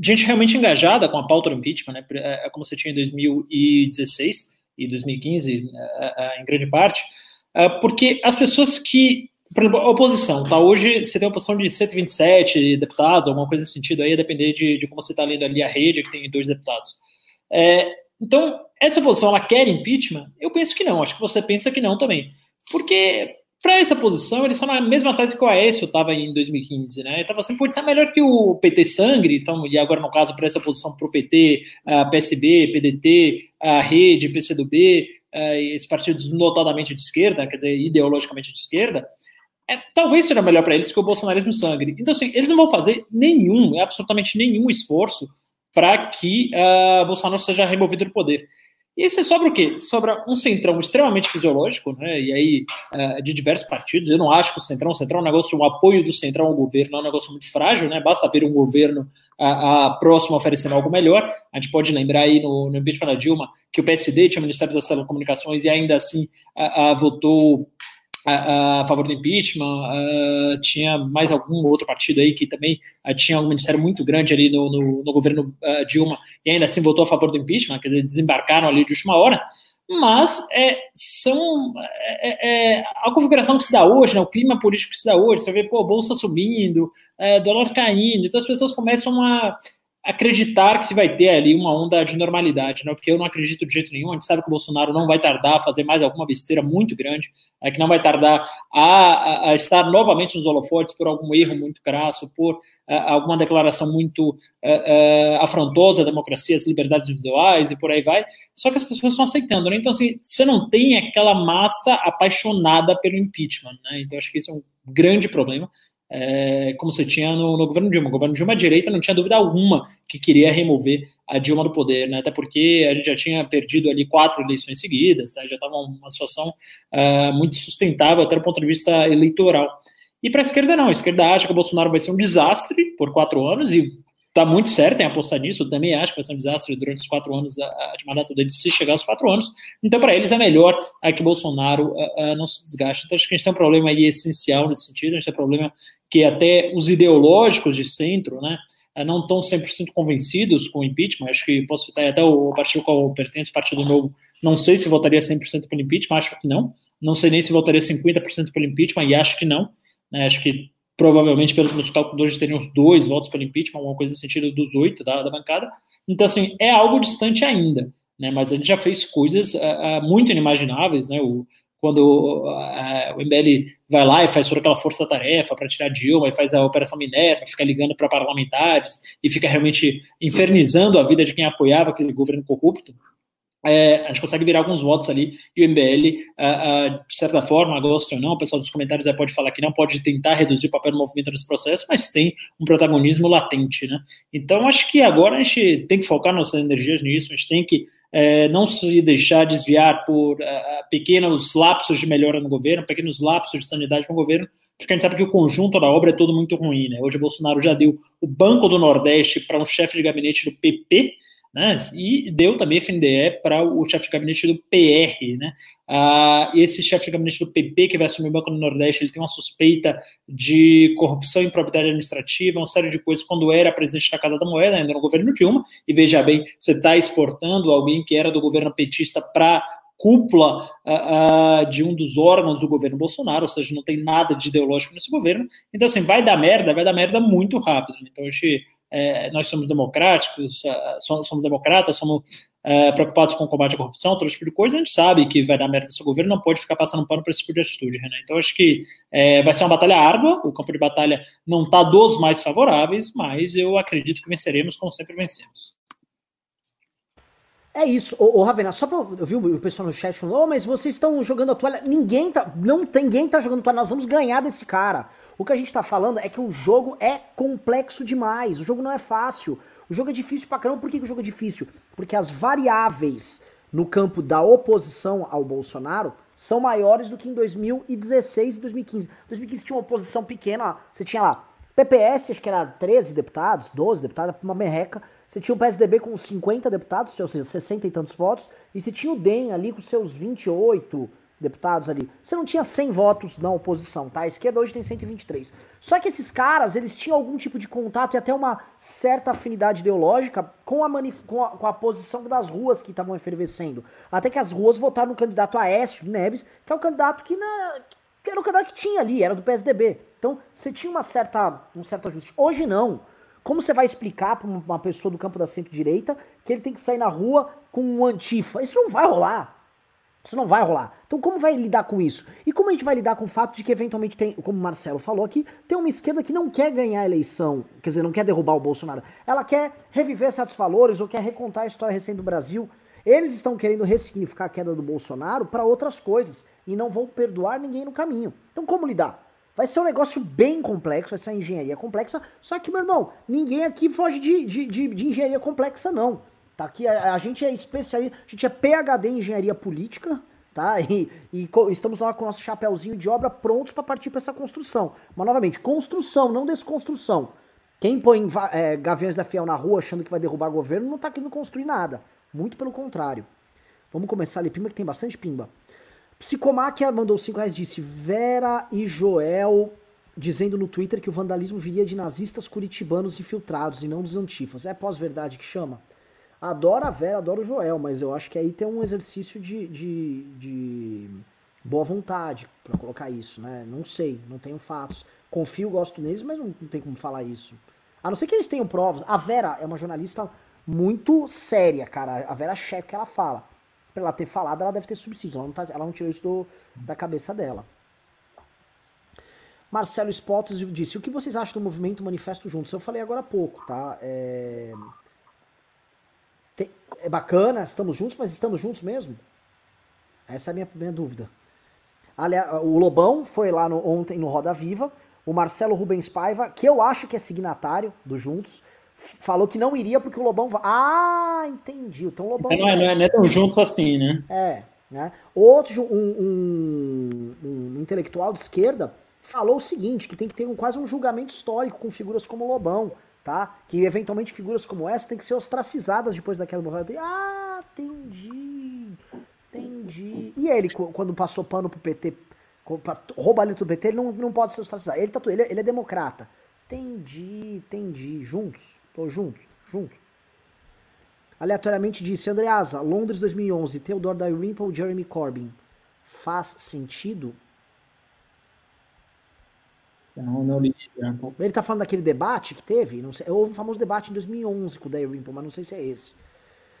gente realmente engajada com a pauta do impeachment, né, é, é como você tinha em 2016 e 2015, uh, em grande parte, porque as pessoas que, por exemplo, a oposição, tá? Hoje você tem a oposição de 127 deputados, alguma coisa nesse sentido aí, a depender de, de como você está lendo ali a rede, que tem dois deputados. É, então, essa posição, ela quer impeachment? Eu penso que não, acho que você pensa que não também. Porque para essa posição, eles estão na mesma tese que o Aécio estava em 2015, né? Ele estava assim, pode ser melhor que o PT Sangre, então, e agora no caso, para essa posição para o PT, a PSB, PDT, a Rede, PCdoB, esses partidos notadamente de esquerda, quer dizer, ideologicamente de esquerda, é, talvez seja melhor para eles que o bolsonarismo sangre. Então, assim, eles não vão fazer nenhum, absolutamente nenhum esforço para que uh, Bolsonaro seja removido do poder. E aí sobra o quê? Sobra um centrão extremamente fisiológico, né? E aí, uh, de diversos partidos. Eu não acho que o centrão, o centrão é um negócio, um apoio do centrão ao governo é um negócio muito frágil, né? Basta ver um governo a, a próximo oferecendo algo melhor. A gente pode lembrar aí no, no impeachment da Dilma que o PSD tinha Ministério das Telecomunicações e ainda assim uh, votou a, a, favor do impeachment, tinha mais algum outro partido aí que também tinha um ministério muito grande ali no, no, no governo Dilma e ainda assim votou a favor do impeachment, quer dizer, desembarcaram ali de última hora, mas é, são é, é, a configuração que se dá hoje, né, o clima político que se dá hoje, você vê, pô, bolsa subindo, é, dólar caindo, então as pessoas começam a acreditar que se vai ter ali uma onda de normalidade, né? Porque eu não acredito de jeito nenhum. A gente sabe que o Bolsonaro não vai tardar a fazer mais alguma besteira muito grande, é, que não vai tardar a, a, a estar novamente nos holofotes por algum erro muito crasso, por uh, alguma declaração muito uh, uh, afrontosa à democracia, às liberdades individuais e por aí vai. Só que as pessoas estão aceitando, né? Então, assim, você não tem aquela massa apaixonada pelo impeachment, né? Então, acho que isso é um grande problema é, como você tinha no, no, governo Dilma. O governo Dilma, a direita, não tinha dúvida alguma que queria remover a Dilma do poder, né? até porque a gente já tinha perdido ali quatro eleições seguidas, né? já estava uma situação uh, muito sustentável até do ponto de vista eleitoral. E para a esquerda, não. A esquerda acha que o Bolsonaro vai ser um desastre por quatro anos e está muito certo em apostar nisso. Eu também acho que vai ser um desastre durante os quatro anos de mandato dele, se chegar aos quatro anos. Então, para eles, é melhor é, que Bolsonaro não se desgaste. Então, acho que a gente tem um problema aí essencial nesse sentido. A gente tem um problema que até os ideológicos de centro, né, eh, não estão 100% convencidos com o impeachment. Acho que posso citar até o partido qual pertence, o Partido Novo, não sei se votaria 100% pelo impeachment, acho que não. Não sei nem se votaria 50% pelo impeachment, e acho que não. Né, acho que provavelmente, pelos meus cálculos, hoje teriam dois votos pelo impeachment, alguma coisa no sentido dos oito da, da bancada. Então, assim, é algo distante ainda. Né, mas a gente já fez coisas uh, muito inimagináveis, né? O, quando uh, o MBL vai lá e faz toda aquela força-tarefa para tirar Dilma e faz a Operação Minerva, fica ligando para parlamentares e fica realmente infernizando a vida de quem apoiava aquele governo corrupto, é, a gente consegue virar alguns votos ali e o MBL, uh, uh, de certa forma, gosta ou não, o pessoal dos comentários já pode falar que não, pode tentar reduzir o papel do movimento nesse processo, mas tem um protagonismo latente, né? Então, acho que agora a gente tem que focar nossas energias nisso, a gente tem que é, não se deixar desviar por uh, pequenos lapsos de melhora no governo, pequenos lapsos de sanidade no governo, porque a gente sabe que o conjunto da obra é todo muito ruim. Né? Hoje o Bolsonaro já deu o Banco do Nordeste para um chefe de gabinete do PP, né? E deu também FNDE para o chefe de gabinete do PR, né? Ah, esse chefe de gabinete do PP que vai assumir o Banco do Nordeste, ele tem uma suspeita de corrupção e improbidade administrativa, uma série de coisas quando era presidente da Casa da Moeda, ainda no governo Dilma. E veja bem, você está exportando alguém que era do governo petista para cúpula uh, uh, de um dos órgãos do governo Bolsonaro, ou seja, não tem nada de ideológico nesse governo. Então, assim, vai dar merda, vai dar merda muito rápido. Então, a gente é, nós somos democráticos, é, somos, somos democratas, somos é, preocupados com o combate à corrupção, todo tipo de coisa, a gente sabe que vai dar merda esse governo, não pode ficar passando pano para esse tipo de atitude, né? Então, acho que é, vai ser uma batalha árdua, o campo de batalha não está dos mais favoráveis, mas eu acredito que venceremos como sempre vencemos. É isso, ô, ô Ravena, só pra. Eu vi o pessoal no chat falando, oh, mas vocês estão jogando a toalha. Ninguém tá. Não, ninguém tá jogando toalha, nós vamos ganhar desse cara. O que a gente tá falando é que o jogo é complexo demais. O jogo não é fácil. O jogo é difícil pra caramba. Por que, que o jogo é difícil? Porque as variáveis no campo da oposição ao Bolsonaro são maiores do que em 2016 e 2015. 2015 tinha uma oposição pequena, ó. você tinha lá PPS, acho que era 13 deputados, 12 deputados, uma merreca. Você tinha o PSDB com 50 deputados, ou seja, 60 e tantos votos, e você tinha o DEM ali com seus 28 deputados ali. Você não tinha 100 votos na oposição, tá? A esquerda hoje tem 123. Só que esses caras, eles tinham algum tipo de contato e até uma certa afinidade ideológica com a, com a, com a posição das ruas que estavam efervescendo. Até que as ruas votaram no candidato Aécio Neves, que é o candidato que, na, que era o candidato que tinha ali, era do PSDB. Então, você tinha uma certa, um certo ajuste. Hoje não. Como você vai explicar para uma pessoa do campo da centro-direita que ele tem que sair na rua com um antifa? Isso não vai rolar. Isso não vai rolar. Então, como vai lidar com isso? E como a gente vai lidar com o fato de que, eventualmente, tem, como o Marcelo falou aqui, tem uma esquerda que não quer ganhar a eleição, quer dizer, não quer derrubar o Bolsonaro. Ela quer reviver certos valores ou quer recontar a história recente do Brasil. Eles estão querendo ressignificar a queda do Bolsonaro para outras coisas e não vão perdoar ninguém no caminho. Então, como lidar? Vai ser um negócio bem complexo, vai ser engenharia complexa. Só que, meu irmão, ninguém aqui foge de, de, de, de engenharia complexa, não. Tá aqui, a, a, gente é especialista, a gente é PHD em engenharia política, tá? E, e estamos lá com o nosso chapéuzinho de obra prontos para partir para essa construção. Mas, novamente, construção, não desconstrução. Quem põe é, Gaviões da Fiel na rua achando que vai derrubar governo não tá querendo construir nada. Muito pelo contrário. Vamos começar ali, pimba, que tem bastante pimba. Psicomáquia mandou 5 reais, disse Vera e Joel dizendo no Twitter que o vandalismo viria de nazistas curitibanos infiltrados e não dos antifas. É pós-verdade que chama? Adoro a Vera, adoro o Joel, mas eu acho que aí tem um exercício de, de, de boa vontade para colocar isso, né? Não sei, não tenho fatos. Confio, gosto neles, mas não, não tem como falar isso. A não ser que eles tenham provas. A Vera é uma jornalista muito séria, cara. A Vera checa o que ela fala pra ela ter falado, ela deve ter subsídio. Ela não, tá, ela não tirou isso do, da cabeça dela. Marcelo Spotos disse: O que vocês acham do movimento Manifesto Juntos? Eu falei agora há pouco, tá? É, Tem... é bacana, estamos juntos, mas estamos juntos mesmo? Essa é a minha, minha dúvida. Aliás, o Lobão foi lá no, ontem no Roda Viva. O Marcelo Rubens Paiva, que eu acho que é signatário do Juntos, falou que não iria porque o Lobão. Ah, entendi. Então o Lobão. Então, não, é, não, é, não é tão juntos assim, né? É. Né? Outro, um, um, um, intelectual de esquerda falou o seguinte: que tem que ter um, quase um julgamento histórico com figuras como o Lobão, tá? Que eventualmente figuras como essa têm que ser ostracizadas depois daquela Bolsonaro. Ah, entendi. Entendi. E ele, quando passou pano pro PT, pra roubar ali do PT, ele não, não pode ser ostracizado. Ele, tá, ele, ele é democrata. Entendi, entendi. Juntos. Tô junto, junto. Aleatoriamente disse, Andreasa, Londres 2011, Theodore Dalrymple, Jeremy Corbyn. Faz sentido? Não, não li. Ele tá falando daquele debate que teve? Não sei, houve um famoso debate em 2011 com o Dalrymple, mas não sei se é esse.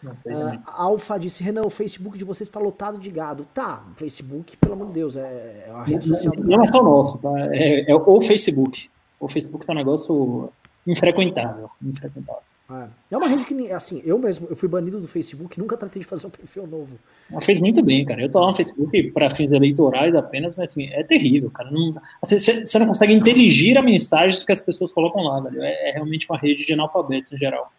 Uh, Alfa disse, Renan, o Facebook de você está lotado de gado. Tá, Facebook, pelo amor de Deus, é, é a rede social do Não é só o nosso, tá? É, é o Facebook. O Facebook tá um negócio infrequentável. infrequentável. É. é uma rede que, assim, eu mesmo, eu fui banido do Facebook, nunca tratei de fazer um perfil novo. Ela fez muito bem, cara. Eu tô lá no Facebook para fins eleitorais apenas, mas assim, é terrível, cara. Não, você, você não consegue inteligir a mensagem que as pessoas colocam lá, velho. É, é realmente uma rede de analfabetos em geral.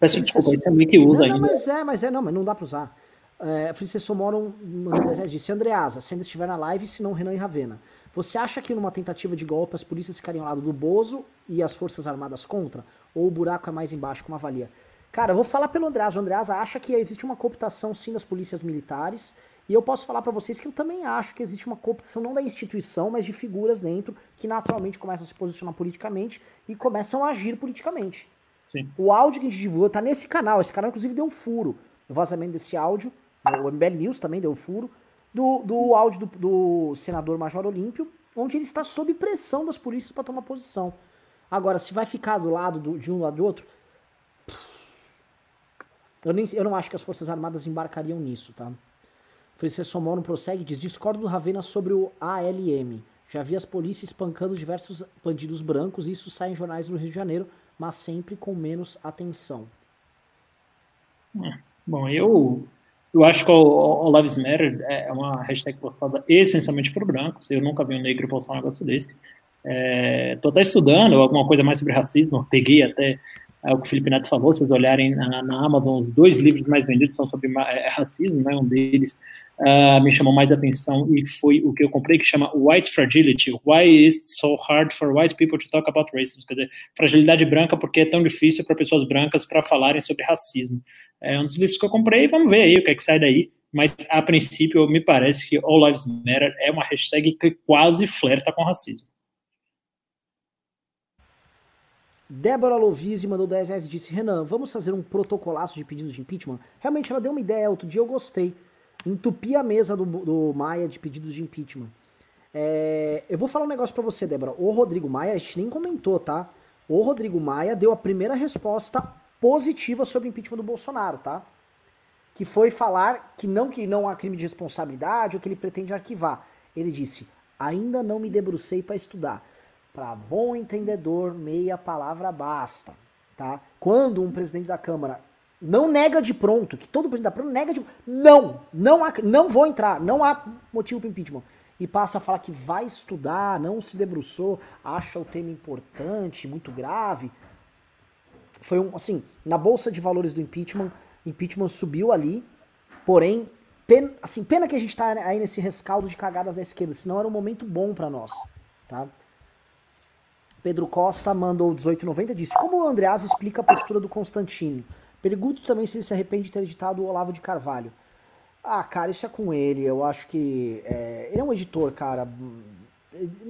Peço desculpa, isso é meio que usa não, ainda. Não, mas é, mas é, não, mas não dá pra usar. É, Francisco Moron mandou disse, Andreasa, se ainda estiver na live, se não Renan e Ravena. Você acha que numa tentativa de golpe as polícias ficariam ao lado do Bozo e as Forças Armadas contra? Ou o buraco é mais embaixo, como avalia? Cara, eu vou falar pelo Andreasa. O Andreasa acha que existe uma cooptação sim das polícias militares. E eu posso falar para vocês que eu também acho que existe uma cooptação não da instituição, mas de figuras dentro que naturalmente começam a se posicionar politicamente e começam a agir politicamente. Sim. O áudio que a gente divulgou tá nesse canal. Esse canal, inclusive, deu um furo. O vazamento desse áudio. O MBL News também deu furo do, do áudio do, do senador Major Olímpio, onde ele está sob pressão das polícias para tomar posição. Agora, se vai ficar do lado do, de um lado do outro, eu, nem, eu não acho que as Forças Armadas embarcariam nisso, tá? Francisco Moro prossegue e diz: discordo do Ravena sobre o ALM. Já vi as polícias espancando diversos bandidos brancos isso sai em jornais do Rio de Janeiro, mas sempre com menos atenção. É. Bom, eu, eu acho que o, o Lives Matter é uma hashtag postada essencialmente por brancos. Eu nunca vi um negro postar um negócio desse. Estou é, até estudando alguma coisa mais sobre racismo. Peguei até é o que o Felipe Neto falou, se vocês olharem na, na, Amazon, os dois livros mais vendidos são sobre é, racismo, né? Um deles uh, me chamou mais atenção e foi o que eu comprei, que chama White Fragility. Why is it so hard for white people to talk about racism? Quer dizer, fragilidade branca, porque é tão difícil para pessoas brancas para falarem sobre racismo. É um dos livros que eu comprei, vamos ver aí o que é que sai daí. Mas, a princípio, me parece que All Lives Matter é uma hashtag que quase flerta com racismo. Débora Lovise mandou 10 reais e disse: Renan, vamos fazer um protocolaço de pedidos de impeachment? Realmente ela deu uma ideia, outro dia eu gostei. Entupi a mesa do, do Maia de pedidos de impeachment. É, eu vou falar um negócio para você, Débora. O Rodrigo Maia, a gente nem comentou, tá? O Rodrigo Maia deu a primeira resposta positiva sobre o impeachment do Bolsonaro, tá? Que foi falar que não que não há crime de responsabilidade ou que ele pretende arquivar. Ele disse: ainda não me debrucei para estudar. Para bom entendedor, meia palavra basta, tá? Quando um presidente da Câmara não nega de pronto, que todo presidente da Câmara nega de não, não há, não vou entrar, não há motivo para impeachment. E passa a falar que vai estudar, não se debruçou, acha o tema importante, muito grave. Foi um, assim, na bolsa de valores do impeachment, impeachment subiu ali, porém, pena, assim, pena que a gente tá aí nesse rescaldo de cagadas da esquerda, senão era um momento bom para nós, tá? Pedro Costa mandou 1890 e disse: Como o Andreas explica a postura do Constantino? Pergunto também se ele se arrepende de ter editado o Olavo de Carvalho. Ah, cara, isso é com ele. Eu acho que. É, ele é um editor, cara.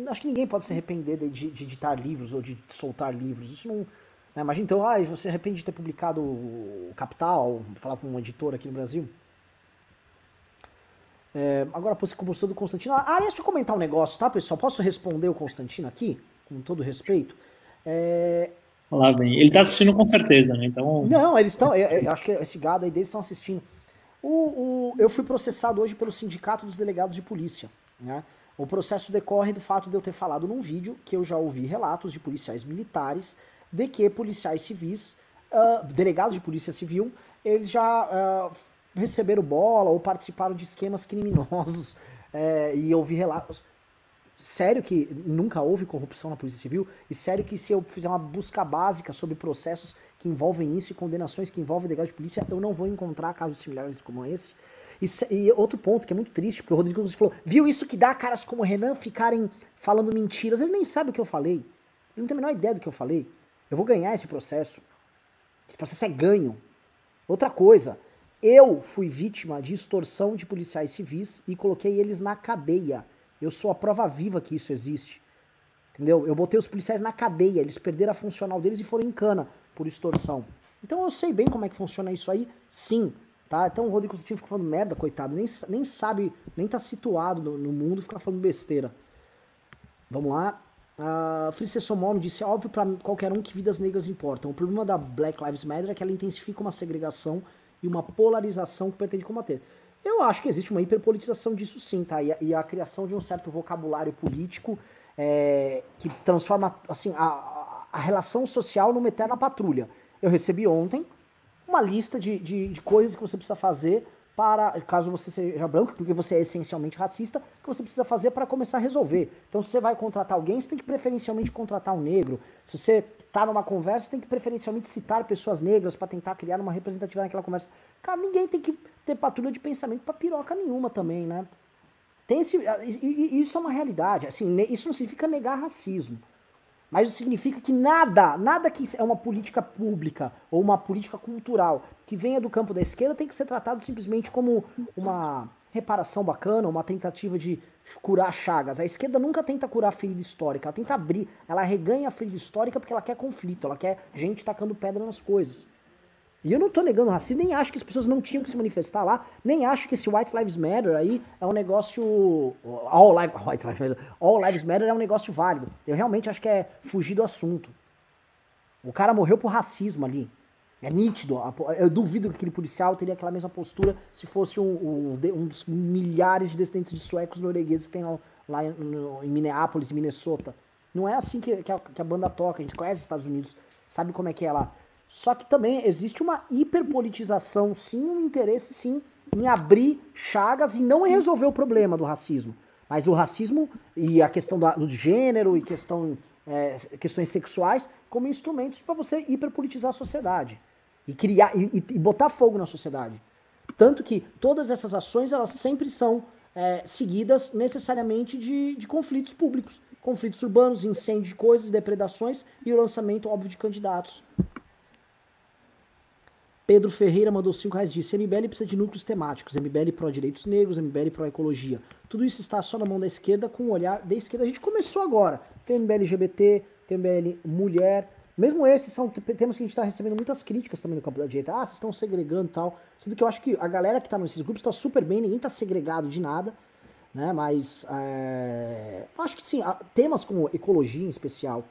Acho que ninguém pode se arrepender de, de editar livros ou de soltar livros. Isso não. Né? Imagina então, ah, você se arrepende de ter publicado o Capital, falar com um editor aqui no Brasil. É, agora, com a postura do Constantino. Ah, deixa eu comentar um negócio, tá, pessoal? Posso responder o Constantino aqui? com todo respeito. É... Lá bem. Ele está assistindo com certeza, né? Então... Não, eles estão. acho que esse gado aí deles estão assistindo. O, o, eu fui processado hoje pelo Sindicato dos Delegados de Polícia. Né? O processo decorre do fato de eu ter falado num vídeo que eu já ouvi relatos de policiais militares de que policiais civis, uh, delegados de polícia civil, eles já uh, receberam bola ou participaram de esquemas criminosos. Uh, e eu ouvi relatos sério que nunca houve corrupção na Polícia Civil e sério que se eu fizer uma busca básica sobre processos que envolvem isso e condenações que envolvem delegados de polícia, eu não vou encontrar casos similares como esse. E, e outro ponto que é muito triste, porque o Rodrigo Gomes falou, viu isso que dá caras como o Renan ficarem falando mentiras? Ele nem sabe o que eu falei. Ele não tem a menor ideia do que eu falei. Eu vou ganhar esse processo. Esse processo é ganho. Outra coisa, eu fui vítima de extorsão de policiais civis e coloquei eles na cadeia. Eu sou a prova viva que isso existe. Entendeu? Eu botei os policiais na cadeia, eles perderam a funcional deles e foram em cana por extorsão. Então eu sei bem como é que funciona isso aí, sim. Tá? Então o Rodrigo Constantino fica falando merda, coitado, nem, nem sabe, nem tá situado no, no mundo, fica falando besteira. Vamos lá. Uh, Felice Somono disse: é óbvio para qualquer um que vidas negras importam. O problema da Black Lives Matter é que ela intensifica uma segregação e uma polarização que pretende combater. Eu acho que existe uma hiperpolitização disso sim, tá? E a, e a criação de um certo vocabulário político é, que transforma assim, a, a relação social numa eterna patrulha. Eu recebi ontem uma lista de, de, de coisas que você precisa fazer para, caso você seja branco, porque você é essencialmente racista, que você precisa fazer para começar a resolver. Então, se você vai contratar alguém, você tem que preferencialmente contratar um negro. Se você está numa conversa, tem que preferencialmente citar pessoas negras para tentar criar uma representatividade naquela conversa. Cara, ninguém tem que ter patrulha de pensamento para piroca nenhuma também, né? Tem esse, isso é uma realidade. Assim, isso não significa negar racismo. Mas isso significa que nada, nada que é uma política pública ou uma política cultural que venha do campo da esquerda tem que ser tratado simplesmente como uma reparação bacana, uma tentativa de curar chagas. A esquerda nunca tenta curar a ferida histórica, ela tenta abrir, ela reganha a ferida histórica porque ela quer conflito, ela quer gente tacando pedra nas coisas. E eu não tô negando racismo, nem acho que as pessoas não tinham que se manifestar lá, nem acho que esse White Lives Matter aí é um negócio. All, White Lives Matter, All Lives Matter é um negócio válido. Eu realmente acho que é fugir do assunto. O cara morreu por racismo ali. É nítido. Eu duvido que aquele policial teria aquela mesma postura se fosse um, um, dos milhares de descendentes de suecos noruegueses que tem lá em Minneapolis, Minnesota. Não é assim que, que, a, que a banda toca. A gente conhece os Estados Unidos, sabe como é que é lá. Só que também existe uma hiperpolitização, sim, um interesse, sim, em abrir chagas e não em resolver o problema do racismo. Mas o racismo e a questão do, do gênero e questão, é, questões sexuais como instrumentos para você hiperpolitizar a sociedade e criar e, e, botar fogo na sociedade. Tanto que todas essas ações elas sempre são é, seguidas necessariamente de, de conflitos públicos, conflitos urbanos, incêndio de coisas, depredações e o lançamento óbvio de candidatos. Pedro Ferreira mandou 5 reais disse: MBL precisa de núcleos temáticos, MBL pró direitos negros, MBL pró ecologia. Tudo isso está só na mão da esquerda com o um olhar da esquerda. A gente começou agora. Tem MBL LGBT, tem MBL mulher. Mesmo esses são temas que a gente está recebendo muitas críticas também no campo da direita. Ah, vocês estão segregando e tal. Sendo que eu acho que a galera que está nesses grupos está super bem, ninguém está segregado de nada. Né? Mas é... acho que sim, temas como ecologia em especial,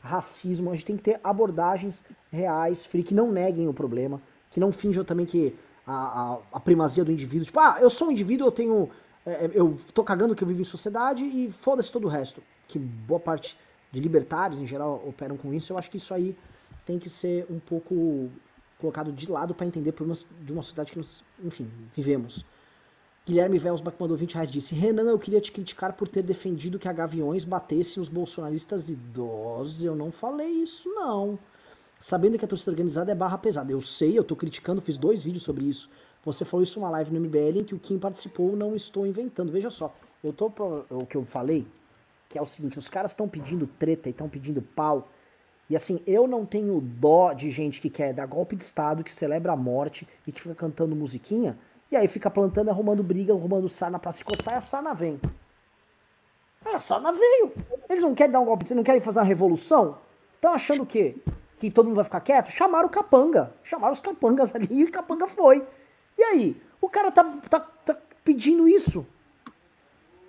racismo, a gente tem que ter abordagens reais, free, que não neguem o problema que não finjam também que a, a, a, primazia do indivíduo, tipo, ah, eu sou um indivíduo, eu tenho. É, eu tô cagando que eu vivo em sociedade e foda-se todo o resto. Que boa parte de libertários, em geral, operam com isso. Eu acho que isso aí tem que ser um pouco colocado de lado para entender problemas de uma sociedade que nós, enfim, vivemos. Guilherme Velsbach mandou 20 reais disse: Renan, eu queria te criticar por ter defendido que a Gaviões batesse nos bolsonaristas idosos. Eu não falei isso, não sabendo que a torcida organizada é barra pesada. Eu sei, eu tô criticando, fiz dois vídeos sobre isso. Você falou isso numa live no MBL em que o Kim participou, não estou inventando. Veja só, eu tô o que eu falei, que é o seguinte, os caras estão pedindo treta e estão pedindo pau. E assim, eu não tenho dó de gente que quer dar golpe de estado, que celebra a morte e que fica cantando musiquinha, e aí fica plantando, arrumando briga, arrumando sarna pra se coçar e a sarna vem. a sarna veio. Eles não querem dar um golpe, eles não querem fazer uma revolução? Estão achando o quê? que todo mundo vai ficar quieto? Chamaram o capanga. Chamaram os capangas ali e o capanga foi. E aí? O cara tá, tá, tá pedindo isso.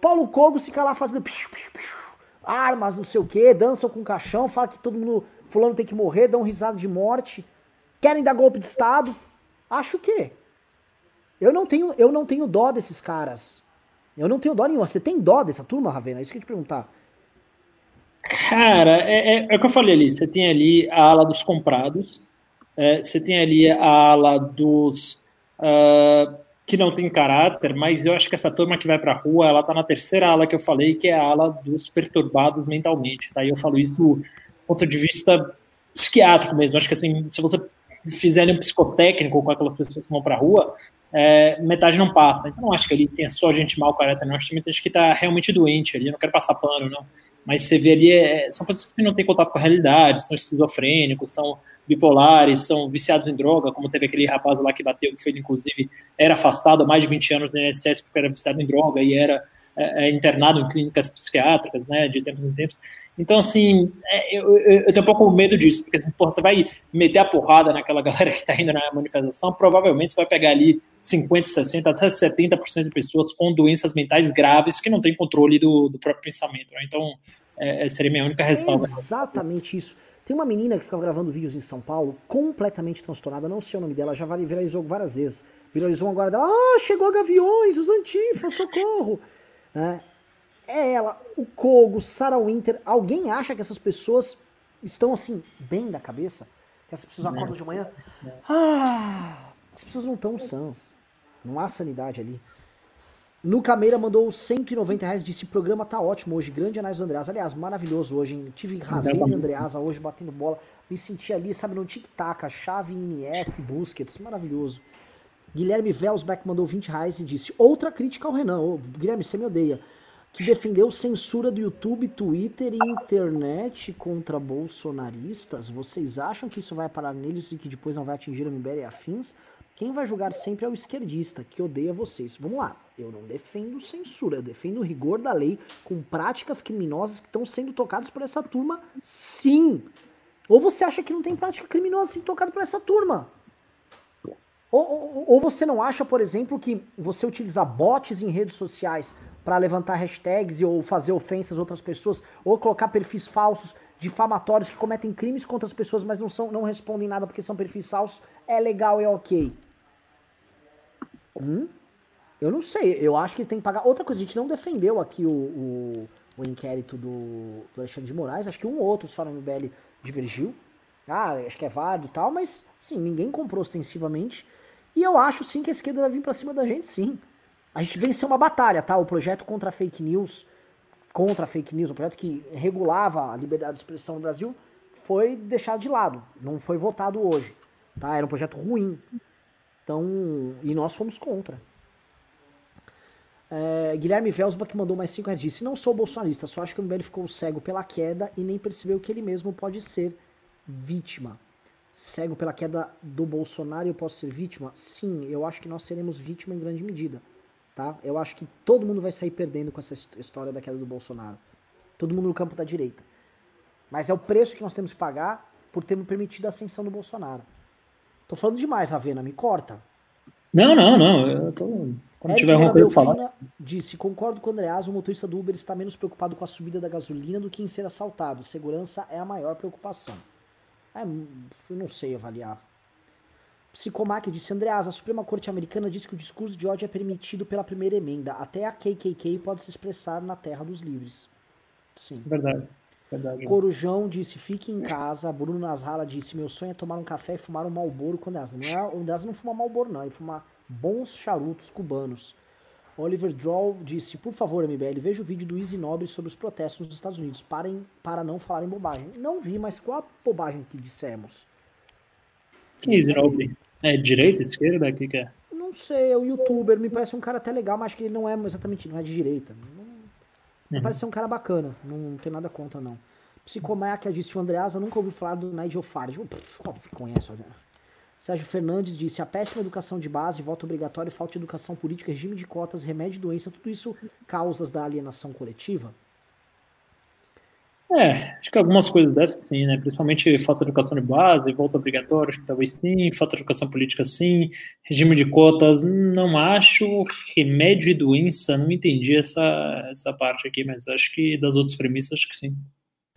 Paulo Cogos fica lá fazendo piu, piu, piu, armas, não sei o que, dançam com caixão, fala que todo mundo, fulano tem que morrer, dão um risada de morte, querem dar golpe de Estado. Acho que eu não tenho, eu não tenho dó desses caras. Eu não tenho dó nenhuma. Você tem dó dessa turma, Ravena? É isso que eu te perguntar. Cara, é, é, é, o que eu falei ali. Você tem ali a ala dos comprados, é, você tem ali a ala dos uh, que não tem caráter, mas eu acho que essa turma que vai pra rua, ela tá na terceira ala que eu falei, que é a ala dos perturbados mentalmente, tá? E eu falo isso do ponto de vista psiquiátrico mesmo. Acho que assim, se você fizer um psicotécnico com aquelas pessoas que vão pra rua, é, metade não passa. Então não acho que ali tenha só gente mal caráter, não. Acho que tem gente que tá realmente doente ali, não quero passar pano, não mas você vê ali, é, são pessoas que não têm contato com a realidade, são esquizofrênicos, são bipolares, são viciados em droga, como teve aquele rapaz lá que bateu, que foi, inclusive, era afastado há mais de 20 anos do INSS porque era viciado em droga e era é, é, internado em clínicas psiquiátricas, né, de tempos em tempos. Então, assim, é, eu, eu, eu, tenho um pouco medo disso, porque assim, porra, você vai meter a porrada naquela galera que está indo na manifestação, provavelmente você vai pegar ali 50, 60, até 70% de pessoas com doenças mentais graves que não têm controle do, do próprio pensamento. Né? Então, é, é seria minha única ressalva. É exatamente isso. Tem uma menina que ficava gravando vídeos em São Paulo, completamente transtornada, não sei o nome dela, já viralizou várias vezes. Viralizou agora dela, ah, chegou a Gaviões, os Antifa, socorro. Né? É ela, o Kogo, Sarah Winter. Alguém acha que essas pessoas estão assim, bem da cabeça? Que essas pessoas acordam de manhã? Ah, as pessoas não estão sãs. Não há sanidade ali. No Cameira mandou 190 reais, disse: o programa tá ótimo hoje. Grande análise do Andreasa. Aliás, maravilhoso hoje, hein? Tive Ravena e Andreasa hoje batendo bola. Me senti ali, sabe, no tic-tac, a chave Iniesta e Busquets. Maravilhoso. Guilherme Velsbeck mandou 20 reais e disse: Outra crítica ao Renan. Ô, Guilherme, você me odeia que defendeu censura do YouTube, Twitter e internet contra bolsonaristas. Vocês acham que isso vai parar neles e que depois não vai atingir o MBL e afins? Quem vai julgar sempre é o esquerdista, que odeia vocês. Vamos lá, eu não defendo censura, eu defendo o rigor da lei com práticas criminosas que estão sendo tocadas por essa turma, sim. Ou você acha que não tem prática criminosa sendo tocada por essa turma? Ou, ou, ou, você não acha, por exemplo, que você utilizar bots em redes sociais para levantar hashtags ou fazer ofensas a outras pessoas, ou colocar perfis falsos, difamatórios que cometem crimes contra as pessoas, mas não, são, não respondem nada porque são perfis falsos, é legal e é ok. Hum? Eu não sei, eu acho que ele tem que pagar. Outra coisa, a gente não defendeu aqui o, o, o inquérito do, do Alexandre de Moraes, acho que um ou outro só no MBL divergiu. Ah, acho que é válido e tal, mas, sim, ninguém comprou ostensivamente. E eu acho, sim, que a esquerda vai vir pra cima da gente, sim. A gente venceu uma batalha, tá? O projeto contra fake news, contra fake news, o projeto que regulava a liberdade de expressão no Brasil, foi deixado de lado. Não foi votado hoje, tá? Era um projeto ruim. Então, e nós fomos contra. É, Guilherme Velsbach mandou mais 5 reais. Disse: Não sou bolsonarista, só acho que o MBL ficou cego pela queda e nem percebeu que ele mesmo pode ser vítima. Cego pela queda do Bolsonaro eu posso ser vítima? Sim, eu acho que nós seremos vítima em grande medida. Tá? Eu acho que todo mundo vai sair perdendo com essa história da queda do Bolsonaro. Todo mundo no campo da direita. Mas é o preço que nós temos que pagar por termos permitido a ascensão do Bolsonaro. Tô falando demais, Ravena, me corta. Não, não, não. Eu tô... Quando Eric tiver alguma coisa falar. Disse: Concordo com o Andreas, o motorista do Uber está menos preocupado com a subida da gasolina do que em ser assaltado. Segurança é a maior preocupação. É, eu não sei avaliar. Psicomac disse: Andreas, a Suprema Corte Americana disse que o discurso de ódio é permitido pela primeira emenda. Até a KKK pode se expressar na terra dos livres. Sim. Verdade. Verdade. Corujão disse, fique em casa. Bruno Nasralla disse, meu sonho é tomar um café e fumar um Malboro com Deasa. Não é, o Deasa não fuma Malboro, não. Ele fuma bons charutos cubanos. Oliver Droll disse, por favor, MBL, veja o vídeo do Easy Nobre sobre os protestos nos Estados Unidos. Parem para não falarem bobagem. Não vi, mas qual a bobagem que dissemos? Que Easy Nobre? É direita, esquerda? O que, que é? Não sei, é o youtuber. Me parece um cara até legal, mas acho que ele não é exatamente, não é de direita. Uhum. Parece ser um cara bacana, não, não tem nada contra, não. Psicomac disse o Andreasa, nunca ouviu falar do Nigel Farage. Conhece, olha. Sérgio Fernandes disse: a péssima educação de base, voto obrigatório, falta de educação política, regime de cotas, remédio e doença, tudo isso causas da alienação coletiva? É, acho que algumas coisas dessas sim, né? Principalmente falta de educação de base, volta obrigatória, acho que talvez sim, falta de educação política sim, regime de cotas, não acho, remédio e doença, não entendi essa, essa parte aqui, mas acho que das outras premissas, acho que sim.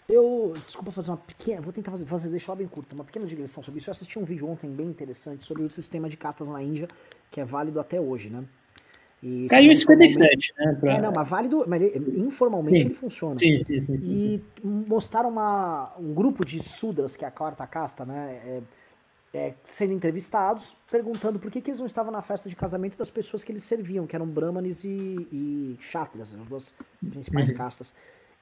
Eu, desculpa fazer uma pequena, vou tentar fazer, fazer deixar ela bem curta, uma pequena digressão sobre isso. Eu assisti um vídeo ontem bem interessante sobre o sistema de castas na Índia, que é válido até hoje, né? E, Caiu em 57, né? Pra... É, não, mas válido, mas ele, informalmente sim. ele funciona. Sim, sim, sim, sim E mostraram uma, um grupo de sudras, que é a quarta casta, né? É, é, sendo entrevistados, perguntando por que, que eles não estavam na festa de casamento das pessoas que eles serviam, que eram brahmanes e, e kshatras, as duas principais uhum. castas.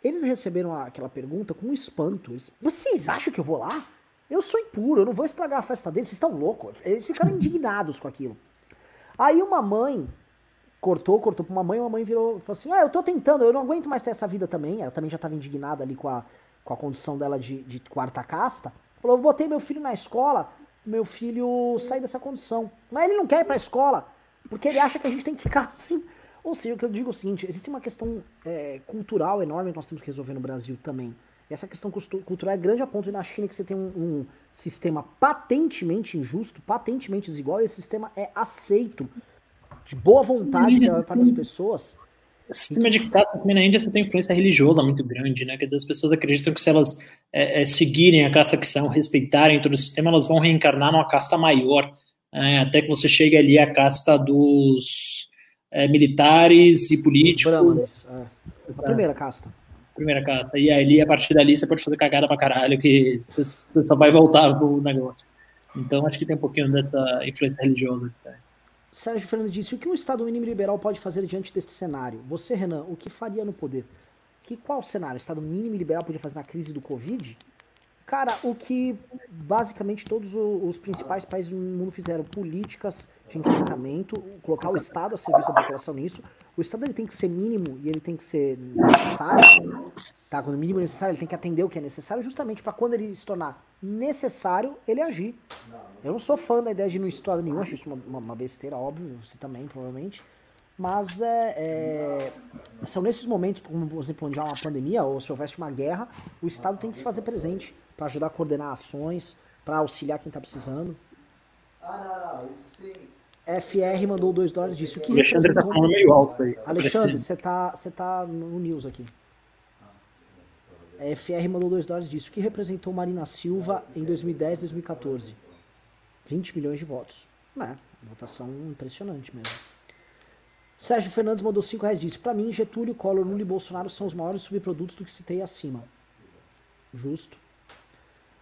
Eles receberam aquela pergunta com espanto. Eles, Vocês acham que eu vou lá? Eu sou impuro, eu não vou estragar a festa deles, vocês estão loucos. Eles ficaram indignados com aquilo. Aí uma mãe cortou, cortou pra uma mãe, uma mãe virou, falou assim, ah, eu tô tentando, eu não aguento mais ter essa vida também, ela também já tava indignada ali com a, com a condição dela de, de quarta casta, falou, eu botei meu filho na escola, meu filho sai dessa condição, mas ele não quer ir pra escola, porque ele acha que a gente tem que ficar assim, ou seja, o que eu digo é o seguinte, existe uma questão é, cultural enorme que nós temos que resolver no Brasil também, e essa questão cultural é grande a ponto de na China que você tem um, um sistema patentemente injusto, patentemente desigual, e esse sistema é aceito de boa vontade da parte das pessoas. O sistema de caça também na Índia você tem influência religiosa muito grande, né? Quer dizer, as pessoas acreditam que se elas é, é, seguirem a caça que são, respeitarem todo o sistema, elas vão reencarnar numa casta maior, né? até que você chegue ali à casta dos é, militares e políticos. Brahmanes, é. A primeira casta. Primeira casta. E ali, a partir dali, você pode fazer cagada pra caralho, que você, você só vai voltar pro negócio. Então, acho que tem um pouquinho dessa influência religiosa. Tá? Sérgio Fernandes disse: o que um Estado mínimo liberal pode fazer diante desse cenário? Você, Renan, o que faria no poder? Que qual cenário? O Estado mínimo liberal podia fazer na crise do Covid? Cara, o que basicamente todos os principais países do mundo fizeram, políticas de enfrentamento, colocar o Estado a serviço da população nisso. O Estado ele tem que ser mínimo e ele tem que ser necessário, tá? Quando o mínimo é necessário, ele tem que atender o que é necessário, justamente para quando ele se tornar necessário, ele agir. Eu não sou fã da ideia de não estudar nenhum, acho isso uma, uma, besteira, óbvio, você também, provavelmente. Mas é, é, são nesses momentos, como por exemplo, onde há uma pandemia ou se houvesse uma guerra, o Estado tem que se fazer presente para ajudar a coordenar ações, para auxiliar quem está precisando. Ah, não, não, isso sim. FR mandou 2 dólares disse o que Alexandre tá falando meio alto aí. Alexandre, você tá, você tá no news aqui. FR mandou 2 dólares disse o que representou Marina Silva em 2010 2014. 20 milhões de votos. É, votação impressionante mesmo. Sérgio Fernandes mandou 5 reais disse para mim, Getúlio, Collor, Lula e Bolsonaro são os maiores subprodutos do que citei acima. Justo.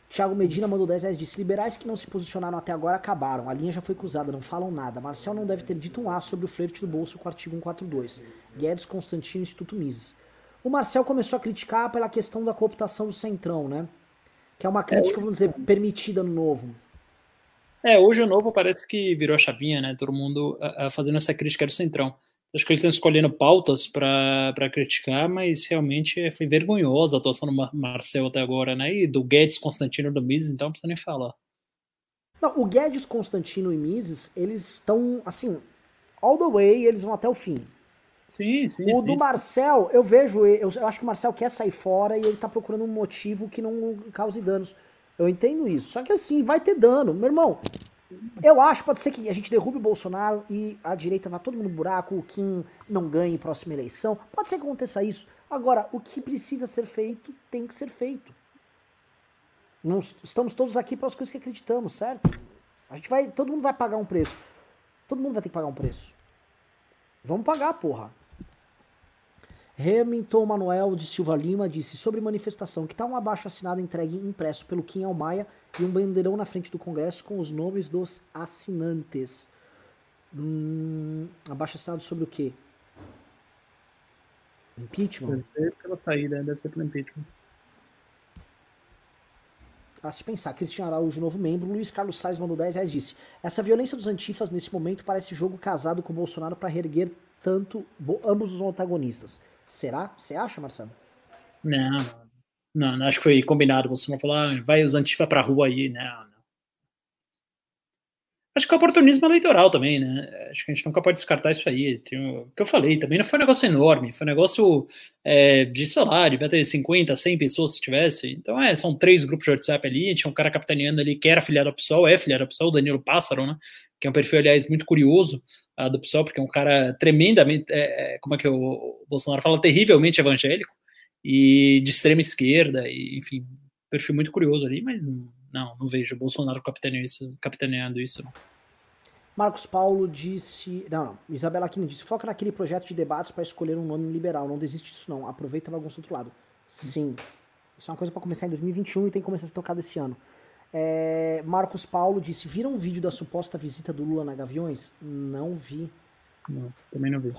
Thiago Medina mandou 10 reais, disse, liberais que não se posicionaram até agora acabaram, a linha já foi cruzada, não falam nada. Marcel não deve ter dito um A sobre o flerte do bolso com o artigo 142. Guedes, Constantino, Instituto Mises. O Marcel começou a criticar pela questão da cooptação do Centrão, né? Que é uma crítica, vamos dizer, permitida no novo. É, hoje o novo parece que virou a chavinha, né? Todo mundo a, a fazendo essa crítica do Centrão. Acho que eles estão escolhendo pautas para criticar, mas realmente foi vergonhosa a atuação do Marcel até agora, né? E do Guedes, Constantino do Mises, então não precisa nem falar. Não, o Guedes, Constantino e Mises, eles estão, assim, all the way, eles vão até o fim. Sim, sim. O sim. do Marcel, eu vejo, eu, eu acho que o Marcel quer sair fora e ele tá procurando um motivo que não cause danos. Eu entendo isso. Só que assim, vai ter dano. Meu irmão, eu acho, pode ser que a gente derrube o Bolsonaro e a direita vá todo mundo no buraco, o Kim não ganhe próxima eleição. Pode ser que aconteça isso. Agora, o que precisa ser feito, tem que ser feito. Estamos todos aqui para as coisas que acreditamos, certo? A gente vai, todo mundo vai pagar um preço. Todo mundo vai ter que pagar um preço. Vamos pagar, porra. Remington Manuel de Silva Lima disse sobre manifestação que tá um abaixo assinado entregue impresso pelo Kim Almaia e um bandeirão na frente do Congresso com os nomes dos assinantes. Hum, abaixo assinado sobre o quê? Impeachment? Deve ser pela saída, deve ser pelo impeachment. A se pensar, Cristian Araújo, novo membro, Luiz Carlos Sainz mandou 10 reais disse: Essa violência dos antifas nesse momento parece jogo casado com o Bolsonaro para reerguer tanto ambos os antagonistas. Será? Você acha, Marcelo? Não, não, não, acho que foi combinado. Você não falou, ah, vai os antifa pra rua aí. Não, não. Acho que é oportunismo eleitoral também, né? Acho que a gente nunca pode descartar isso aí. Tem o que eu falei, também não foi um negócio enorme, foi um negócio é, de, lá, devia ter 50, 100 pessoas se tivesse. Então, é, são três grupos de WhatsApp ali, tinha um cara capitaneando ali que era filiado ao PSOL, é filiado ao PSOL, o Danilo Pássaro, né? Que é um perfil, aliás, muito curioso uh, do PSOL, porque é um cara tremendamente, é, é, como é que o Bolsonaro fala, terrivelmente evangélico e de extrema esquerda, e, enfim, perfil muito curioso ali, mas não, não vejo o Bolsonaro capitaneando isso. Capitaneando isso não. Marcos Paulo disse. Não, não. Isabela Aquino disse: foca naquele projeto de debates para escolher um nome liberal. Não desiste disso, não. Aproveita a bagunça do outro lado. Sim. Isso é uma coisa para começar em 2021 e tem que começar a ser tocado esse ano. É, Marcos Paulo disse: viram um vídeo da suposta visita do Lula na Gaviões? Não vi. Não, também não vi.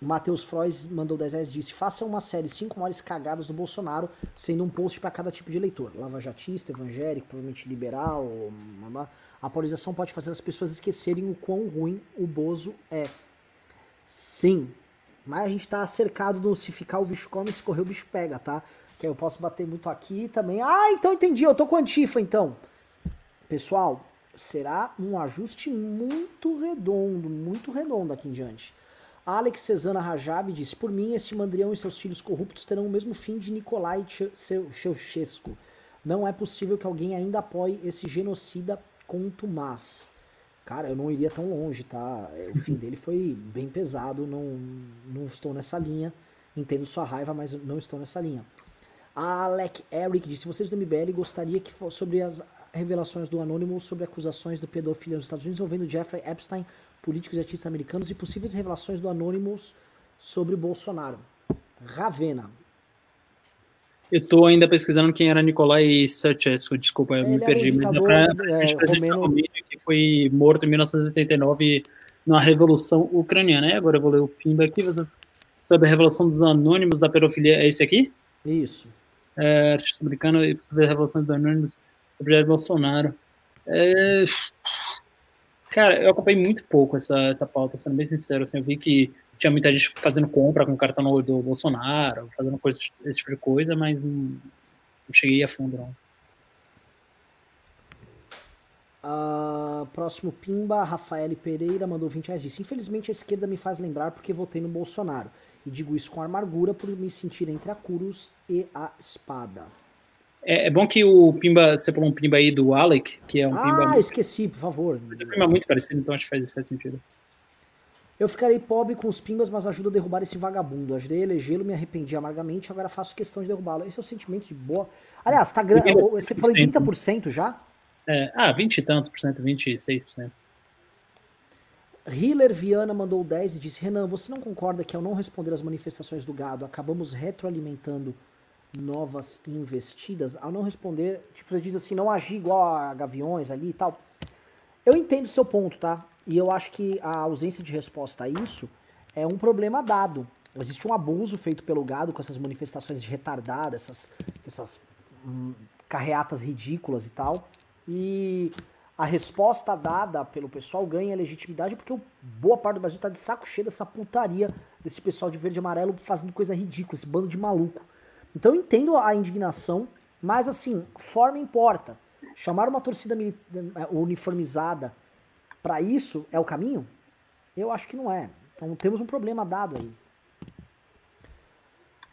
Matheus Frois mandou 10 reais disse: faça uma série 5 maiores cagadas do Bolsonaro, sendo um post para cada tipo de eleitor. Lava-jatista, evangélico, provavelmente liberal. A polarização pode fazer as pessoas esquecerem o quão ruim o Bozo é. Sim. Mas a gente tá cercado do se ficar o bicho come, se correr o bicho pega, tá? Que aí eu posso bater muito aqui também. Ah, então entendi, eu tô com antifa então. Pessoal, será um ajuste muito redondo, muito redondo aqui em diante. Alex Cesana Rajab disse: Por mim, este mandrião e seus filhos corruptos terão o mesmo fim de Nicolai Ceausescu. Não é possível que alguém ainda apoie esse genocida contumaz. Cara, eu não iria tão longe, tá? O fim dele foi bem pesado, não, não estou nessa linha. Entendo sua raiva, mas não estou nessa linha. Alec Eric disse: Vocês do MBL gostaria que fosse sobre as revelações do Anonymous sobre acusações de pedofilia nos Estados Unidos envolvendo Jeffrey Epstein, políticos e artistas americanos e possíveis revelações do Anonymous sobre Bolsonaro. Ravena. Eu tô ainda pesquisando quem era Nikolai Ceausescu, desculpa, eu Ele me perdi. Um ditador, mas é, que foi morto em 1989 na Revolução Ucraniana. Agora eu vou ler o Pimba aqui sobre a revelação dos anônimos da pedofilia. É esse aqui? Isso. É, artista americano e sobre a revelação dos anônimos sobre Jair Bolsonaro. É... Cara, eu acompanhei muito pouco essa, essa pauta, sendo bem sincero. Assim, eu vi que tinha muita gente fazendo compra com o cartão do Bolsonaro, fazendo coisa, esse tipo de coisa, mas não cheguei a fundo, não. Uh, próximo Pimba, Rafael Pereira mandou 20 reais. Disse: Infelizmente a esquerda me faz lembrar porque votei no Bolsonaro. E digo isso com amargura por me sentir entre a cruz e a espada. É, é, bom que o Pimba, você falou um Pimba aí do Alec, que é um ah, Pimba. Ah, esqueci, por favor. É um Pimba muito parecido, então acho que faz, faz sentido. Eu ficarei pobre com os Pimbas, mas ajudo a derrubar esse vagabundo. Ajudei a elegê-lo, me arrependi amargamente, agora faço questão de derrubá-lo. Esse é o sentimento de boa. Aliás, tá grande. Você falou em 30% já? É, ah, 20 e tantos por cento, 26%. Hiller Viana mandou 10 e disse: Renan, você não concorda que ao não responder às manifestações do gado, acabamos retroalimentando novas investidas? Ao não responder, tipo, você diz assim, não agir igual a Gaviões ali e tal. Eu entendo o seu ponto, tá? E eu acho que a ausência de resposta a isso é um problema dado. Existe um abuso feito pelo gado com essas manifestações retardadas, essas, essas hum, carreatas ridículas e tal. E a resposta dada pelo pessoal ganha legitimidade porque boa parte do Brasil tá de saco cheio dessa putaria desse pessoal de verde e amarelo fazendo coisa ridícula, esse bando de maluco. Então eu entendo a indignação, mas assim, forma importa. Chamar uma torcida uniformizada para isso é o caminho? Eu acho que não é. Então temos um problema dado aí.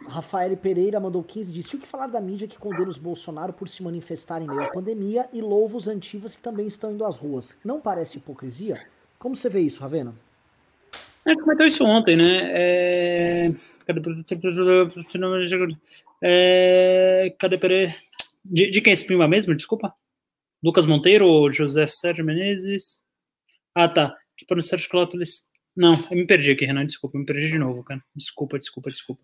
Rafael Pereira mandou 15 disse: o que falar da mídia que condena os Bolsonaro por se manifestar em meio à pandemia e louva os antivas que também estão indo às ruas? Não parece hipocrisia? Como você vê isso, Ravena? A gente comentou isso ontem, né? É... É... Cadê Pereira? De, de quem é esse prima mesmo? Desculpa. Lucas Monteiro ou José Sérgio Menezes? Ah, tá. Que para o Sérgio Clóteles. Não, eu me perdi aqui, Renan. Desculpa, me perdi de novo, cara. Desculpa, desculpa, desculpa.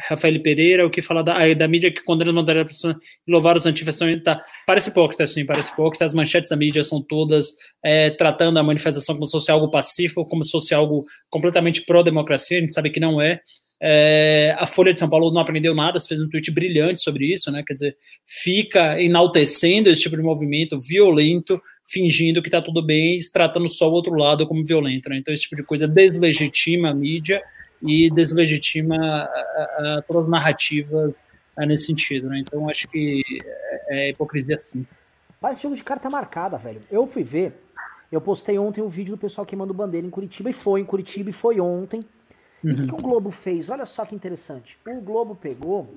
Rafael Pereira, o que fala da, da mídia que condena a pessoa louvar os antifascistas. Tá, parece hipócrita, sim, parece hipócrita. As manchetes da mídia são todas é, tratando a manifestação como se fosse algo pacífico, como se fosse algo completamente pró-democracia. A gente sabe que não é. É, a Folha de São Paulo não aprendeu nada, fez um tweet brilhante sobre isso, né? Quer dizer, fica enaltecendo esse tipo de movimento violento, fingindo que está tudo bem, tratando só o outro lado como violento, né? Então, esse tipo de coisa deslegitima a mídia e deslegitima a, a, todas as narrativas a, nesse sentido, né? Então, acho que é, é hipocrisia sim. Parece jogo de carta marcada, velho. Eu fui ver, eu postei ontem um vídeo do pessoal queimando bandeira em Curitiba, e foi em Curitiba, e foi ontem. Uhum. E o que, que, o Globo fez? Olha só que interessante. O Globo pegou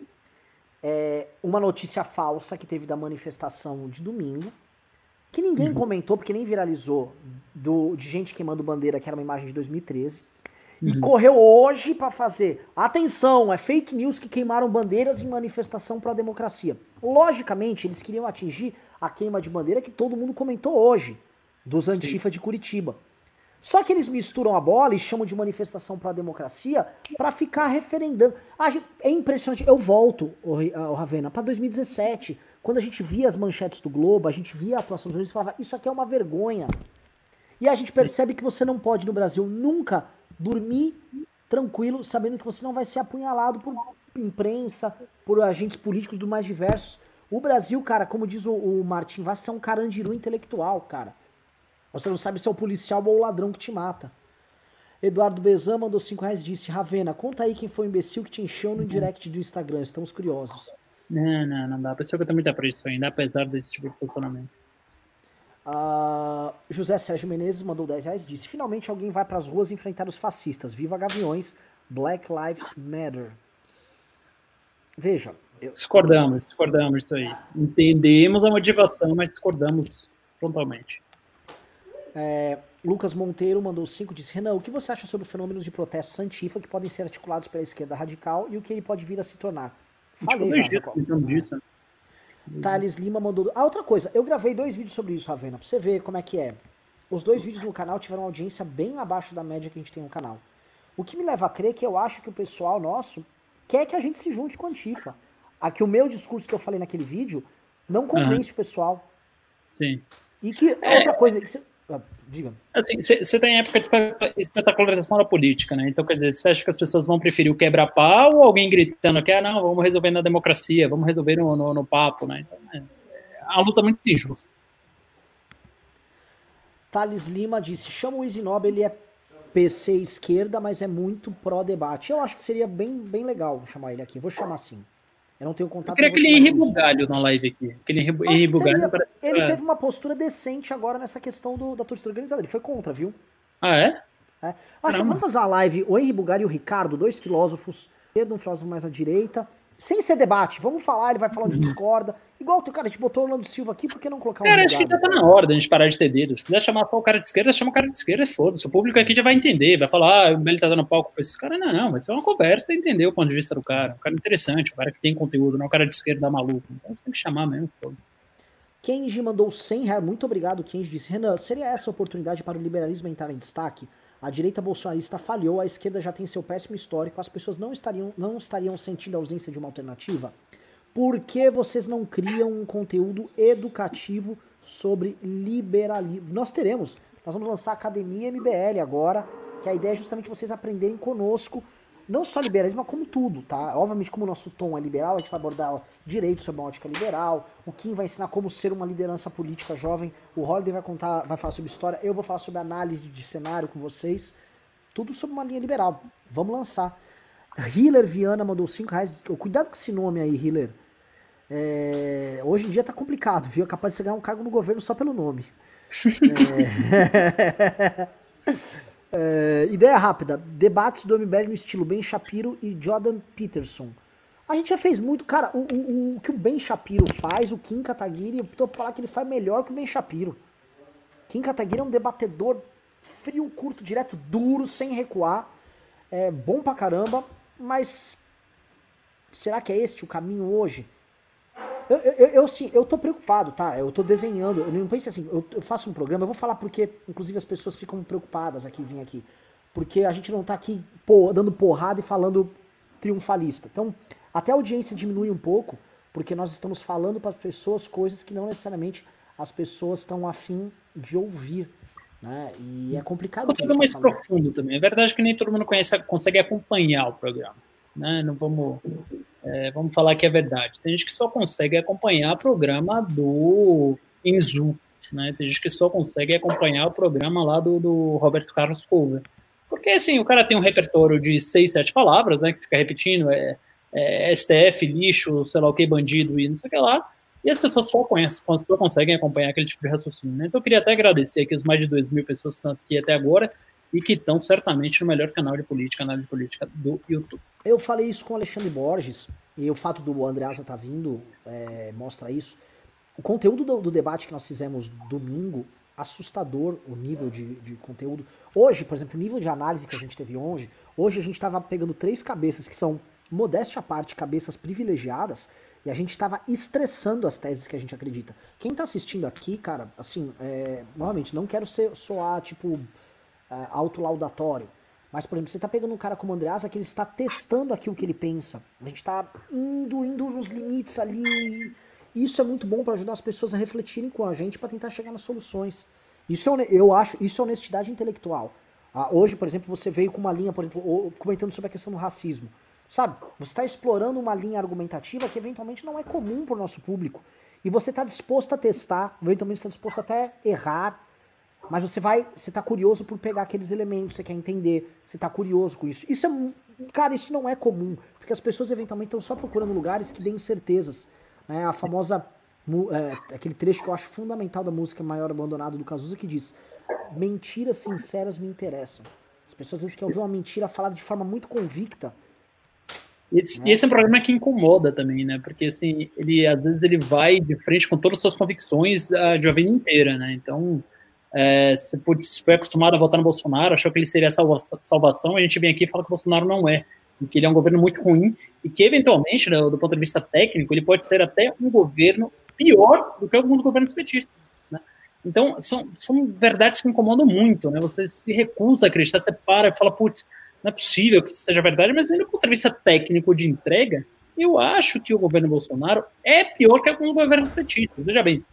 é, uma notícia falsa que teve da manifestação de domingo, que ninguém uhum. comentou, porque nem viralizou, do, de gente queimando bandeira, que era uma imagem de 2013. Uhum. E correu hoje para fazer. Atenção, é fake news que queimaram bandeiras em manifestação para a democracia. Logicamente, eles queriam atingir a queima de bandeira que todo mundo comentou hoje, dos Antifa Sim. de Curitiba. Só que eles misturam a bola e chamam de manifestação para a democracia para ficar referendando. Ah, é impressionante. Eu volto, o Ravena, para 2017, quando a gente via as manchetes do Globo, a gente via a atuação dos jornalistas e falava: Isso aqui é uma vergonha. E a gente percebe que você não pode no Brasil nunca dormir tranquilo, sabendo que você não vai ser apunhalado por imprensa, por agentes políticos do mais diversos. O Brasil, cara, como diz o, o Martin Vaz, é um carandiru intelectual, cara. Você não sabe se é o policial ou o ladrão que te mata. Eduardo Bezan mandou 5 reais e disse: Ravena, conta aí quem foi o imbecil que te encheu no direct do Instagram. Estamos curiosos. Não, não, não dá. A pessoa que também tá por isso ainda, apesar desse tipo de posicionamento. Uh, José Sérgio Menezes mandou 10 reais disse: Finalmente alguém vai para as ruas enfrentar os fascistas. Viva Gaviões, Black Lives Matter. Veja. Eu... Discordamos, discordamos disso aí. Entendemos a motivação, mas discordamos frontalmente. É, Lucas Monteiro mandou 5 disse: Renan, o que você acha sobre fenômenos de protestos antifa que podem ser articulados pela esquerda radical e o que ele pode vir a se tornar? Falei já, disso, disso. Thales Lima mandou. Ah, outra coisa, eu gravei dois vídeos sobre isso, Ravena, pra você ver como é que é. Os dois vídeos no canal tiveram uma audiência bem abaixo da média que a gente tem no canal. O que me leva a crer que eu acho que o pessoal nosso quer que a gente se junte com a Antifa. Aqui o meu discurso que eu falei naquele vídeo não convence uhum. o pessoal. Sim. E que é. outra coisa, ah, diga. Assim, você tem época de espetacularização da política, né? Então, quer dizer, você acha que as pessoas vão preferir o quebra-pau ou alguém gritando que, ah, não, vamos resolver na democracia, vamos resolver no, no, no papo, né? Então, é, é a luta muito injusta. Thales Lima disse: chama o Isinobre, ele é PC esquerda, mas é muito pró-debate. Eu acho que seria bem, bem legal chamar ele aqui. Vou chamar assim. Eu não tenho contato Eu queria aquele Henri Bugalho na live aqui. Aquele Henri Bugalho. Parece... Ele teve uma postura decente agora nessa questão do, da torcida organizada. Ele foi contra, viu? Ah, é? é. Acho, vamos fazer uma live. O Henri Bugalho e o Ricardo, dois filósofos, um filósofo mais à direita, sem ser debate, vamos falar, ele vai falar onde uhum. discorda. Igual, cara, a gente botou o Orlando Silva aqui, por que não colocar um Cara, acho que já tá na hora da gente parar de ter dedo. Se quiser chamar só o cara de esquerda, chama o cara de esquerda foda-se. O público aqui já vai entender, vai falar, ah, o Meli tá dando palco pra esses caras. Não, não, mas é uma conversa e entender o ponto de vista do cara. Um cara interessante, um cara que tem conteúdo, não um cara de esquerda maluco. Então tem que chamar mesmo, foda-se. Kenji mandou 100 reais. Muito obrigado, Kenji. Disse, Renan, seria essa a oportunidade para o liberalismo entrar em destaque? A direita bolsonarista falhou, a esquerda já tem seu péssimo histórico, as pessoas não estariam, não estariam sentindo a ausência de uma alternativa? Por que vocês não criam um conteúdo educativo sobre liberalismo? Nós teremos, nós vamos lançar a Academia MBL agora, que a ideia é justamente vocês aprenderem conosco não só liberalismo, mas como tudo, tá? Obviamente, como o nosso tom é liberal, a gente vai abordar direito sobre uma ótica liberal, o Kim vai ensinar como ser uma liderança política jovem, o Holiday vai contar, vai falar sobre história, eu vou falar sobre análise de cenário com vocês, tudo sobre uma linha liberal. Vamos lançar. Hiller Viana mandou 5 reais. Cuidado com esse nome aí, Hiller. É, hoje em dia tá complicado, viu? É capaz de você ganhar um cargo no governo só pelo nome. é... É, ideia rápida: debates do MBL no estilo Ben Shapiro e Jordan Peterson. A gente já fez muito. Cara, o, o, o que o Ben Shapiro faz, o Kim Kataguiri, eu tô pra falar que ele faz melhor que o Ben Shapiro. Kim Kataguiri é um debatedor frio, curto, direto, duro, sem recuar. É bom pra caramba, mas será que é este o caminho hoje? Eu, eu, eu, sim, eu tô preocupado, tá? Eu tô desenhando. Eu não pense assim, eu, eu, faço um programa, eu vou falar porque, inclusive, as pessoas ficam preocupadas aqui, vim aqui. Porque a gente não tá aqui pô, dando porrada e falando triunfalista. Então, até a audiência diminui um pouco, porque nós estamos falando para as pessoas coisas que não necessariamente as pessoas estão afim de ouvir. Né? E é complicado. Tudo tá mais profundo também. É verdade que nem todo mundo conhece, consegue acompanhar o programa. Né? Não vamos é, vamos falar que é verdade. Tem gente que só consegue acompanhar o programa do Enzu, né? Tem gente que só consegue acompanhar o programa lá do, do Roberto Carlos Cover. Porque, assim, o cara tem um repertório de seis, sete palavras, né? Que fica repetindo, é, é STF, lixo, sei lá o que, bandido e não sei o que lá. E as pessoas só conhecem, só conseguem acompanhar aquele tipo de raciocínio. Né? Então eu queria até agradecer aqui os mais de 2 mil pessoas que estão aqui até agora e que estão certamente no melhor canal de política, análise política do YouTube. Eu falei isso com o Alexandre Borges, e o fato do Andreasa estar tá vindo é, mostra isso. O conteúdo do, do, debate que nós fizemos domingo, assustador o nível de, de, conteúdo. Hoje, por exemplo, o nível de análise que a gente teve hoje, hoje a gente estava pegando três cabeças que são, modéstia à parte, cabeças privilegiadas, e a gente estava estressando as teses que a gente acredita. Quem está assistindo aqui, cara, assim, é, novamente, não quero ser, soar, tipo, é, autolaudatório. Mas, por exemplo, você está pegando um cara como o Andreasa que ele está testando aquilo que ele pensa. A gente está indo, indo nos limites ali. Isso é muito bom para ajudar as pessoas a refletirem com a gente para tentar chegar nas soluções. Isso é, eu acho, isso é honestidade intelectual. Ah, hoje, por exemplo, você veio com uma linha, por exemplo, comentando sobre a questão do racismo. Sabe? Você está explorando uma linha argumentativa que eventualmente não é comum para o nosso público. E você está disposto a testar, eventualmente está disposto até errar, mas você vai, você tá curioso por pegar aqueles elementos, você quer entender, você tá curioso com isso. Isso é, cara, isso não é comum, porque as pessoas eventualmente estão só procurando lugares que deem certezas, né? A famosa é, aquele trecho que eu acho fundamental da música Maior Abandonado do Cazuza que diz: "Mentiras sinceras me interessam". As pessoas às vezes querem ouvir uma mentira falada de forma muito convicta. Esse, né? esse é um problema que incomoda também, né? Porque assim, ele às vezes ele vai de frente com todas as suas convicções uh, de uma vida inteira, né? Então, é, se putz, foi acostumado a votar no Bolsonaro, achou que ele seria a salva salvação, a gente vem aqui e fala que o Bolsonaro não é, que ele é um governo muito ruim, e que eventualmente, né, do ponto de vista técnico, ele pode ser até um governo pior do que alguns governos petistas. Né? Então, são, são verdades que incomodam muito, né? Você se recusa a acreditar, você para e fala, putz, não é possível que isso seja verdade, mas do ponto de vista técnico de entrega, eu acho que o governo Bolsonaro é pior que alguns governos petistas. Veja bem,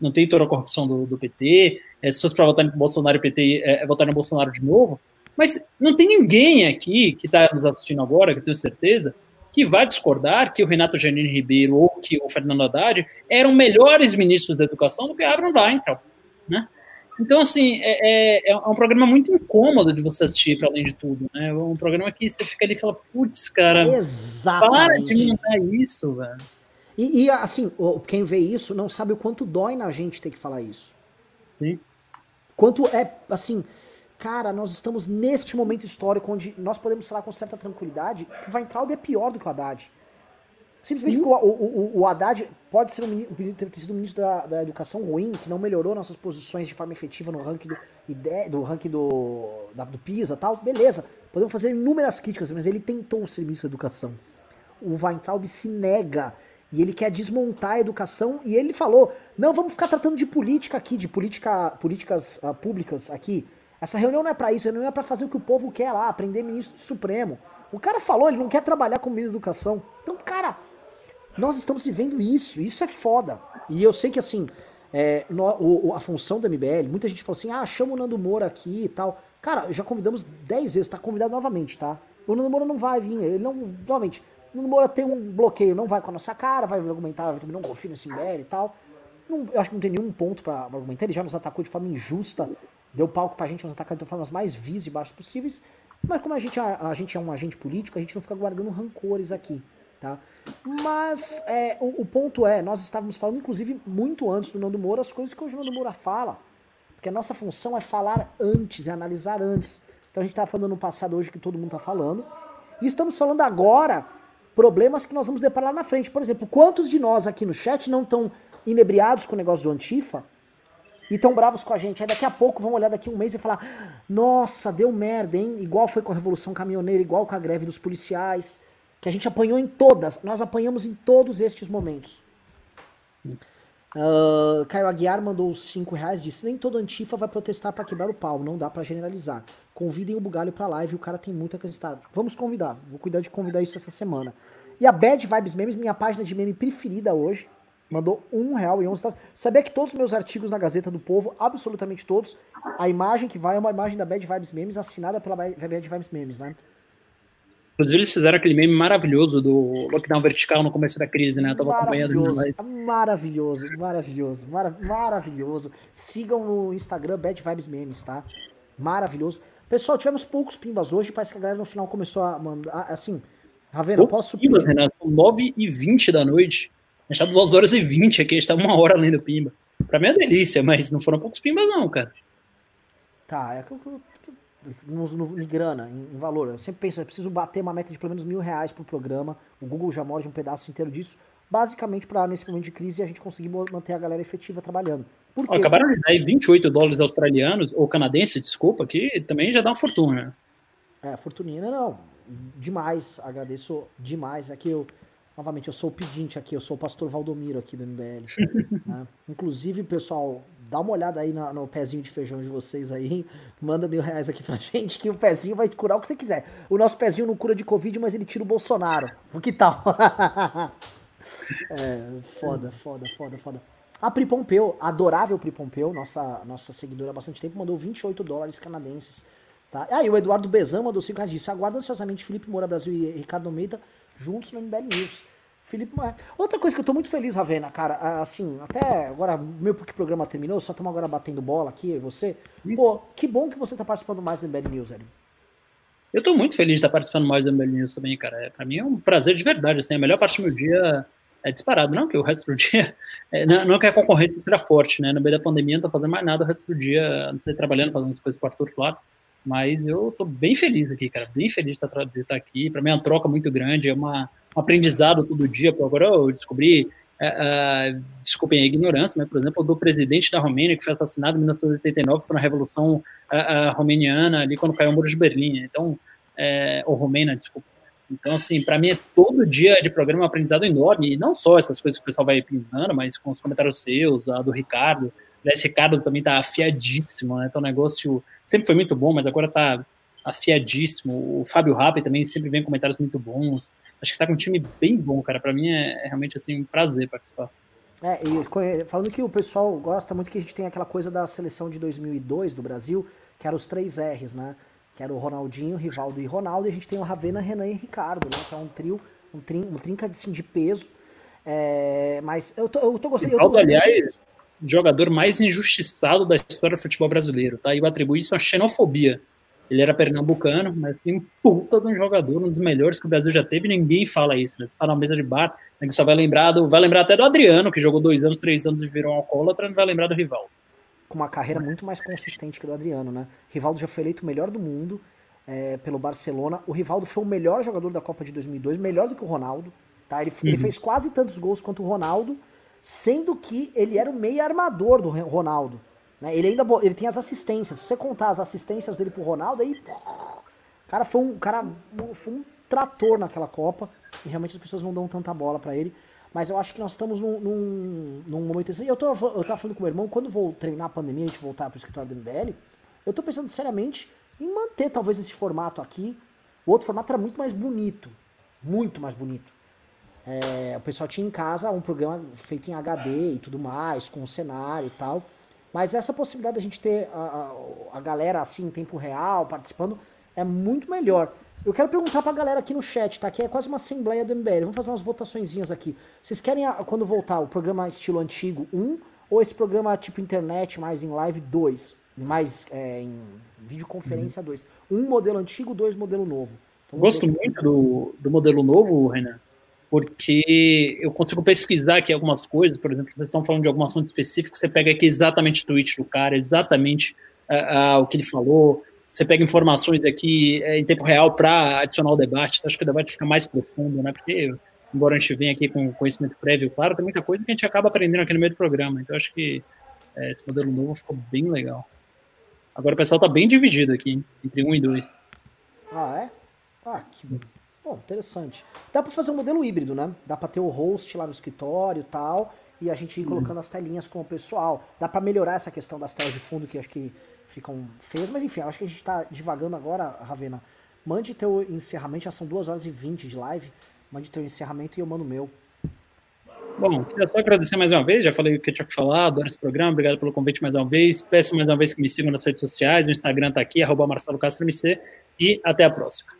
não tem toda a corrupção do, do PT, é, se fosse para votar no Bolsonaro e PT, é, é, votar no Bolsonaro de novo, mas não tem ninguém aqui que está nos assistindo agora, que eu tenho certeza, que vai discordar que o Renato Janine Ribeiro ou que o Fernando Haddad eram melhores ministros da educação do que Abraham Weintraub, né? Então, assim, é, é, é, um programa muito incômodo de você assistir, para além de tudo, né? É um programa que você fica ali e fala, putz, cara, Exatamente. para de mandar isso, velho. E, e, assim, quem vê isso não sabe o quanto dói na gente ter que falar isso. Sim. Quanto é, assim, cara, nós estamos neste momento histórico onde nós podemos falar com certa tranquilidade que o Weintraub é pior do que o Haddad. Simplesmente porque o, o, o, Haddad pode ser um, ter sido um ministro da, da educação ruim, que não melhorou nossas posições de forma efetiva no ranking do, do ranking do, da, do PISA e tal, beleza. Podemos fazer inúmeras críticas, mas ele tentou ser ministro da educação. O Weintraub se nega e ele quer desmontar a educação e ele falou: "Não, vamos ficar tratando de política aqui, de política, políticas uh, públicas aqui. Essa reunião não é para isso, reunião é para fazer o que o povo quer lá, aprender ministro do Supremo. O cara falou, ele não quer trabalhar como ministro da Educação. Então, cara, nós estamos vivendo isso, isso é foda. E eu sei que assim, é, no, o, a função do MBL, muita gente fala assim, ah, chama o Nando Moura aqui e tal. Cara, já convidamos 10 vezes, tá convidado novamente, tá? O Nando Moura não vai vir, ele não, novamente, Nando Moura tem um bloqueio, não vai com a nossa cara, vai argumentar, vai não confio nesse MBL e tal. Não, eu acho que não tem nenhum ponto para argumentar, ele já nos atacou de forma injusta, deu palco pra gente nos atacar de formas mais vis e baixas possíveis. Mas como a gente, a, a gente é um agente político, a gente não fica guardando rancores aqui, tá? Mas é, o, o, ponto é, nós estávamos falando, inclusive, muito antes do Nando Moura, as coisas que o Nando Moura fala. Porque a nossa função é falar antes, é analisar antes. Então a gente estava falando no passado hoje que todo mundo está falando. E estamos falando agora problemas que nós vamos deparar lá na frente. Por exemplo, quantos de nós aqui no chat não estão inebriados com o negócio do Antifa e tão bravos com a gente? Aí daqui a pouco vão olhar daqui um mês e falar: Nossa, deu merda, hein? Igual foi com a Revolução Caminhoneira, igual com a greve dos policiais que a gente apanhou em todas, nós apanhamos em todos estes momentos. Uh, Caio Aguiar mandou os 5 reais, disse, nem todo antifa vai protestar para quebrar o pau, não dá para generalizar. Convidem o Bugalho pra live, o cara tem muito a acreditar. Vamos convidar, vou cuidar de convidar isso essa semana. E a Bad Vibes Memes, minha página de meme preferida hoje, mandou um real e onze Sabia que todos os meus artigos na Gazeta do Povo, absolutamente todos, a imagem que vai é uma imagem da Bad Vibes Memes, assinada pela Bad Vibes Memes, né? Inclusive, eles fizeram aquele meme maravilhoso do lockdown vertical no começo da crise, né? Eu tava acompanhando. Maravilhoso, maravilhoso, mara maravilhoso. Sigam no Instagram Bad Vibes Memes, tá? Maravilhoso. Pessoal, tivemos poucos pimbas hoje, parece que a galera no final começou a mandar, assim... Ravena, eu posso... Pimbas, Renato, são 9 e 20 da noite. A gente tá 2 horas e 20 aqui, a gente tá uma hora além do pimba. Pra mim é delícia, mas não foram poucos pimbas não, cara. Tá, é que eu no, no, em grana, em, em, valor. Eu sempre penso, eu preciso bater uma meta de pelo menos mil reais pro programa. O Google já morde um pedaço inteiro disso. Basicamente, para nesse momento de crise, a gente conseguir manter a galera efetiva trabalhando. Por quê? Acabaram de dar aí 28 dólares australianos, ou canadenses, desculpa, que também já dá uma fortuna. É, fortunina não. Demais, agradeço demais. Aqui eu Novamente, eu sou o pedinte aqui, eu sou o pastor Valdomiro aqui do MBL. né? Inclusive, pessoal, dá uma olhada aí no, no, pezinho de feijão de vocês aí. Manda mil reais aqui pra gente, que o pezinho vai curar o que você quiser. O nosso pezinho não cura de Covid, mas ele tira o Bolsonaro. O que tal? é, foda, foda, foda, foda. A Pri Pompeu, adorável Pri Pompeu, nossa, nossa seguidora há bastante tempo, mandou 28 dólares canadenses. Tá? Ah, e o Eduardo Bezan mandou 5 reais. Disse, aguarda ansiosamente Felipe Moura Brasil e Ricardo Almeida juntos no MBL News. Felipe Outra coisa que eu tô muito feliz, Ravena, cara, assim, até agora, meu porque o programa terminou, só estamos agora batendo bola aqui, você. Pô, que bom que você tá participando mais do MBL News, velho. Eu tô muito feliz de estar participando mais do MBL News também, cara. É, pra mim é um prazer de verdade, assim, a melhor parte do meu dia é disparado, não que o resto do dia, é, não, não que a concorrência seja forte, né, no meio da pandemia não tô fazendo mais nada o resto do dia, não sei, trabalhando, fazendo as coisas com o claro, mas eu tô bem feliz aqui, cara, bem feliz de estar, de estar aqui, pra mim é uma troca muito grande, é uma um aprendizado todo dia. Agora eu descobri, uh, uh, desculpem a ignorância, mas, por exemplo, do presidente da Romênia, que foi assassinado em 1989 por uma revolução uh, romeniana, ali quando caiu o muro de Berlim. Então, é, ou romena, desculpa. Então, assim, para mim é todo dia de programa um aprendizado enorme, e não só essas coisas que o pessoal vai pintando, mas com os comentários seus, a do Ricardo. Esse Ricardo também tá afiadíssimo, né? Então, o negócio sempre foi muito bom, mas agora tá afiadíssimo. O Fábio Rappi também sempre vem comentários muito bons acho que tá com um time bem bom, cara. Para mim é, é, realmente assim um prazer participar. É, e falando que o pessoal gosta muito que a gente tem aquela coisa da seleção de 2002 do Brasil, que era os três R's, né? Que era o Ronaldinho, Rivaldo e Ronaldo, e a gente tem o Ravena, Renan e Ricardo, né? Que é um trio, um, trin, um trinca assim, de peso. É, mas eu tô, eu tô gostando. Rivaldo, aliás, jogador mais injustiçado da história do futebol brasileiro, tá? E eu atribuo isso à xenofobia. Ele era pernambucano, mas assim, puta de um jogador, um dos melhores que o Brasil já teve, ninguém fala isso. Né? Você tá na mesa de bar, né, só vai lembrar do, vai lembrar até do Adriano, que jogou dois anos, três anos e virou um alcoólatra, não vai lembrar do Rivaldo. Com uma carreira muito mais consistente que do Adriano, né? Rivaldo já foi eleito o melhor do mundo é, pelo Barcelona. O Rivaldo foi o melhor jogador da Copa de 2002, melhor do que o Ronaldo. Tá? Ele, uhum. ele fez quase tantos gols quanto o Ronaldo, sendo que ele era o meio armador do Ronaldo. Né? Ele ainda ele tem as assistências. Se você contar as assistências dele pro Ronaldo, aí. Cara foi um, cara, foi um trator naquela Copa. E realmente as pessoas não dão tanta bola para ele. Mas eu acho que nós estamos num, num, num momento assim. Eu, tô, eu tava falando com meu irmão, quando vou treinar a pandemia, a gente voltar pro escritório do MBL, Eu tô pensando seriamente em manter talvez esse formato aqui. O outro formato era muito mais bonito. Muito mais bonito. É, o pessoal tinha em casa um programa feito em HD e tudo mais, com cenário e tal. Mas essa possibilidade da gente ter a, a, a galera assim em tempo real, participando, é muito melhor. Eu quero perguntar pra galera aqui no chat, tá? Que é quase uma assembleia do MBL. Vamos fazer umas votaçõezinhas aqui. Vocês querem, quando voltar, o programa estilo antigo 1 ou esse programa tipo internet, mais em live 2? Mais é, em videoconferência 2? Uhum. Um modelo antigo, dois modelo novo. Então, Gosto muito do, do modelo novo, Renan porque eu consigo pesquisar aqui algumas coisas, por exemplo, vocês estão falando de algum assunto específico, você pega aqui exatamente o tweet do cara, exatamente uh, uh, o que ele falou, você pega informações aqui uh, em tempo real para adicionar o debate, então acho que o debate fica mais profundo, né, porque embora a gente venha aqui com conhecimento prévio, claro, tem muita coisa que a gente acaba aprendendo aqui no meio do programa, então acho que eh, esse modelo novo ficou bem legal. Agora o pessoal está bem dividido aqui, entre um e dois. Ah, é? Ah, que Bom, interessante. Dá para fazer um modelo híbrido, né? Dá para ter o host lá no escritório e tal, e a gente ir colocando uhum. as telinhas com o pessoal. Dá para melhorar essa questão das telas de fundo que acho que ficam feias, mas enfim, acho que a gente tá divagando agora, Ravena. Mande teu encerramento, já são 2 horas e 20 de live. Mande teu encerramento e eu mando o meu. Bom, queria só agradecer mais uma vez, já falei o que eu tinha que falar, adoro esse programa, obrigado pelo convite mais uma vez. Peço mais uma vez que me sigam nas redes sociais, o Instagram tá aqui, arroba Marcelo Castro MC, e até a próxima.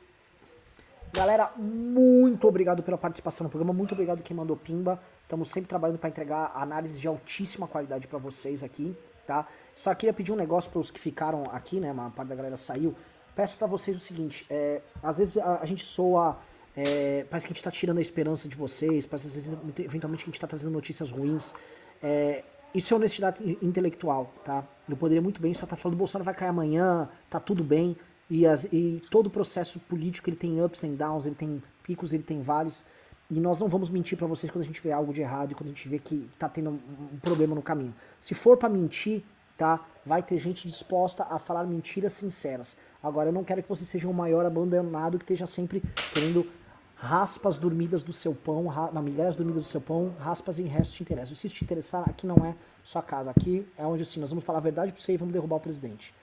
Galera, muito obrigado pela participação no programa, muito obrigado quem mandou pimba. Estamos sempre trabalhando para entregar análises de altíssima qualidade para vocês aqui, tá? Só queria pedir um negócio para os que ficaram aqui, né? Uma parte da galera saiu. Peço para vocês o seguinte: é, às vezes a, a gente soa. É, parece que a gente está tirando a esperança de vocês, parece às vezes, eventualmente que a gente está trazendo notícias ruins. É, isso é honestidade intelectual, tá? Eu poderia muito bem só estar tá falando: Bolsonaro vai cair amanhã, tá tudo bem. E, as, e todo o processo político ele tem ups and downs, ele tem picos, ele tem vales. E nós não vamos mentir para vocês quando a gente vê algo de errado e quando a gente vê que tá tendo um, um problema no caminho. Se for para mentir, tá? Vai ter gente disposta a falar mentiras sinceras. Agora eu não quero que você seja o maior abandonado que esteja sempre querendo raspas dormidas do seu pão, ra, migalhas dormidas do seu pão, raspas em resto te interessa. Se isso te interessar, aqui não é sua casa. Aqui é onde assim, nós vamos falar a verdade pra você e vamos derrubar o presidente.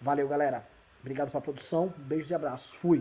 Valeu, galera. Obrigado pela produção. Beijos e abraços. Fui.